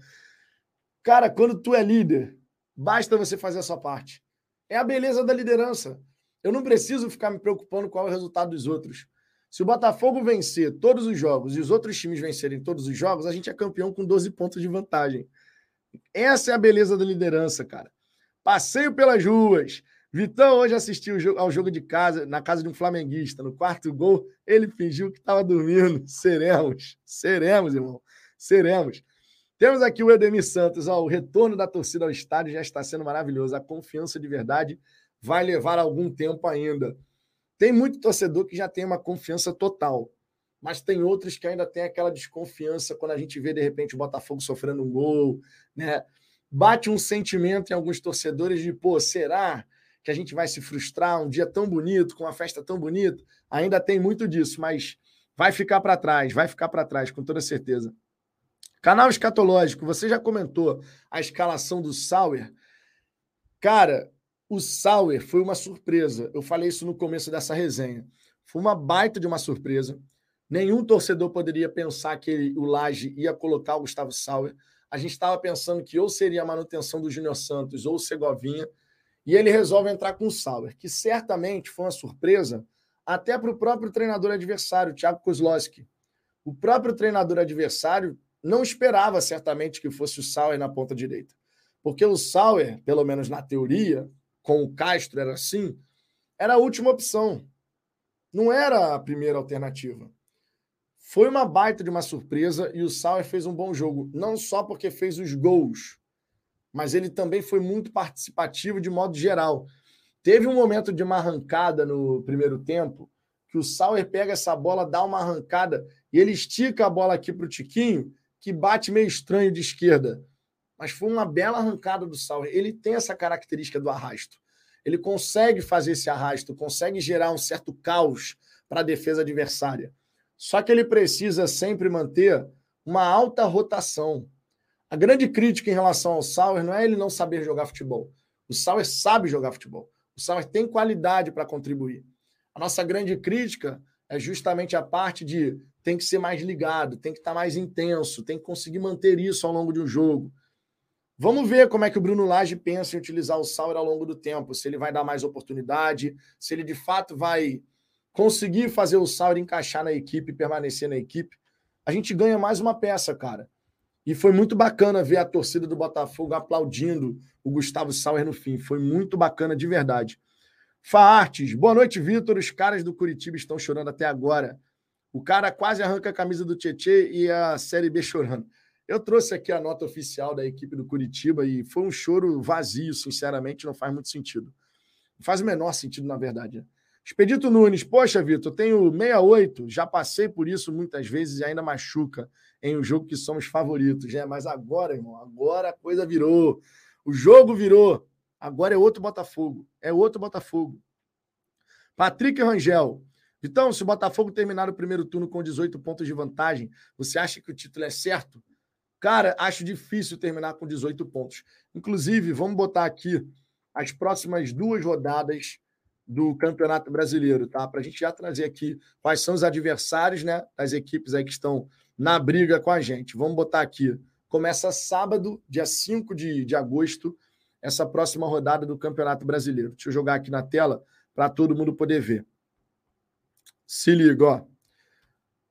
Cara, quando tu é líder, basta você fazer a sua parte. É a beleza da liderança. Eu não preciso ficar me preocupando qual é o resultado dos outros. Se o Botafogo vencer todos os jogos e os outros times vencerem todos os jogos, a gente é campeão com 12 pontos de vantagem. Essa é a beleza da liderança, cara. Passeio pelas ruas. Vitão hoje assistiu ao jogo de casa, na casa de um flamenguista. No quarto gol, ele fingiu que estava dormindo. Seremos, seremos, irmão seremos. Temos aqui o Edemir Santos, ó, o retorno da torcida ao estádio já está sendo maravilhoso. A confiança de verdade vai levar algum tempo ainda. Tem muito torcedor que já tem uma confiança total, mas tem outros que ainda tem aquela desconfiança quando a gente vê de repente o Botafogo sofrendo um gol, né? Bate um sentimento em alguns torcedores de, pô, será que a gente vai se frustrar, um dia tão bonito, com uma festa tão bonita. Ainda tem muito disso, mas vai ficar para trás, vai ficar para trás, com toda certeza. Canal Escatológico, você já comentou a escalação do Sauer? Cara, o Sauer foi uma surpresa. Eu falei isso no começo dessa resenha. Foi uma baita de uma surpresa. Nenhum torcedor poderia pensar que ele, o Laje ia colocar o Gustavo Sauer. A gente estava pensando que ou seria a manutenção do Júnior Santos ou o Segovinha. E ele resolve entrar com o Sauer, que certamente foi uma surpresa até para o próprio treinador adversário, Thiago Kozlowski. O próprio treinador adversário não esperava certamente que fosse o Sauer na ponta direita. Porque o Sauer, pelo menos na teoria, com o Castro era assim, era a última opção. Não era a primeira alternativa. Foi uma baita de uma surpresa e o Sauer fez um bom jogo, não só porque fez os gols, mas ele também foi muito participativo de modo geral. Teve um momento de uma arrancada no primeiro tempo, que o Sauer pega essa bola, dá uma arrancada e ele estica a bola aqui para o Tiquinho, que bate meio estranho de esquerda. Mas foi uma bela arrancada do Sauer. Ele tem essa característica do arrasto. Ele consegue fazer esse arrasto, consegue gerar um certo caos para a defesa adversária. Só que ele precisa sempre manter uma alta rotação. A grande crítica em relação ao Sauer não é ele não saber jogar futebol. O Sauer sabe jogar futebol. O Sauer tem qualidade para contribuir. A nossa grande crítica é justamente a parte de tem que ser mais ligado, tem que estar tá mais intenso, tem que conseguir manter isso ao longo de um jogo. Vamos ver como é que o Bruno Lage pensa em utilizar o Sauer ao longo do tempo, se ele vai dar mais oportunidade, se ele de fato vai conseguir fazer o Sauer encaixar na equipe, permanecer na equipe, a gente ganha mais uma peça, cara. E foi muito bacana ver a torcida do Botafogo aplaudindo o Gustavo Sauer no fim. Foi muito bacana de verdade. Faartes, boa noite, Vitor. Os caras do Curitiba estão chorando até agora. O cara quase arranca a camisa do Tietê e a Série B chorando. Eu trouxe aqui a nota oficial da equipe do Curitiba e foi um choro vazio, sinceramente, não faz muito sentido. Não faz o menor sentido, na verdade. Né? Expedito Nunes, poxa, Vitor, tenho 68, já passei por isso muitas vezes e ainda machuca em um jogo que somos favoritos, né? Mas agora, irmão, agora a coisa virou. O jogo virou. Agora é outro Botafogo. É outro Botafogo. Patrick Rangel. Então, se o Botafogo terminar o primeiro turno com 18 pontos de vantagem, você acha que o título é certo? Cara, acho difícil terminar com 18 pontos. Inclusive, vamos botar aqui as próximas duas rodadas do Campeonato Brasileiro, tá? Para a gente já trazer aqui quais são os adversários, né? Das equipes aí que estão na briga com a gente. Vamos botar aqui. Começa sábado, dia 5 de, de agosto, essa próxima rodada do Campeonato Brasileiro. Deixa eu jogar aqui na tela para todo mundo poder ver. Se liga, ó.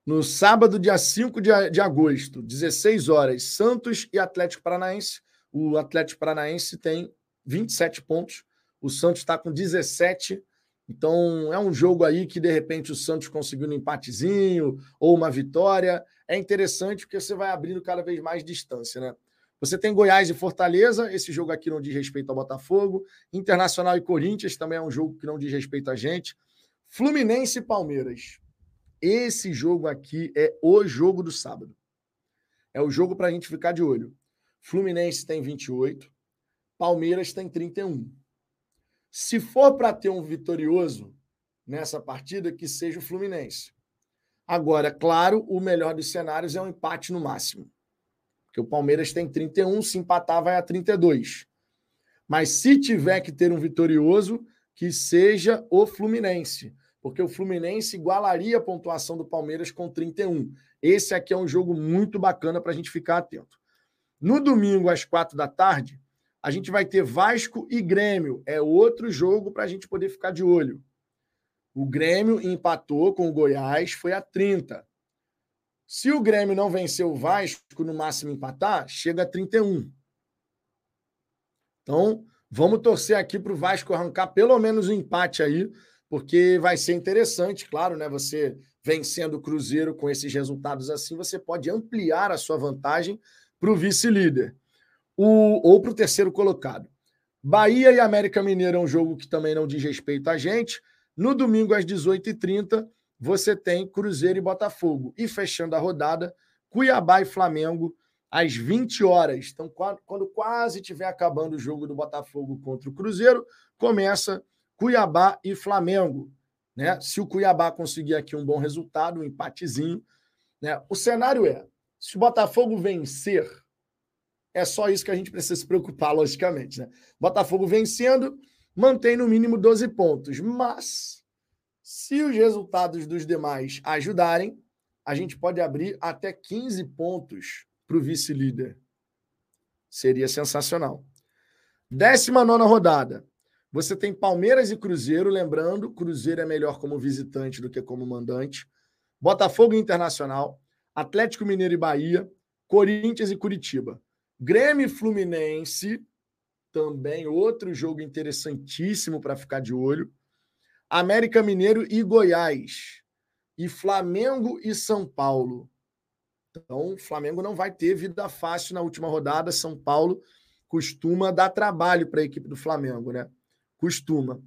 No sábado, dia 5 de, de agosto, 16 horas, Santos e Atlético Paranaense. O Atlético Paranaense tem 27 pontos o Santos está com 17. Então, é um jogo aí que, de repente, o Santos conseguiu um empatezinho ou uma vitória. É interessante porque você vai abrindo cada vez mais distância, né? Você tem Goiás e Fortaleza, esse jogo aqui não diz respeito ao Botafogo. Internacional e Corinthians também é um jogo que não diz respeito a gente. Fluminense e Palmeiras. Esse jogo aqui é o jogo do sábado. É o jogo para a gente ficar de olho. Fluminense tem 28, Palmeiras tem 31. Se for para ter um vitorioso nessa partida, que seja o Fluminense. Agora, claro, o melhor dos cenários é um empate no máximo. Porque o Palmeiras tem 31, se empatar vai a 32. Mas se tiver que ter um vitorioso, que seja o Fluminense. Porque o Fluminense igualaria a pontuação do Palmeiras com 31. Esse aqui é um jogo muito bacana para a gente ficar atento. No domingo, às quatro da tarde, a gente vai ter Vasco e Grêmio. É outro jogo para a gente poder ficar de olho. O Grêmio empatou com o Goiás, foi a 30. Se o Grêmio não vencer o Vasco, no máximo empatar, chega a 31. Então, vamos torcer aqui para o Vasco arrancar pelo menos um empate aí, porque vai ser interessante, claro, né? Você vencendo o Cruzeiro com esses resultados assim, você pode ampliar a sua vantagem para o vice-líder o, ou para o terceiro colocado. Bahia e América Mineiro é um jogo que também não diz respeito a gente. No domingo, às 18h30, você tem Cruzeiro e Botafogo. E fechando a rodada, Cuiabá e Flamengo, às 20 horas. Então, quando quase estiver acabando o jogo do Botafogo contra o Cruzeiro, começa Cuiabá e Flamengo. Né? Se o Cuiabá conseguir aqui um bom resultado, um empatezinho, né? o cenário é: se o Botafogo vencer, é só isso que a gente precisa se preocupar, logicamente. Né? Botafogo vencendo, mantém no mínimo 12 pontos. Mas, se os resultados dos demais ajudarem, a gente pode abrir até 15 pontos para o vice-líder. Seria sensacional. 19 rodada. Você tem Palmeiras e Cruzeiro, lembrando, Cruzeiro é melhor como visitante do que como mandante. Botafogo Internacional, Atlético Mineiro e Bahia, Corinthians e Curitiba. Grêmio Fluminense, também outro jogo interessantíssimo para ficar de olho. América Mineiro e Goiás. E Flamengo e São Paulo. Então, o Flamengo não vai ter vida fácil na última rodada. São Paulo costuma dar trabalho para a equipe do Flamengo, né? Costuma.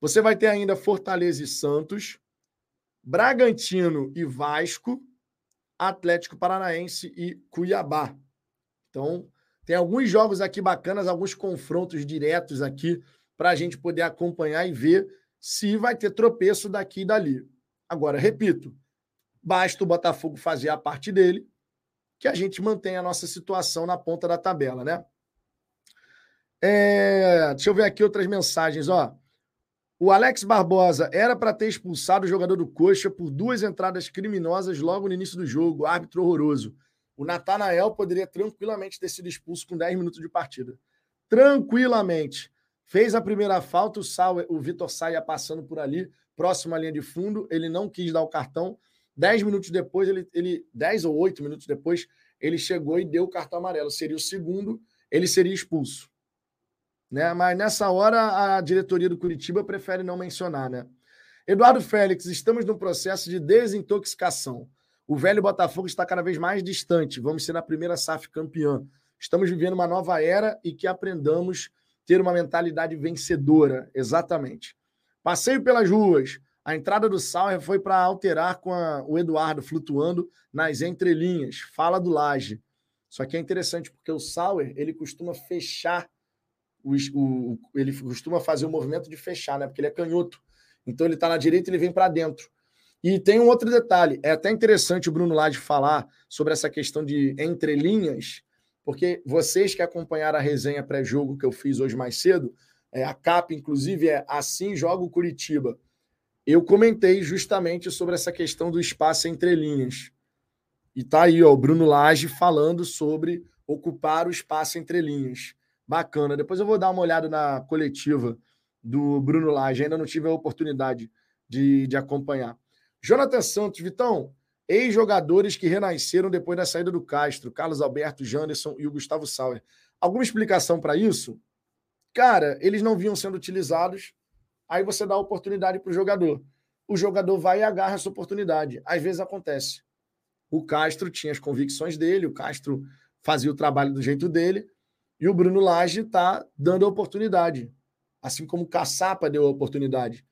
Você vai ter ainda Fortaleza e Santos, Bragantino e Vasco, Atlético Paranaense e Cuiabá. Então, tem alguns jogos aqui bacanas, alguns confrontos diretos aqui para a gente poder acompanhar e ver se vai ter tropeço daqui e dali. Agora, repito, basta o Botafogo fazer a parte dele que a gente mantém a nossa situação na ponta da tabela, né? É, deixa eu ver aqui outras mensagens, ó. O Alex Barbosa era para ter expulsado o jogador do Coxa por duas entradas criminosas logo no início do jogo, árbitro horroroso. O Natanael poderia tranquilamente ter sido expulso com 10 minutos de partida. Tranquilamente. Fez a primeira falta, o, o Vitor saia passando por ali, próximo à linha de fundo, ele não quis dar o cartão, Dez minutos depois, ele, ele, dez ou oito minutos depois, ele chegou e deu o cartão amarelo. Seria o segundo, ele seria expulso. Né? Mas nessa hora, a diretoria do Curitiba prefere não mencionar, né? Eduardo Félix, estamos num processo de desintoxicação. O velho Botafogo está cada vez mais distante. Vamos ser a primeira SAF campeã. Estamos vivendo uma nova era e que aprendamos ter uma mentalidade vencedora. Exatamente. Passeio pelas ruas. A entrada do Sauer foi para alterar com a, o Eduardo flutuando nas entrelinhas. Fala do Laje. Só que é interessante porque o Sauer ele costuma fechar o, ele costuma fazer o movimento de fechar, né? Porque ele é canhoto. Então ele está na direita e ele vem para dentro. E tem um outro detalhe. É até interessante o Bruno Lage falar sobre essa questão de entrelinhas, porque vocês que acompanharam a resenha pré-jogo que eu fiz hoje mais cedo, é, a capa, inclusive, é Assim Joga o Curitiba eu comentei justamente sobre essa questão do espaço entre linhas. E tá aí, ó, o Bruno Lage falando sobre ocupar o espaço entre linhas. Bacana. Depois eu vou dar uma olhada na coletiva do Bruno Lage. Ainda não tive a oportunidade de, de acompanhar. Jonathan Santos, Vitão, ex-jogadores que renasceram depois da saída do Castro, Carlos Alberto, Janderson e o Gustavo Sauer. Alguma explicação para isso? Cara, eles não vinham sendo utilizados Aí você dá a oportunidade para o jogador. O jogador vai e agarra essa oportunidade. Às vezes acontece. O Castro tinha as convicções dele, o Castro fazia o trabalho do jeito dele, e o Bruno Lage está dando a oportunidade. Assim como o Caçapa deu a oportunidade.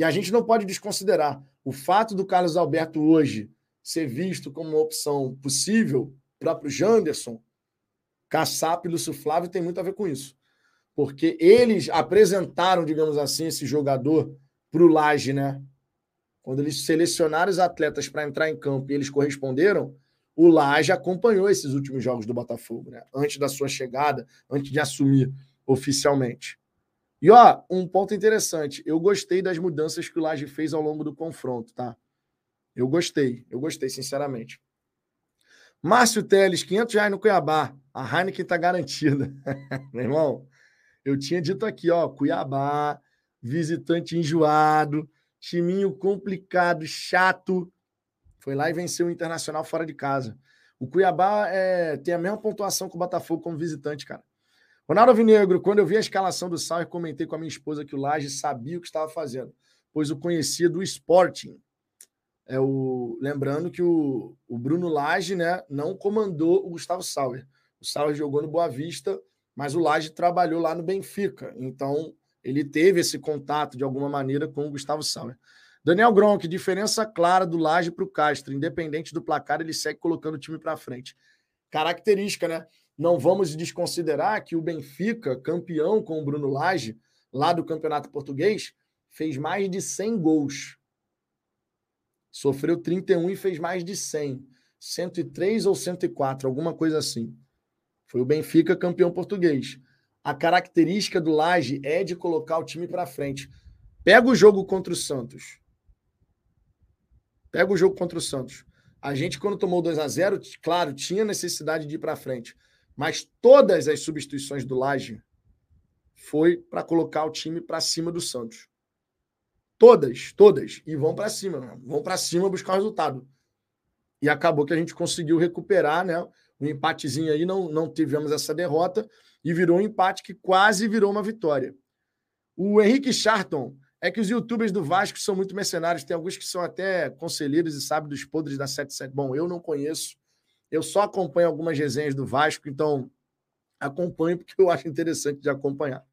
E a gente não pode desconsiderar o fato do Carlos Alberto hoje ser visto como uma opção possível, o próprio Janderson, Caçapa e Lúcio Flávio tem muito a ver com isso porque eles apresentaram, digamos assim, esse jogador para o Laje, né? Quando eles selecionaram os atletas para entrar em campo e eles corresponderam, o Laje acompanhou esses últimos jogos do Botafogo, né? Antes da sua chegada, antes de assumir oficialmente. E ó, um ponto interessante, eu gostei das mudanças que o Laje fez ao longo do confronto, tá? Eu gostei, eu gostei, sinceramente. Márcio Teles, 500 reais no Cuiabá. A Heineken tá garantida. Meu irmão, eu tinha dito aqui, ó, Cuiabá, visitante enjoado, timinho complicado, chato. Foi lá e venceu o Internacional fora de casa. O Cuiabá é, tem a mesma pontuação que o Botafogo como visitante, cara. Ronaldo Vinegro, quando eu vi a escalação do Sauer, comentei com a minha esposa que o Laje sabia o que estava fazendo, pois o conhecia do Sporting. É o, lembrando que o, o Bruno Lage né, não comandou o Gustavo Sauer. O Sauer jogou no Boa Vista mas o Laje trabalhou lá no Benfica, então ele teve esse contato de alguma maneira com o Gustavo Sauer. Daniel Gronk, diferença clara do Laje para o Castro, independente do placar, ele segue colocando o time para frente. característica, né? Não vamos desconsiderar que o Benfica, campeão com o Bruno Lage, lá do Campeonato Português, fez mais de 100 gols. Sofreu 31 e fez mais de 100. 103 ou 104, alguma coisa assim. Foi o Benfica campeão português. A característica do Laje é de colocar o time para frente. Pega o jogo contra o Santos. Pega o jogo contra o Santos. A gente, quando tomou 2 a 0 claro, tinha necessidade de ir para frente. Mas todas as substituições do Laje foi para colocar o time para cima do Santos. Todas, todas. E vão para cima, vão para cima buscar o resultado. E acabou que a gente conseguiu recuperar, né? Um empatezinho aí, não, não tivemos essa derrota e virou um empate que quase virou uma vitória. O Henrique Charton é que os youtubers do Vasco são muito mercenários. Tem alguns que são até conselheiros e sabem dos podres da 77. Bom, eu não conheço. Eu só acompanho algumas resenhas do Vasco, então acompanho porque eu acho interessante de acompanhar.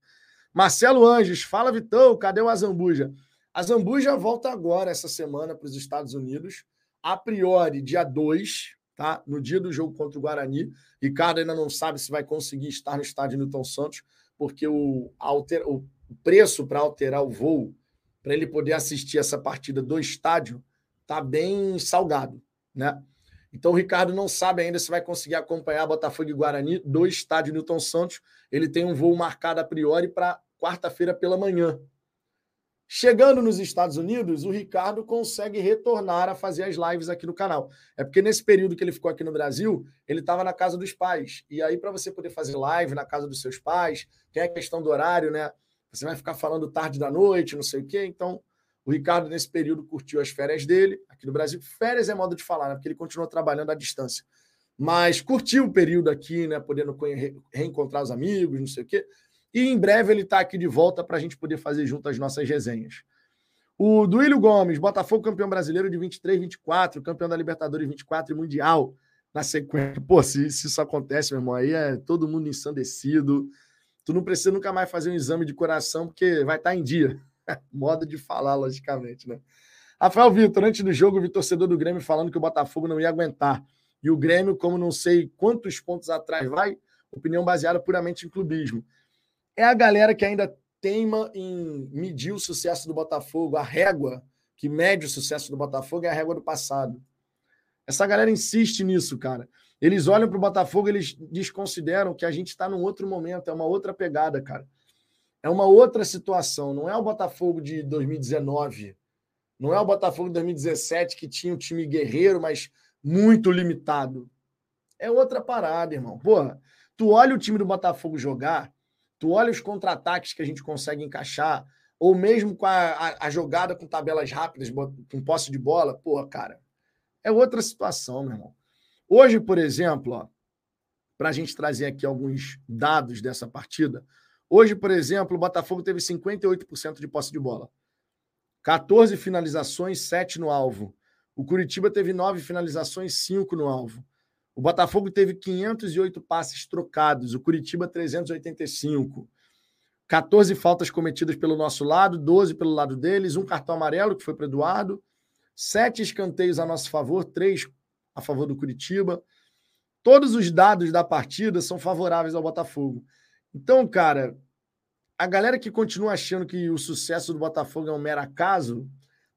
Marcelo Anjos, fala Vitão, cadê o Azambuja? A Zambuja volta agora, essa semana, para os Estados Unidos. A priori, dia 2, tá? No dia do jogo contra o Guarani. Ricardo ainda não sabe se vai conseguir estar no estádio Newton Santos, porque o, alter, o preço para alterar o voo, para ele poder assistir essa partida do estádio, tá bem salgado, né? Então o Ricardo não sabe ainda se vai conseguir acompanhar Botafogo e Guarani do estádio Newton Santos. Ele tem um voo marcado a priori para quarta-feira pela manhã, Chegando nos Estados Unidos, o Ricardo consegue retornar a fazer as lives aqui no canal. É porque nesse período que ele ficou aqui no Brasil, ele estava na casa dos pais. E aí, para você poder fazer live na casa dos seus pais, tem a questão do horário, né? Você vai ficar falando tarde da noite, não sei o quê. Então, o Ricardo, nesse período, curtiu as férias dele aqui no Brasil. Férias é modo de falar, né? Porque ele continua trabalhando à distância. Mas curtiu o período aqui, né? Podendo reencontrar os amigos, não sei o quê. E em breve ele está aqui de volta para a gente poder fazer junto as nossas resenhas. O Duílio Gomes, Botafogo campeão brasileiro de 23, 24, campeão da Libertadores 24 e Mundial na sequência. Pô, se, se isso acontece, meu irmão, aí é todo mundo ensandecido. Tu não precisa nunca mais fazer um exame de coração, porque vai estar tá em dia. Modo de falar, logicamente, né? Rafael Vitor, antes do jogo, vi torcedor do Grêmio falando que o Botafogo não ia aguentar. E o Grêmio, como não sei quantos pontos atrás vai, opinião baseada puramente em clubismo é a galera que ainda teima em medir o sucesso do Botafogo, a régua que mede o sucesso do Botafogo é a régua do passado. Essa galera insiste nisso, cara. Eles olham para o Botafogo, eles desconsideram que a gente está num outro momento, é uma outra pegada, cara. É uma outra situação. Não é o Botafogo de 2019, não é o Botafogo de 2017 que tinha um time guerreiro, mas muito limitado. É outra parada, irmão. Porra, tu olha o time do Botafogo jogar, Tu olha os contra-ataques que a gente consegue encaixar, ou mesmo com a, a, a, jogada com tabelas rápidas, com posse de bola, pô, cara, é outra situação, meu irmão. Hoje, por exemplo, para a gente trazer aqui alguns dados dessa partida, hoje, por exemplo, o Botafogo teve 58% de posse de bola, 14 finalizações, 7 no alvo. O Curitiba teve 9 finalizações, 5 no alvo. O Botafogo teve 508 passes trocados, o Curitiba 385. 14 faltas cometidas pelo nosso lado, 12 pelo lado deles, um cartão amarelo que foi para Eduardo, sete escanteios a nosso favor, três a favor do Curitiba. Todos os dados da partida são favoráveis ao Botafogo. Então, cara, a galera que continua achando que o sucesso do Botafogo é um mero acaso,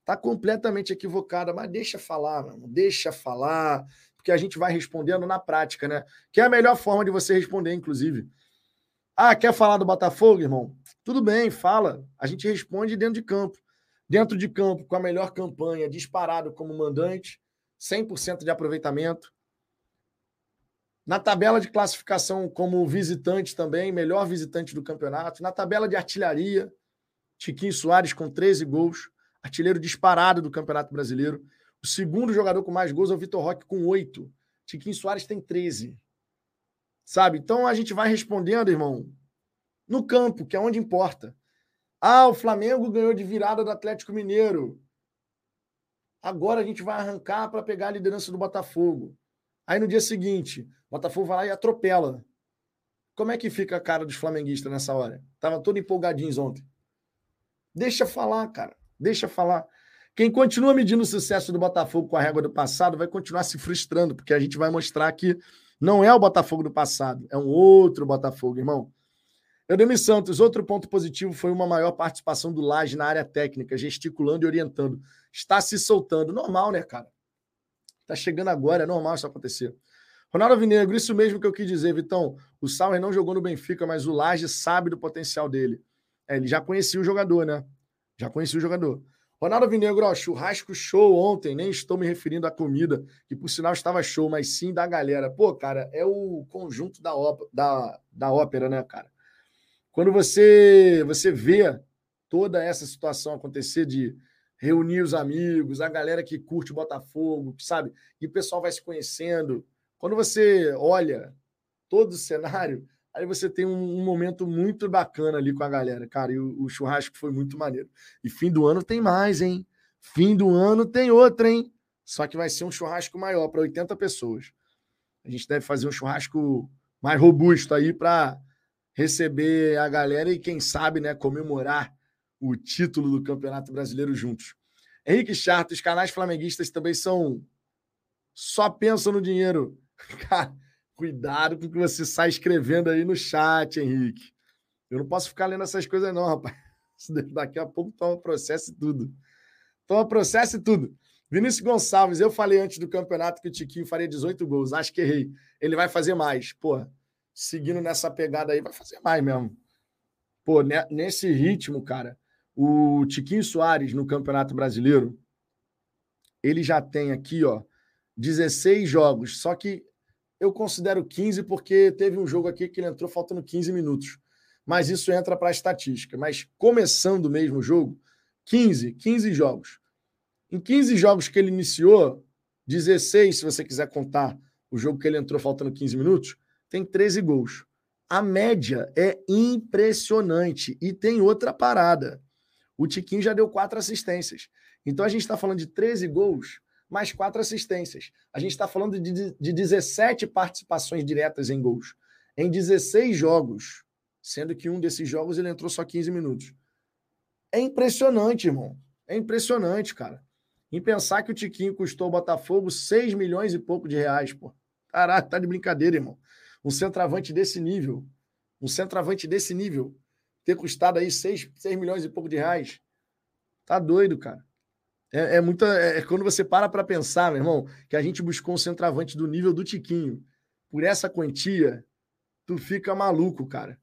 tá completamente equivocada, mas deixa falar, mano, deixa falar porque a gente vai respondendo na prática, né? Que é a melhor forma de você responder, inclusive. Ah, quer falar do Botafogo, irmão? Tudo bem, fala. A gente responde dentro de campo. Dentro de campo, com a melhor campanha, disparado como mandante, 100% de aproveitamento. Na tabela de classificação como visitante também, melhor visitante do campeonato. Na tabela de artilharia, Tiquinho Soares com 13 gols, artilheiro disparado do Campeonato Brasileiro. O segundo jogador com mais gols é o Vitor Roque, com oito. Tiquinho Soares tem 13. Sabe? Então a gente vai respondendo, irmão, no campo, que é onde importa. Ah, o Flamengo ganhou de virada do Atlético Mineiro. Agora a gente vai arrancar para pegar a liderança do Botafogo. Aí no dia seguinte, Botafogo vai lá e atropela. Como é que fica a cara dos flamenguistas nessa hora? Tava todo empolgadinhos ontem. Deixa falar, cara. Deixa falar. Quem continua medindo o sucesso do Botafogo com a régua do passado vai continuar se frustrando, porque a gente vai mostrar que Não é o Botafogo do passado, é um outro Botafogo, irmão. Eudemir Santos, outro ponto positivo foi uma maior participação do Laje na área técnica, gesticulando e orientando. Está se soltando. Normal, né, cara? Tá chegando agora, é normal isso acontecer. Ronaldo Vinegro, isso mesmo que eu quis dizer, Vitão. O Sauer não jogou no Benfica, mas o Laje sabe do potencial dele. É, ele já conhecia o jogador, né? Já conhecia o jogador. Ronaldo Vinegro, ó, churrasco show ontem, nem estou me referindo à comida, que por sinal estava show, mas sim da galera. Pô, cara, é o conjunto da, ópera, da, da ópera, né, cara? Quando você, você vê toda essa situação acontecer de reunir os amigos, a galera que curte o Botafogo, sabe? E o pessoal vai se conhecendo. Quando você olha todo o cenário, aí você tem um, um momento muito bacana ali com a galera, cara. E o, o, churrasco foi muito maneiro. E fim do ano tem mais, hein? Fim do ano tem outra, hein? Só que vai ser um churrasco maior para 80 pessoas. A gente deve fazer um churrasco mais robusto aí para receber a galera e, quem sabe, né, comemorar o título do Campeonato Brasileiro juntos. Henrique Charto, os canais flamenguistas também são. Só pensam no dinheiro. Cara, cuidado com o que você sai escrevendo aí no chat, Henrique. Eu não posso ficar lendo essas coisas, não, rapaz. Daqui a pouco toma processo e tudo. Toma processo e tudo. Vinícius Gonçalves, eu falei antes do campeonato que o Tiquinho faria 18 gols. Acho que errei. Ele vai fazer mais. Porra, seguindo nessa pegada aí, vai fazer mais mesmo. Pô, nesse ritmo, cara, o Tiquinho Soares no Campeonato Brasileiro, ele já tem aqui, ó, 16 jogos. Só que eu considero 15 porque teve um jogo aqui que ele entrou faltando 15 minutos. Mas isso entra para a estatística. Mas começando mesmo o jogo, 15, 15 jogos. Em 15 jogos que ele iniciou, 16, se você quiser contar o jogo que ele entrou faltando 15 minutos, tem 13 gols. A média é impressionante. E tem outra parada. O Tiquinho já deu quatro assistências. Então a gente está falando de 13 gols, mais quatro assistências. A gente está falando de, de 17 participações diretas em gols. Em 16 jogos, sendo que um desses jogos ele entrou só 15 minutos. É impressionante, irmão. É impressionante, cara. Em pensar que o Tiquinho custou ao Botafogo 6 milhões e pouco de reais, pô. Caraca, tá de brincadeira, irmão. Um centroavante desse nível, um centroavante desse nível, ter custado aí 6, 6 milhões e pouco de reais. Tá doido, cara. É, é muita. É, é quando você para para pensar, meu irmão, que a gente buscou um centroavante do nível do Tiquinho. Por essa quantia, tu fica maluco, cara.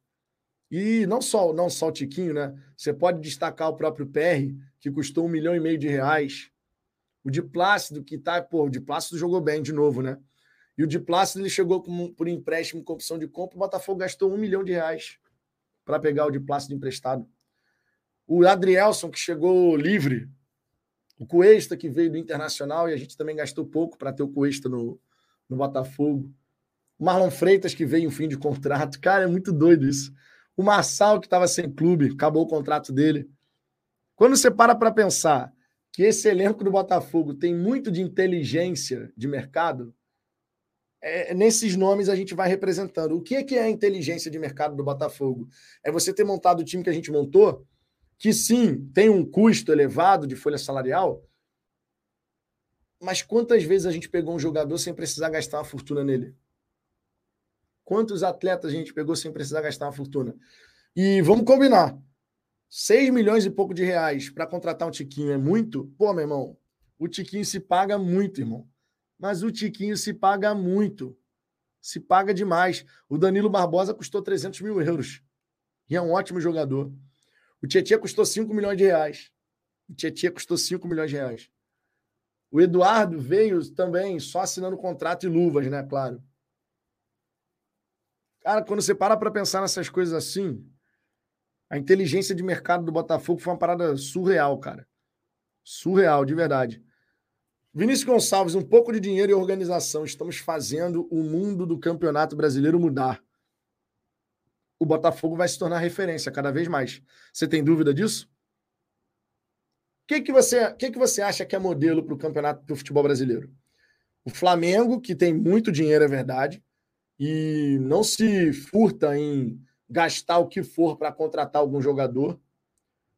E não só, não só o Tiquinho, né? Você pode destacar o próprio PR, que custou um milhão e meio de reais. O de Plácido, que tá, pô, o de Plácido jogou bem de novo, né? E o de Plácido ele chegou com, por empréstimo com opção de compra, o Botafogo gastou um milhão de reais para pegar o de Plácido emprestado. O Adrielson, que chegou livre. O Cuesta, que veio do Internacional, e a gente também gastou pouco para ter o Cuesta no, no Botafogo. O Marlon Freitas, que veio em fim de contrato. Cara, é muito doido isso. O Marçal, que estava sem clube, acabou o contrato dele. Quando você para para pensar que esse elenco do Botafogo tem muito de inteligência de mercado, é, nesses nomes a gente vai representando. O que é, que é a inteligência de mercado do Botafogo? É você ter montado o time que a gente montou, que sim, tem um custo elevado de folha salarial, mas quantas vezes a gente pegou um jogador sem precisar gastar uma fortuna nele? Quantos atletas a gente pegou sem precisar gastar uma fortuna? E vamos combinar. 6 milhões e pouco de reais para contratar um Tiquinho é muito? Pô, meu irmão, o Tiquinho se paga muito, irmão. Mas o Tiquinho se paga muito. Se paga demais. O Danilo Barbosa custou 300 mil euros. E é um ótimo jogador. O Tietchan custou 5 milhões de reais. O Tietchan custou 5 milhões de reais. O Eduardo veio também só assinando contrato e luvas, né? Claro. Cara, quando você para para pensar nessas coisas assim, a inteligência de mercado do Botafogo foi uma parada surreal, cara. Surreal, de verdade. Vinícius Gonçalves, um pouco de dinheiro e organização. Estamos fazendo o mundo do campeonato brasileiro mudar. O Botafogo vai se tornar referência cada vez mais. Você tem dúvida disso? O que, que, você, que, que você acha que é modelo para o campeonato do futebol brasileiro? O Flamengo, que tem muito dinheiro, é verdade, e não se furta em gastar o que for para contratar algum jogador.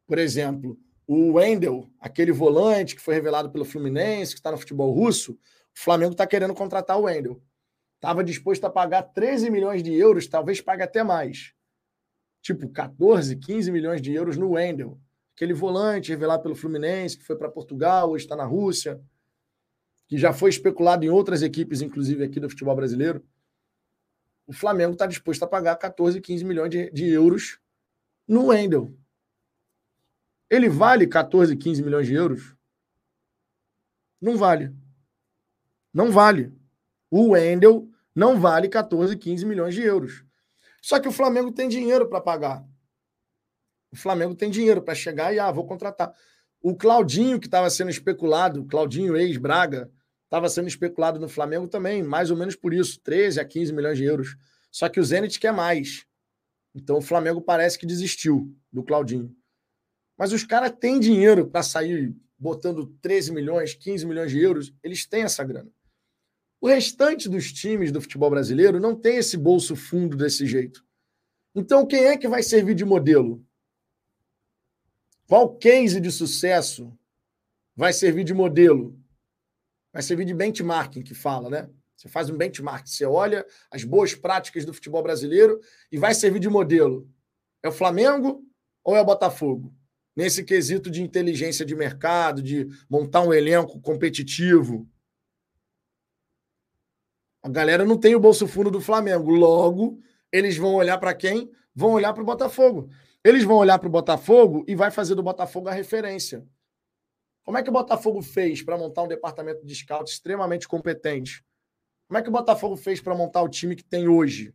Por exemplo, o Wendel, aquele volante que foi revelado pelo Fluminense, que está no futebol russo, o Flamengo está querendo contratar o Wendel. Estava disposto a pagar 13 milhões de euros, talvez pague até mais. Tipo 14, 15 milhões de euros no Wendel. Aquele volante revelado pelo Fluminense, que foi para Portugal, hoje está na Rússia, que já foi especulado em outras equipes, inclusive aqui do futebol brasileiro. O Flamengo está disposto a pagar 14, 15 milhões de, de euros no Wendel. Ele vale 14, 15 milhões de euros? Não vale. Não vale. O Wendel não vale 14, 15 milhões de euros. Só que o Flamengo tem dinheiro para pagar. O Flamengo tem dinheiro para chegar e, ah, vou contratar. O Claudinho, que estava sendo especulado, Claudinho ex-Braga, estava sendo especulado no Flamengo também, mais ou menos por isso, 13 a 15 milhões de euros. Só que o Zenit quer mais. Então o Flamengo parece que desistiu do Claudinho. Mas os caras têm dinheiro para sair botando 13 milhões, 15 milhões de euros, eles têm essa grana. O restante dos times do futebol brasileiro não tem esse bolso fundo desse jeito. Então, quem é que vai servir de modelo? Qual case de sucesso vai servir de modelo? Vai servir de benchmarking, que fala, né? Você faz um benchmark, você olha as boas práticas do futebol brasileiro e vai servir de modelo. É o Flamengo ou é o Botafogo? Nesse quesito de inteligência de mercado, de montar um elenco competitivo. A galera não tem o bolso fundo do Flamengo. Logo, eles vão olhar para quem? Vão olhar para o Botafogo. Eles vão olhar para o Botafogo e vai fazer do Botafogo a referência. Como é que o Botafogo fez para montar um departamento de scout extremamente competente? Como é que o Botafogo fez para montar o time que tem hoje?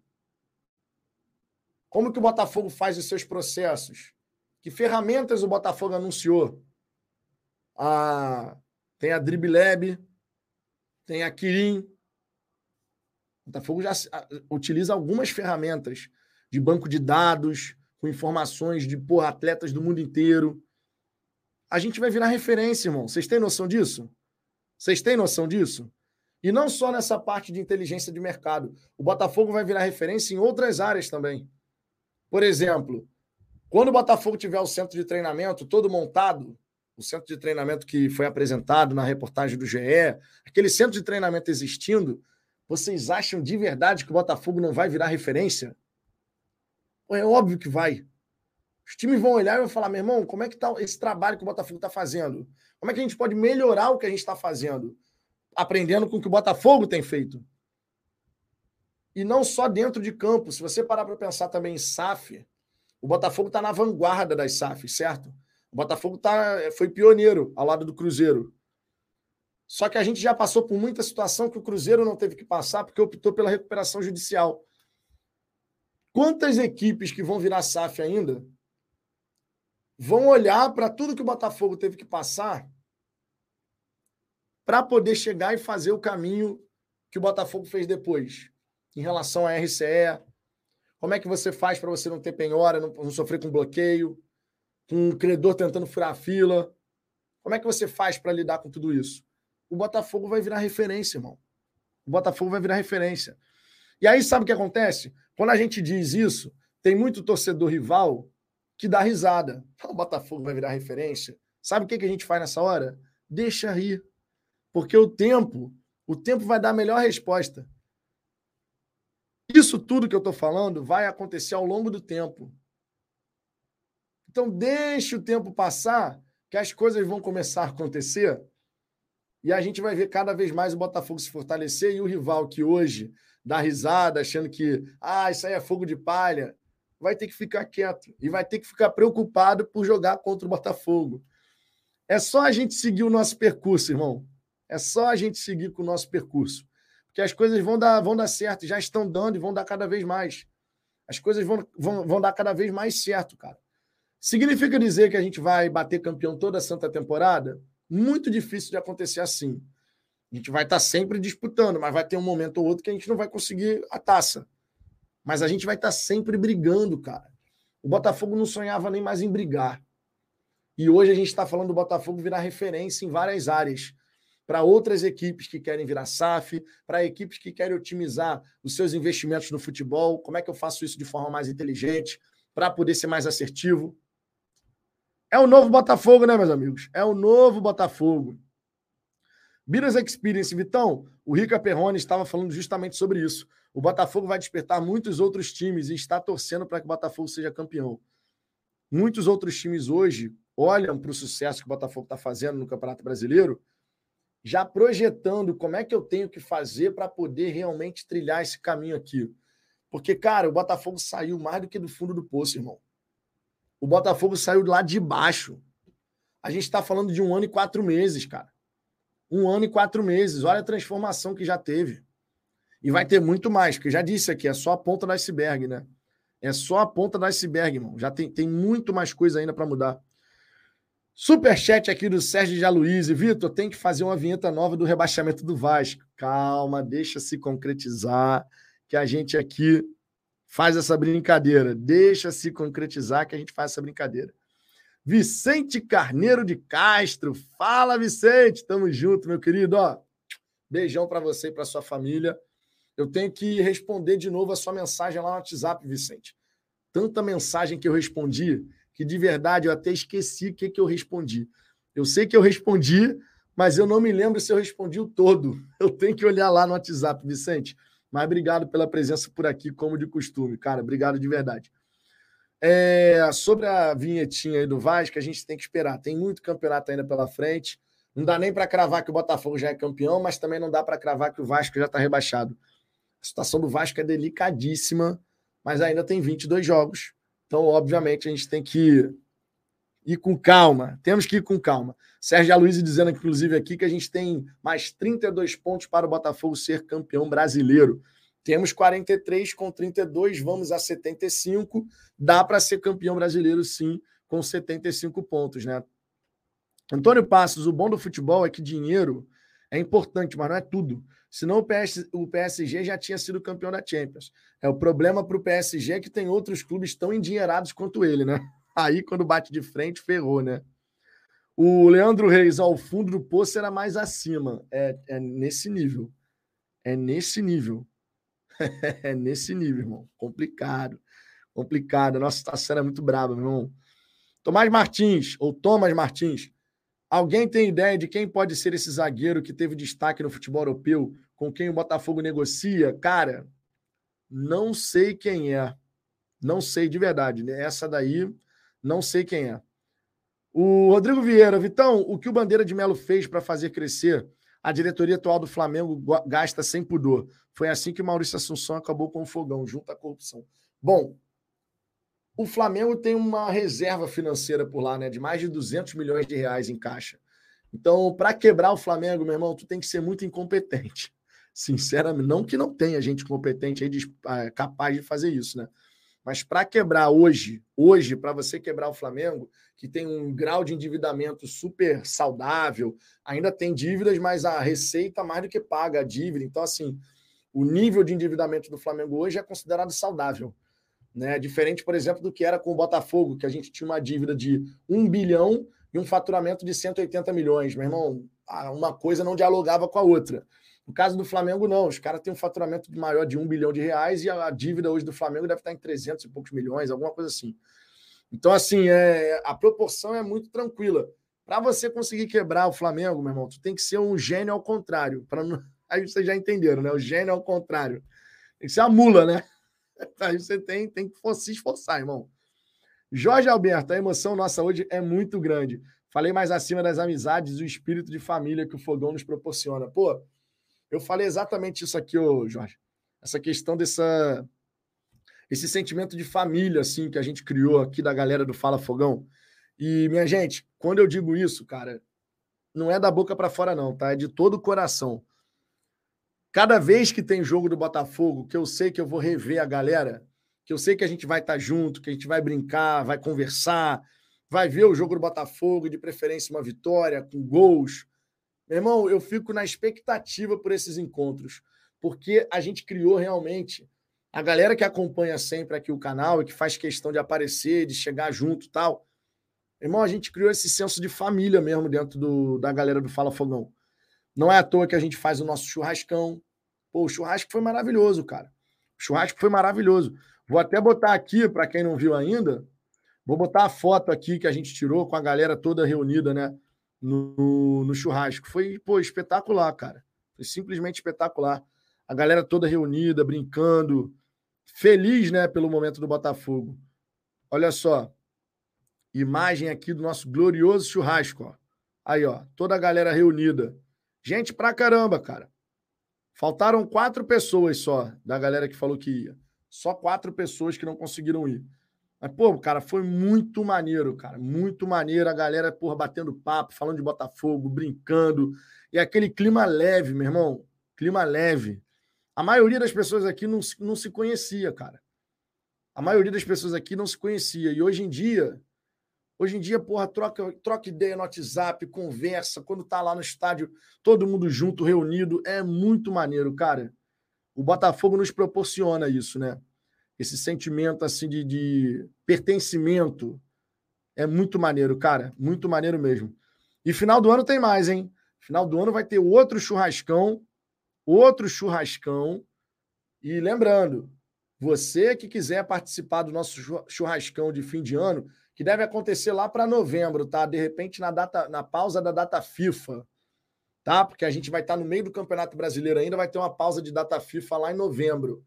Como que o Botafogo faz os seus processos? Que ferramentas o Botafogo anunciou? Ah, tem a Driblab, tem a Kirin, o Botafogo já utiliza algumas ferramentas de banco de dados, com informações de porra, atletas do mundo inteiro. A gente vai virar referência, irmão. Vocês têm noção disso? Vocês têm noção disso? E não só nessa parte de inteligência de mercado. O Botafogo vai virar referência em outras áreas também. Por exemplo, quando o Botafogo tiver o centro de treinamento todo montado, o centro de treinamento que foi apresentado na reportagem do GE, aquele centro de treinamento existindo, vocês acham de verdade que o Botafogo não vai virar referência? É óbvio que vai. Os times vão olhar e vão falar: meu irmão, como é que está esse trabalho que o Botafogo está fazendo? Como é que a gente pode melhorar o que a gente está fazendo? Aprendendo com o que o Botafogo tem feito. E não só dentro de campo. Se você parar para pensar também em SAF, o Botafogo está na vanguarda das SAF, certo? O Botafogo tá, foi pioneiro ao lado do Cruzeiro. Só que a gente já passou por muita situação que o Cruzeiro não teve que passar porque optou pela recuperação judicial. Quantas equipes que vão virar SAF ainda vão olhar para tudo que o Botafogo teve que passar para poder chegar e fazer o caminho que o Botafogo fez depois, em relação à RCE? Como é que você faz para você não ter penhora, não, não sofrer com bloqueio, com um credor tentando furar a fila? Como é que você faz para lidar com tudo isso? O Botafogo vai virar referência, irmão. O Botafogo vai virar referência. E aí, sabe o que acontece? Quando a gente diz isso, tem muito torcedor rival que dá risada. O Botafogo vai virar referência. Sabe o que, a gente faz nessa hora? Deixa rir. Porque o tempo, o tempo vai dar a melhor resposta. Isso tudo que eu estou falando vai acontecer ao longo do tempo. Então, deixe o tempo passar, que as coisas vão começar a acontecer e a gente vai ver cada vez mais o Botafogo se fortalecer e o rival que hoje dá risada, achando que ah, isso aí é fogo de palha, vai ter que ficar quieto e vai ter que ficar preocupado por jogar contra o Botafogo. É só a gente seguir o nosso percurso, irmão. É só a gente seguir com o nosso percurso. Porque as coisas vão dar, vão dar certo, já estão dando e vão dar cada vez mais. As coisas vão, vão, vão dar cada vez mais certo, cara. Significa dizer que a gente vai bater campeão toda a santa temporada? Muito difícil de acontecer assim. A gente vai estar sempre disputando, mas vai ter um momento ou outro que a gente não vai conseguir a taça. Mas a gente vai estar sempre brigando, cara. O Botafogo não sonhava nem mais em brigar. E hoje a gente está falando do Botafogo virar referência em várias áreas. Para outras equipes que querem virar SAF, para equipes que querem otimizar os seus investimentos no futebol. Como é que eu faço isso de forma mais inteligente, para poder ser mais assertivo? É o novo Botafogo, né, meus amigos? É o novo Botafogo. Biras Experience, Vitão, O Rica Perrone estava falando justamente sobre isso. O Botafogo vai despertar muitos outros times e está torcendo para que o Botafogo seja campeão. Muitos outros times hoje olham para o sucesso que o Botafogo está fazendo no Campeonato Brasileiro, já projetando como é que eu tenho que fazer para poder realmente trilhar esse caminho aqui. Porque, cara, o Botafogo saiu mais do que do fundo do poço, irmão. O Botafogo saiu lá de baixo. A gente está falando de um ano e quatro meses, cara. Um ano e quatro meses. Olha a transformação que já teve. E vai ter muito mais, porque já disse aqui, é só a ponta do iceberg, né? É só a ponta do iceberg, irmão. Já tem, tem muito mais coisa ainda para mudar. Superchat aqui do Sérgio Jaluíse. Vitor, tem que fazer uma vinheta nova do rebaixamento do Vasco. Calma, deixa se concretizar, que a gente aqui faz essa brincadeira. Deixa se concretizar, que a gente faz essa brincadeira. Vicente Carneiro de Castro. Fala, Vicente. Tamo junto, meu querido. Ó, beijão para você e para sua família. Eu tenho que responder de novo a sua mensagem lá no WhatsApp, Vicente. Tanta mensagem que eu respondi que de verdade eu até esqueci o que, que eu respondi. Eu sei que eu respondi, mas eu não me lembro se eu respondi o todo. Eu tenho que olhar lá no WhatsApp, Vicente. Mas obrigado pela presença por aqui, como de costume. Cara, obrigado de verdade. É, sobre a vinhetinha aí do Vasco, a gente tem que esperar. Tem muito campeonato ainda pela frente. Não dá nem para cravar que o Botafogo já é campeão, mas também não dá para cravar que o Vasco já está rebaixado. A situação do Vasco é delicadíssima, mas ainda tem 22 jogos. Então, obviamente, a gente tem que ir com calma. Temos que ir com calma. Sérgio Aloysio dizendo, inclusive, aqui que a gente tem mais 32 pontos para o Botafogo ser campeão brasileiro. Temos 43 com 32, vamos a 75. Dá para ser campeão brasileiro, sim, com 75 pontos, né? Antônio Passos, o bom do futebol é que dinheiro é importante, mas não é tudo. Senão o, o PSG já tinha sido campeão da Champions. É o problema para o PSG que tem outros clubes tão endinheirados quanto ele, né? Aí, quando bate de frente, ferrou, né? O Leandro Reis, ao fundo do poço, era mais acima. É, é nesse nível. É nesse nível. é nesse nível, irmão. Complicado. Complicado. A nossa situação é muito braba, meu irmão. Tomás Martins, ou Thomas Martins. Alguém tem ideia de quem pode ser esse zagueiro que teve destaque no futebol europeu com quem o Botafogo negocia, cara, não sei quem é. Não sei de verdade. Né? Essa daí, não sei quem é. O Rodrigo Vieira, Vitão, o que o Bandeira de Melo fez para fazer crescer, a diretoria atual do Flamengo gasta sem pudor. Foi assim que Maurício Assunção acabou com o fogão, junto à corrupção. Bom, o Flamengo tem uma reserva financeira por lá, né, de mais de 200 milhões de reais em caixa. Então, para quebrar o Flamengo, meu irmão, tu tem que ser muito incompetente sinceramente, não que não tenha gente competente aí ah, capaz de fazer isso, né? Mas para quebrar hoje, hoje, para você quebrar o Flamengo, que tem um grau de endividamento super saudável, ainda tem dívidas, mas a receita mais do que paga a dívida. Então, assim, o nível de endividamento do Flamengo hoje é considerado saudável. Né? Diferente, por exemplo, do que era com o Botafogo, que a gente tinha uma dívida de 1 bilhão e um faturamento de 180 milhões. Meu irmão, uma coisa não dialogava com a outra. No caso do Flamengo, não. Os caras têm um faturamento maior de um bilhão de reais e a dívida hoje do Flamengo deve estar em 300 e poucos milhões, alguma coisa assim. Então, assim, é, a proporção é muito tranquila. Para você conseguir quebrar o Flamengo, meu irmão, tu tem que ser um gênio ao contrário. Pra não... Aí vocês já entenderam, né? O gênio ao contrário. Tem que ser a mula, né? Aí você tem, tem que se esforçar, irmão. Jorge Alberto, a emoção nossa hoje é muito grande. Falei mais acima das amizades o espírito de família que o fogão nos proporciona. Pô, eu falei exatamente isso aqui, ô Jorge. Essa questão dessa esse sentimento de família assim que a gente criou aqui da galera do Fala Fogão. E minha gente, quando eu digo isso, cara, não é da boca para fora não, tá? É de todo o coração. Cada vez que tem jogo do Botafogo, que eu sei que eu vou rever a galera, que eu sei que a gente vai estar tá junto, que a gente vai brincar, vai conversar, vai ver o jogo do Botafogo, de preferência uma vitória com gols, meu irmão, eu fico na expectativa por esses encontros, porque a gente criou realmente a galera que acompanha sempre aqui o canal e que faz questão de aparecer, de chegar junto tal. Irmão, a gente criou esse senso de família mesmo dentro do, da galera do Fala Fogão. Não é à toa que a gente faz o nosso churrascão. Pô, o churrasco foi maravilhoso, cara. O churrasco foi maravilhoso. Vou até botar aqui, para quem não viu ainda, vou botar a foto aqui que a gente tirou com a galera toda reunida, né? No, no churrasco. Foi, pô, espetacular, cara. Foi simplesmente espetacular. A galera toda reunida, brincando, feliz, né, pelo momento do Botafogo. Olha só. Imagem aqui do nosso glorioso churrasco, ó. Aí, ó, toda a galera reunida. Gente pra caramba, cara. Faltaram quatro pessoas só da galera que falou que ia. Só quatro pessoas que não conseguiram ir. Mas, pô, cara, foi muito maneiro, cara. Muito maneiro. A galera, porra, batendo papo, falando de Botafogo, brincando. E aquele clima leve, meu irmão. Clima leve. A maioria das pessoas aqui não, não se conhecia, cara. A maioria das pessoas aqui não se conhecia. E hoje em dia, hoje em dia, porra, troca, troca ideia no WhatsApp, conversa. Quando tá lá no estádio, todo mundo junto, reunido. É muito maneiro, cara. O Botafogo nos proporciona isso, né? Esse sentimento assim de, de pertencimento. É muito maneiro, cara. Muito maneiro mesmo. E final do ano tem mais, hein? Final do ano vai ter outro churrascão. Outro churrascão. E lembrando, você que quiser participar do nosso churrascão de fim de ano, que deve acontecer lá para novembro, tá? De repente na data, na pausa da data FIFA, tá? Porque a gente vai estar no meio do Campeonato Brasileiro ainda, vai ter uma pausa de data FIFA lá em novembro.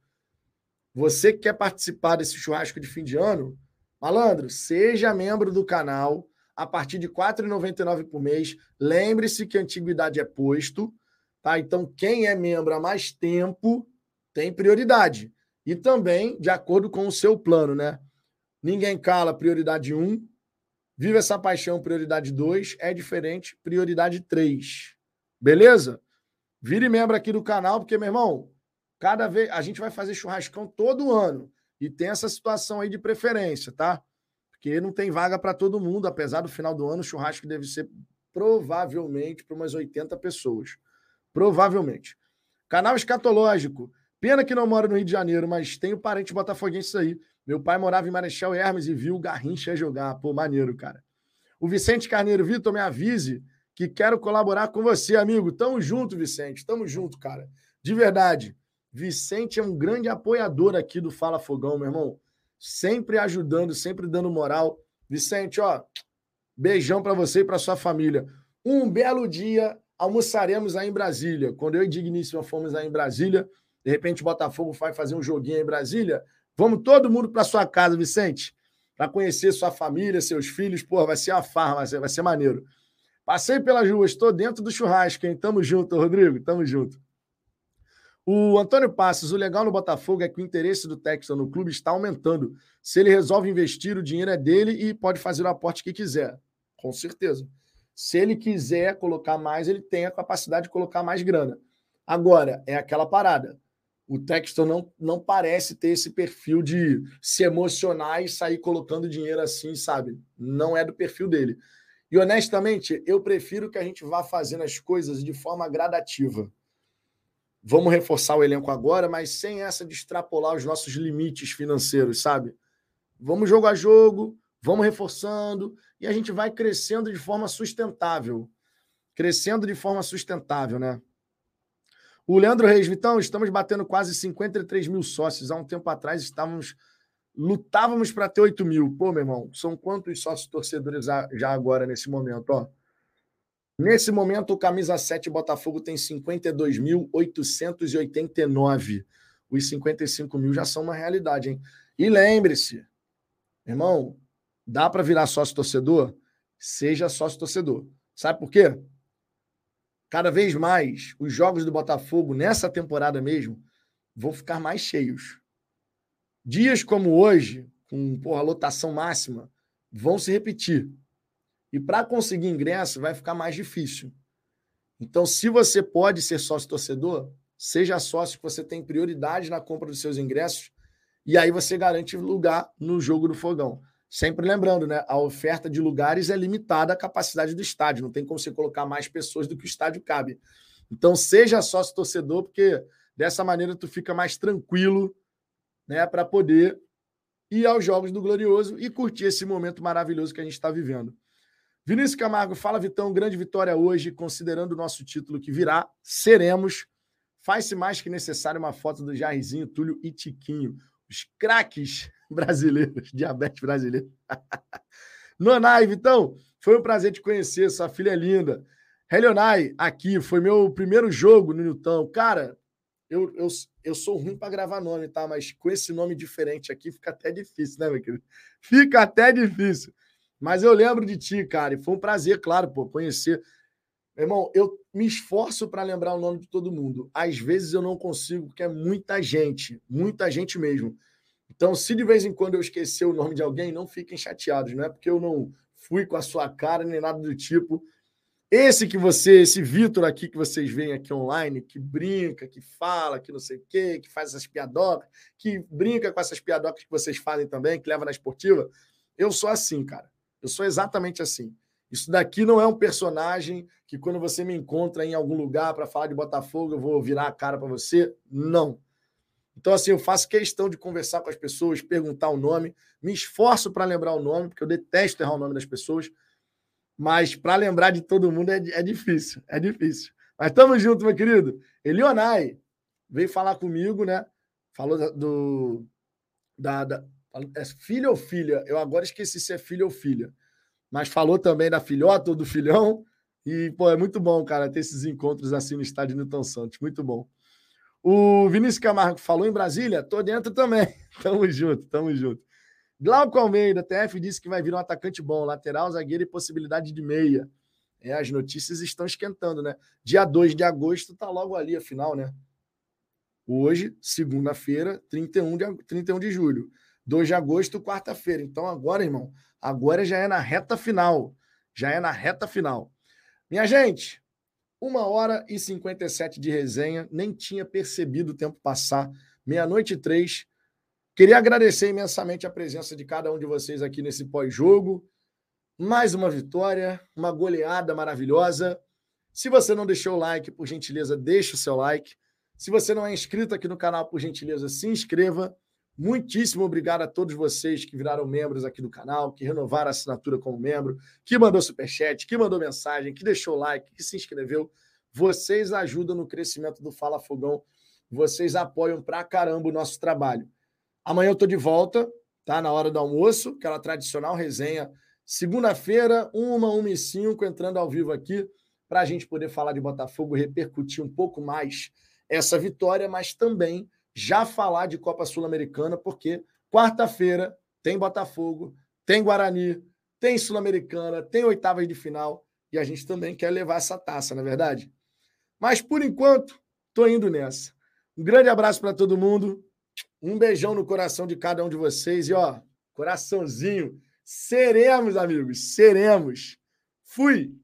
Você que quer participar desse churrasco de fim de ano, malandro, seja membro do canal a partir de R$ 4,99 por mês. Lembre-se que a antiguidade é posto, tá? Então, quem é membro há mais tempo tem prioridade. E também de acordo com o seu plano, né? Ninguém cala, prioridade 1. Viva essa paixão, prioridade 2. É diferente, prioridade 3. Beleza? Vire membro aqui do canal, porque, meu irmão, Cada vez a gente vai fazer churrascão todo ano e tem essa situação aí de preferência, tá? Porque não tem vaga para todo mundo, apesar do final do ano o churrasco deve ser provavelmente para umas 80 pessoas. Provavelmente. Canal escatológico. Pena que não mora no Rio de Janeiro, mas tenho parente botafoguense aí. Meu pai morava em Marechal Hermes e viu o Garrincha jogar. Pô, maneiro, cara. O Vicente Carneiro, Vitor, me avise que quero colaborar com você, amigo. Tamo junto, Vicente. Tamo junto, cara. De verdade. Vicente é um grande apoiador aqui do Fala Fogão, meu irmão. Sempre ajudando, sempre dando moral. Vicente, ó, beijão para você e para sua família. Um belo dia almoçaremos aí em Brasília. Quando eu e Digníssima fomos aí em Brasília, de repente o Botafogo vai fazer um joguinho aí em Brasília. Vamos todo mundo para sua casa, Vicente, para conhecer sua família, seus filhos. Pô, vai ser uma farra, vai ser, maneiro. Passei pelas ruas, estou dentro do churrasco, hein? Tamo junto, Rodrigo, tamo junto. O Antônio Passos, o legal no Botafogo é que o interesse do Texan no clube está aumentando. Se ele resolve investir, o dinheiro é dele e pode fazer o aporte que quiser. Com certeza. Se ele quiser colocar mais, ele tem a capacidade de colocar mais grana. Agora, é aquela parada. O Texton não, não parece ter esse perfil de se emocionar e sair colocando dinheiro assim, sabe? Não é do perfil dele. E honestamente, eu prefiro que a gente vá fazendo as coisas de forma gradativa vamos reforçar o elenco agora, mas sem essa de extrapolar os nossos limites financeiros, sabe? Vamos jogo a jogo, vamos reforçando e a gente vai crescendo de forma sustentável. Crescendo de forma sustentável, né? O Leandro Reis, Vitão, estamos batendo quase 53 mil sócios. Há um tempo atrás estávamos lutávamos para ter 8 mil. Pô, meu irmão, são quantos sócios torcedores já agora nesse momento? Ó, Nesse momento, o camisa 7 Botafogo tem 52.889. Os 55 mil já são uma realidade, hein? E lembre-se, irmão, dá para virar sócio torcedor? Seja sócio torcedor. Sabe por quê? Cada vez mais os jogos do Botafogo nessa temporada mesmo vão ficar mais cheios. Dias como hoje, com porra, lotação máxima, vão se repetir. E para conseguir ingresso vai ficar mais difícil. Então, se você pode ser sócio torcedor, seja sócio que você tem prioridade na compra dos seus ingressos e aí você garante lugar no jogo do fogão. Sempre lembrando, né? A oferta de lugares é limitada à capacidade do estádio. Não tem como você colocar mais pessoas do que o estádio cabe. Então, seja sócio torcedor, porque dessa maneira tu fica mais tranquilo, né, para poder ir aos jogos do Glorioso e curtir esse momento maravilhoso que a gente está vivendo. Vinícius Camargo, fala Vitão, grande vitória hoje, considerando o nosso título que virá, seremos. Faz-se mais que necessário uma foto do Jairzinho, Túlio e Tiquinho, os craques brasileiros, diabetes brasileiro. Nonai, Vitão, foi um prazer te conhecer, sua filha é linda. Helionai, aqui, foi meu primeiro jogo no Newton. Cara, eu, eu, eu sou ruim para gravar nome, tá? Mas com esse nome diferente aqui fica até difícil, né, meu querido? Fica até difícil. Mas eu lembro de ti, cara, e foi um prazer, claro, pô, conhecer. Meu irmão, eu me esforço para lembrar o nome de todo mundo. Às vezes eu não consigo, porque é muita gente, muita gente mesmo. Então, se de vez em quando eu esquecer o nome de alguém, não fiquem chateados, não é porque eu não fui com a sua cara nem nada do tipo. Esse que você, esse Vitor aqui que vocês veem aqui online, que brinca, que fala, que não sei o quê, que faz essas piadocas, que brinca com essas piadocas que vocês fazem também, que leva na esportiva, eu sou assim, cara. Eu sou exatamente assim. Isso daqui não é um personagem que quando você me encontra em algum lugar para falar de Botafogo, eu vou virar a cara para você. Não. Então, assim, eu faço questão de conversar com as pessoas, perguntar o nome, me esforço para lembrar o nome, porque eu detesto errar o nome das pessoas mas para lembrar de todo mundo é, é difícil, é difícil. Mas estamos juntos, meu querido. Elionai veio falar comigo, né? Falou do. Da, da, é filho ou filha? Eu agora esqueci se é filho ou filha. Mas falou também da filhota ou do filhão. E, pô, é muito bom, cara, ter esses encontros assim no estádio Newton Santos. Muito bom. O Vinícius Camargo falou em Brasília, tô dentro também. Tamo junto, tamo junto. Glauco Almeida, TF disse que vai vir um atacante bom, lateral, zagueiro e possibilidade de meia. É, as notícias estão esquentando, né? Dia 2 de agosto tá logo ali a final, né? Hoje, segunda-feira, 31 de, 31 de julho. 2 de agosto, quarta-feira. Então agora, irmão, agora já é na reta final. Já é na reta final. Minha gente, uma hora e 57 de resenha, nem tinha percebido o tempo passar. Meia-noite e três. Queria agradecer imensamente a presença de cada um de vocês aqui nesse pós-jogo. Mais uma vitória, uma goleada maravilhosa. Se você não deixou o like, por gentileza, deixe o seu like. Se você não é inscrito aqui no canal, por gentileza, se inscreva. Muitíssimo obrigado a todos vocês que viraram membros aqui do canal, que renovaram a assinatura como membro, que mandou superchat, que mandou mensagem, que deixou like, que se inscreveu. Vocês ajudam no crescimento do Fala Fogão. Vocês apoiam pra caramba o nosso trabalho. Amanhã eu estou de volta, tá? Na hora do almoço, aquela tradicional resenha. Segunda-feira, uma, uma e cinco, entrando ao vivo aqui, para a gente poder falar de Botafogo, repercutir um pouco mais essa vitória, mas também já falar de Copa Sul-Americana, porque quarta-feira tem Botafogo, tem Guarani, tem Sul-Americana, tem oitavas de final, e a gente também quer levar essa taça, na é verdade? Mas por enquanto, estou indo nessa. Um grande abraço para todo mundo. Um beijão no coração de cada um de vocês e ó, coraçãozinho. Seremos, amigos, seremos. Fui.